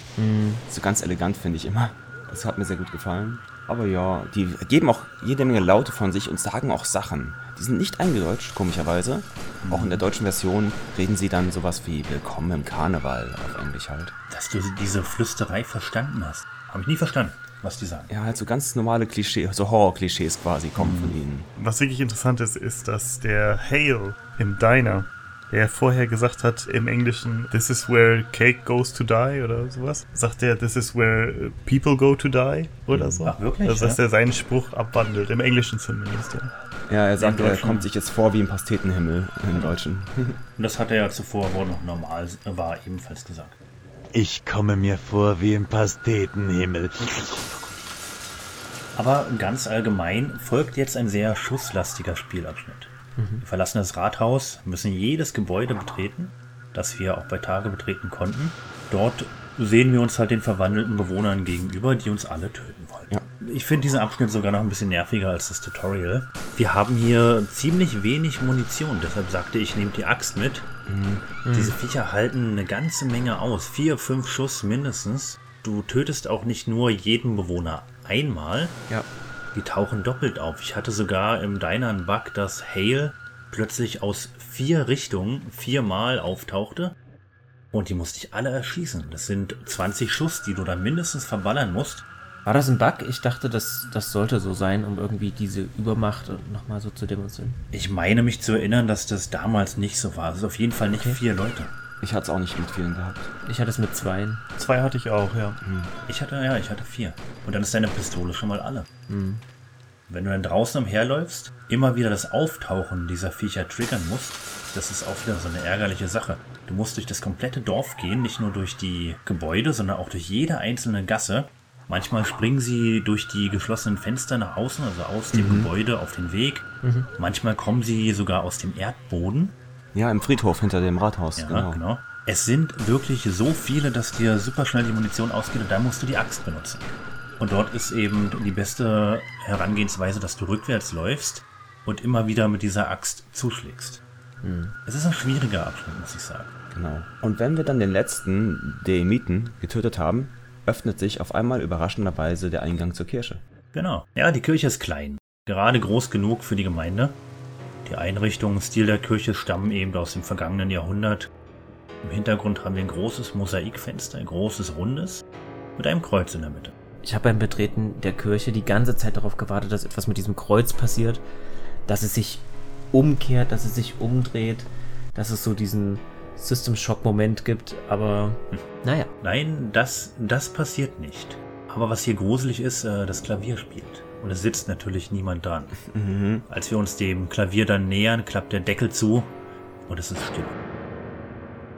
So ganz elegant finde ich immer. Das hat mir sehr gut gefallen. Aber ja, die geben auch jede Menge Laute von sich und sagen auch Sachen. Die sind nicht eingedeutscht, komischerweise. Auch in der deutschen Version reden sie dann sowas wie Willkommen im Karneval auf Englisch halt. dass du diese Flüsterei verstanden hast. Habe ich nie verstanden, was die sagen. Ja, halt so ganz normale Klischees, so Horror-Klischees quasi kommen von ihnen. Was wirklich interessant ist, ist, dass der Hale im Diner, der vorher gesagt hat im Englischen, this is where cake goes to die oder sowas, sagt er, this is where people go to die oder so. Ach, wirklich? Also, dass Ja. er seinen Spruch abwandelt, im Englischen zumindest, ja. Ja, er sagt, er kommt sich jetzt vor wie im Pastetenhimmel im Deutschen. Und das hat er ja zuvor, wo er noch normal war, ebenfalls gesagt. Ich komme mir vor wie im Pastetenhimmel. Aber ganz allgemein folgt jetzt ein sehr schusslastiger Spielabschnitt. Wir verlassen das Rathaus, müssen jedes Gebäude betreten, das wir auch bei Tage betreten konnten. Dort sehen wir uns halt den verwandelten Bewohnern gegenüber, die uns alle töten wollen. Ja. Ich finde diesen Abschnitt sogar noch ein bisschen nerviger als das Tutorial. Wir haben hier ziemlich wenig Munition, deshalb sagte ich, nehmt die Axt mit. Diese Viecher halten eine ganze Menge aus. Vier, fünf Schuss mindestens. Du tötest auch nicht nur jeden Bewohner einmal, Ja. die tauchen doppelt auf. Ich hatte sogar im Diner einen Bug, dass Hale plötzlich aus vier Richtungen viermal auftauchte. Und die musste ich alle erschießen. Das sind 20 Schuss, die du dann mindestens verballern musst. War das ein Bug? Ich dachte, das, das sollte so sein, um irgendwie diese Übermacht nochmal so zu demonstrieren. Ich meine mich zu erinnern, dass das damals nicht so war. Es ist auf jeden Fall nicht Okay. vier Leute. Ich hatte es auch nicht mit vielen gehabt. Ich hatte es mit zweien. Zwei hatte ich auch, ja. Ich hatte, ja, ich hatte vier. Und dann ist deine Pistole schon mal alle. Hm. Wenn du dann draußen umherläufst, immer wieder das Auftauchen dieser Viecher triggern musst, das ist auch wieder so eine ärgerliche Sache. Du musst durch das komplette Dorf gehen, nicht nur durch die Gebäude, sondern auch durch jede einzelne Gasse. Manchmal springen sie durch die geschlossenen Fenster nach außen, also aus dem Mhm. Gebäude auf den Weg. Mhm. Manchmal kommen sie sogar aus dem Erdboden. Ja, im Friedhof hinter dem Rathaus. Ja, genau. genau. Es sind wirklich so viele, dass dir super schnell die Munition ausgeht und dann musst du die Axt benutzen. Und dort ist eben die beste Herangehensweise, dass du rückwärts läufst und immer wieder mit dieser Axt zuschlägst. Hm. Es ist ein schwieriger Abschnitt, muss ich sagen. Genau. Und wenn wir dann den letzten Deemiten getötet haben, öffnet sich auf einmal überraschenderweise der Eingang zur Kirche. Genau. Ja, die Kirche ist klein. Gerade groß genug für die Gemeinde. Die Einrichtung, Stil der Kirche stammen eben aus dem vergangenen Jahrhundert. Im Hintergrund haben wir ein großes Mosaikfenster, ein großes rundes, mit einem Kreuz in der Mitte. Ich habe beim Betreten der Kirche die ganze Zeit darauf gewartet, dass etwas mit diesem Kreuz passiert, dass es sich umkehrt, dass es sich umdreht, dass es so diesen System Shock Moment gibt, aber naja. Nein, das, das passiert nicht. Aber was hier gruselig ist, äh, das Klavier spielt. Und es sitzt natürlich niemand dran. Mhm. Als wir uns dem Klavier dann nähern, klappt der Deckel zu und es ist still.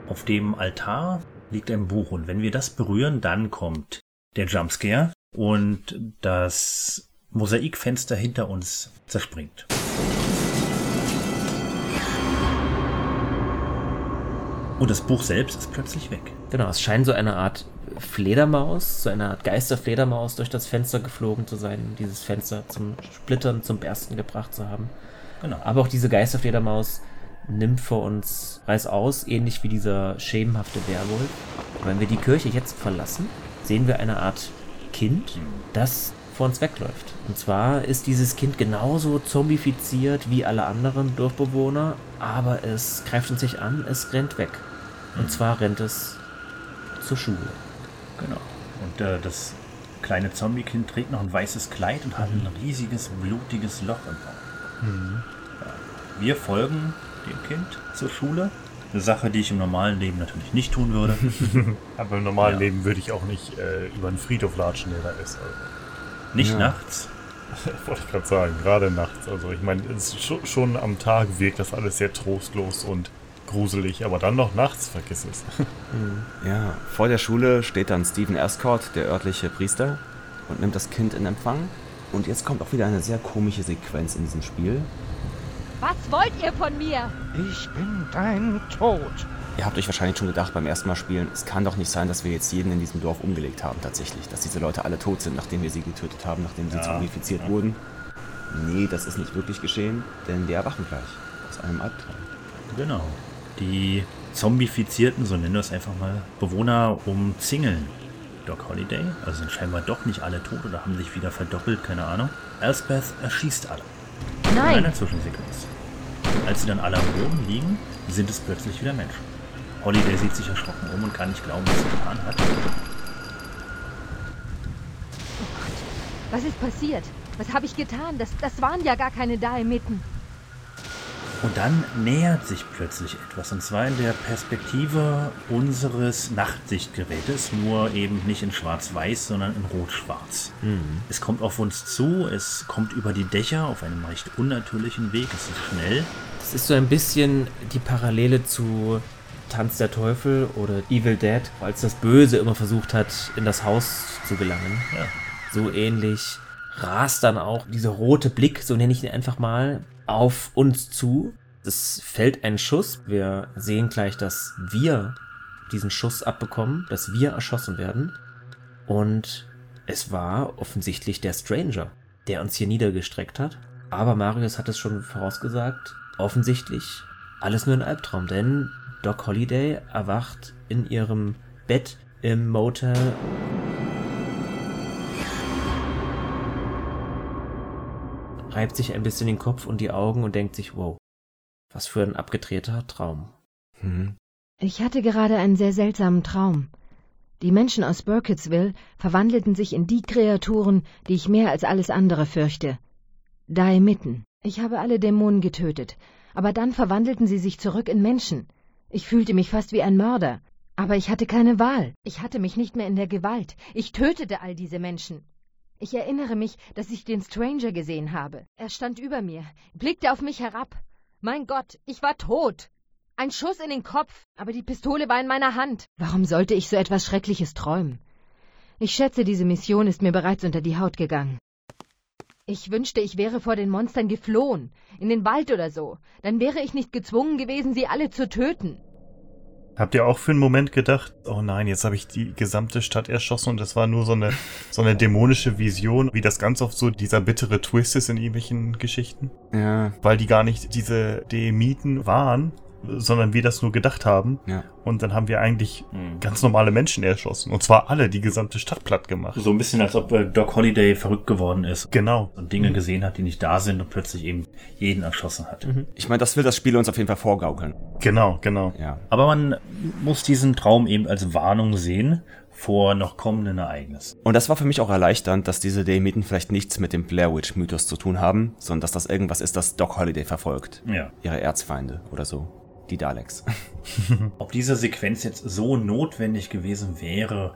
Auf dem Altar liegt ein Buch und wenn wir das berühren, dann kommt der Jumpscare und das Mosaikfenster hinter uns zerspringt. Und das Buch selbst ist plötzlich weg. Genau, es scheint so eine Art Fledermaus, so eine Art Geisterfledermaus durch das Fenster geflogen zu sein, dieses Fenster zum Splittern, zum Bersten gebracht zu haben. Genau. Aber auch diese Geisterfledermaus nimmt vor uns Reiß aus, ähnlich wie dieser schemenhafte Werwolf. Wenn wir die Kirche jetzt verlassen, sehen wir eine Art Kind, das vor uns wegläuft. Und zwar ist dieses Kind genauso zombifiziert wie alle anderen Dorfbewohner, aber es greift uns nicht an, es rennt weg. Und zwar rennt es zur Schule. Genau. Und äh, das kleine Zombie-Kind trägt noch ein weißes Kleid und hat ein riesiges, blutiges Loch im Bauch. Mhm. Ja. Wir folgen dem Kind zur Schule. Eine Sache, die ich im normalen Leben natürlich nicht tun würde. Aber im normalen Ja. Leben würde ich auch nicht äh, über einen Friedhof latschen, der da ist. Also. Nicht Ja. nachts. Wollte ich gerade sagen, gerade nachts. Also ich meine, es ist schon, schon am Tag wirkt das alles sehr trostlos und gruselig, aber dann noch nachts, vergiss es. Ja, vor der Schule steht dann Stephen Escort, der örtliche Priester, und nimmt das Kind in Empfang. Und jetzt kommt auch wieder eine sehr komische Sequenz in diesem Spiel. Was wollt ihr von mir? Ich bin dein Tod. Ihr habt euch wahrscheinlich schon gedacht beim ersten Mal spielen, es kann doch nicht sein, dass wir jetzt jeden in diesem Dorf umgelegt haben tatsächlich. Dass diese Leute alle tot sind, nachdem wir sie getötet haben, nachdem sie Ja, zombifiziert ja. wurden. Nee, das ist nicht wirklich geschehen, denn die erwachen gleich aus einem Albtraum. Genau. Die zombifizierten, so nennen wir es einfach mal, Bewohner umzingeln Doc Holiday. Also sind scheinbar doch nicht alle tot oder haben sich wieder verdoppelt, keine Ahnung. Elspeth erschießt alle. In Nein. einer Zwischensequenz. Als sie dann alle am Boden liegen, sind es plötzlich wieder Menschen. Holiday sieht sich erschrocken um und kann nicht glauben, was er getan hat. Was ist passiert? Was habe ich getan? Das, das waren ja gar keine Daemiten. Und dann nähert sich plötzlich etwas, und zwar in der Perspektive unseres Nachtsichtgerätes, nur eben nicht in schwarz-weiß, sondern in rot-schwarz. Es kommt auf uns zu, es kommt über die Dächer auf einem recht unnatürlichen Weg, es ist schnell. Das ist so ein bisschen die Parallele zu Tanz der Teufel oder Evil Dead, als das Böse immer versucht hat, in das Haus zu gelangen. Ja. So ähnlich rast dann auch dieser rote Blick, so nenne ich ihn einfach mal, auf uns zu. Es fällt ein Schuss. Wir sehen gleich, dass wir diesen Schuss abbekommen, dass wir erschossen werden. Und es war offensichtlich der Stranger, der uns hier niedergestreckt hat. Aber Marius hat es schon vorausgesagt. Offensichtlich alles nur ein Albtraum, denn Doc Holliday erwacht in ihrem Bett im Motel reibt sich ein bisschen den Kopf und die Augen und denkt sich, wow, was für ein abgedrehter Traum. Mhm. Ich hatte gerade einen sehr seltsamen Traum. Die Menschen aus Burkittsville verwandelten sich in die Kreaturen, die ich mehr als alles andere fürchte. Daemitten. Ich habe alle Dämonen getötet, aber dann verwandelten sie sich zurück in Menschen. Ich fühlte mich fast wie ein Mörder. Aber ich hatte keine Wahl. Ich hatte mich nicht mehr in der Gewalt. Ich tötete all diese Menschen. Ich erinnere mich, dass ich den Stranger gesehen habe. Er stand über mir, blickte auf mich herab. Mein Gott, ich war tot. Ein Schuss in den Kopf, aber die Pistole war in meiner Hand. Warum sollte ich so etwas Schreckliches träumen? Ich schätze, diese Mission ist mir bereits unter die Haut gegangen. Ich wünschte, ich wäre vor den Monstern geflohen, in den Wald oder so. Dann wäre ich nicht gezwungen gewesen, sie alle zu töten. Habt ihr auch für einen Moment gedacht, oh nein, jetzt habe ich die gesamte Stadt erschossen und das war nur so eine, so eine dämonische Vision, wie das ganz oft so dieser bittere Twist ist in irgendwelchen Geschichten? Ja. Weil die gar nicht diese Demiten waren, sondern wir das nur gedacht haben. Ja. Und dann haben wir eigentlich Mhm. ganz normale Menschen erschossen. Und zwar alle, die gesamte Stadt platt gemacht. So ein bisschen, als ob äh, Doc Holliday verrückt geworden ist Genau. und Dinge gesehen hat, die nicht da sind und plötzlich eben jeden erschossen hat. Ich meine, das will das Spiel uns auf jeden Fall vorgaukeln. Genau, genau. Ja. Aber man muss diesen Traum eben als Warnung sehen vor noch kommenden Ereignissen. Und das war für mich auch erleichternd, dass diese Demiten vielleicht nichts mit dem Blair Witch Mythos zu tun haben, sondern dass das irgendwas ist, das Doc Holliday verfolgt. Ja. Ihre Erzfeinde oder so. Die Daleks. Ob diese Sequenz jetzt so notwendig gewesen wäre,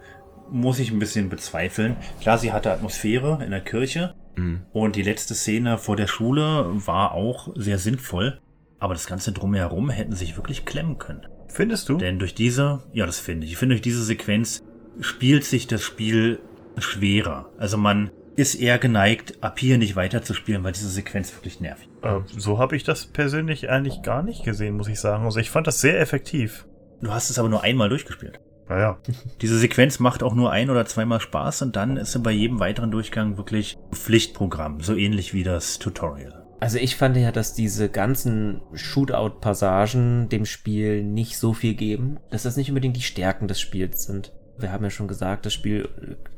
muss ich ein bisschen bezweifeln. Klar, sie hatte Atmosphäre in der Kirche Mhm. und die letzte Szene vor der Schule war auch sehr sinnvoll. Aber das Ganze drumherum hätten sich wirklich klemmen können. Findest du? Denn durch diese, ja, das finde ich. Ich finde, durch diese Sequenz spielt sich das Spiel schwerer. Also man ist eher geneigt, ab hier nicht weiterzuspielen, weil diese Sequenz wirklich nervig. Äh, so habe ich das persönlich eigentlich gar nicht gesehen, muss ich sagen. Also ich fand das sehr effektiv. Du hast es aber nur einmal durchgespielt. Naja. Diese Sequenz macht auch nur ein oder zweimal Spaß und dann ist sie bei jedem weiteren Durchgang wirklich Pflichtprogramm, so ähnlich wie das Tutorial. Also ich fand ja, dass diese ganzen Shootout-Passagen dem Spiel nicht so viel geben, dass das nicht unbedingt die Stärken des Spiels sind. Wir haben ja schon gesagt, das Spiel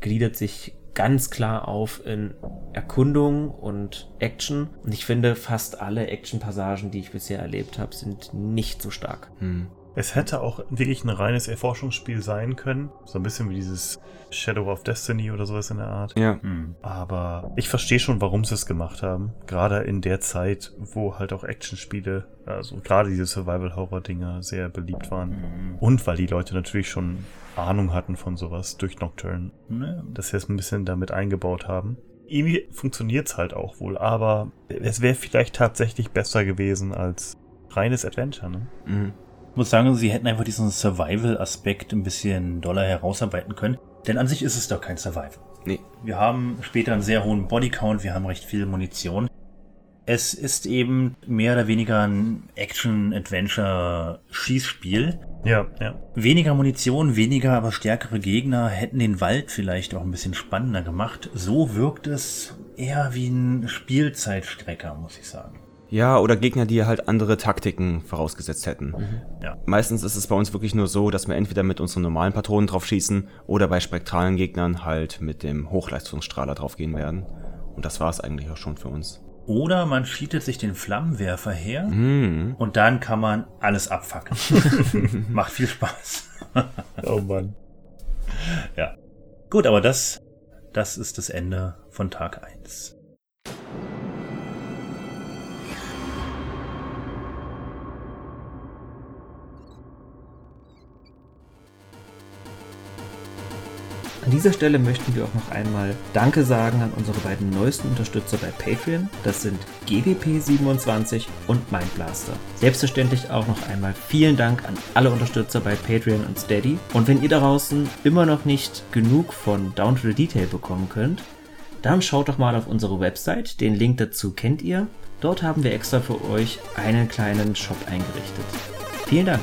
gliedert sich ganz klar auf in Erkundung und Action. Und ich finde, fast alle Action-Passagen, die ich bisher erlebt habe, sind nicht so stark. Hm. Es hätte auch wirklich ein reines Erforschungsspiel sein können. So ein bisschen wie dieses Shadow of Destiny oder sowas in der Art. Ja. Hm. Aber ich verstehe schon, warum sie es gemacht haben. Gerade in der Zeit, wo halt auch Actionspiele, also gerade diese Survival-Horror-Dinger sehr beliebt waren. Mhm. Und weil die Leute natürlich schon Ahnung hatten von sowas durch Nocturne, Ne? dass sie es ein bisschen damit eingebaut haben. Irgendwie funktioniert's halt auch wohl, aber es wäre vielleicht tatsächlich besser gewesen als reines Adventure, ne? Mhm. Ich muss sagen, sie hätten einfach diesen Survival-Aspekt ein bisschen doller herausarbeiten können. Denn an sich ist es doch kein Survival. Nee. Wir haben später einen sehr hohen Bodycount, wir haben recht viel Munition. Es ist eben mehr oder weniger ein Action-Adventure-Schießspiel. Ja, ja. Weniger Munition, weniger aber stärkere Gegner hätten den Wald vielleicht auch ein bisschen spannender gemacht. So wirkt es eher wie ein Spielzeitstrecker, muss ich sagen. Ja, oder Gegner, die halt andere Taktiken vorausgesetzt hätten. Ja. Meistens ist es bei uns wirklich nur so, dass wir entweder mit unseren normalen Patronen drauf schießen oder bei spektralen Gegnern halt mit dem Hochleistungsstrahler drauf gehen werden. Und das war es eigentlich auch schon für uns. Oder man cheatet sich den Flammenwerfer her Mhm. und dann kann man alles abfackeln. Macht viel Spaß. Oh Mann. Ja. Gut, aber das, das ist das Ende von Tag 1. An dieser Stelle möchten wir auch noch einmal Danke sagen an unsere beiden neuesten Unterstützer bei Patreon. Das sind GWP27 und Mindblaster. Selbstverständlich auch noch einmal vielen Dank an alle Unterstützer bei Patreon und Steady. Und wenn ihr da draußen immer noch nicht genug von Down to the Detail bekommen könnt, dann schaut doch mal auf unsere Website. Den Link dazu kennt ihr. Dort haben wir extra für euch einen kleinen Shop eingerichtet. Vielen Dank.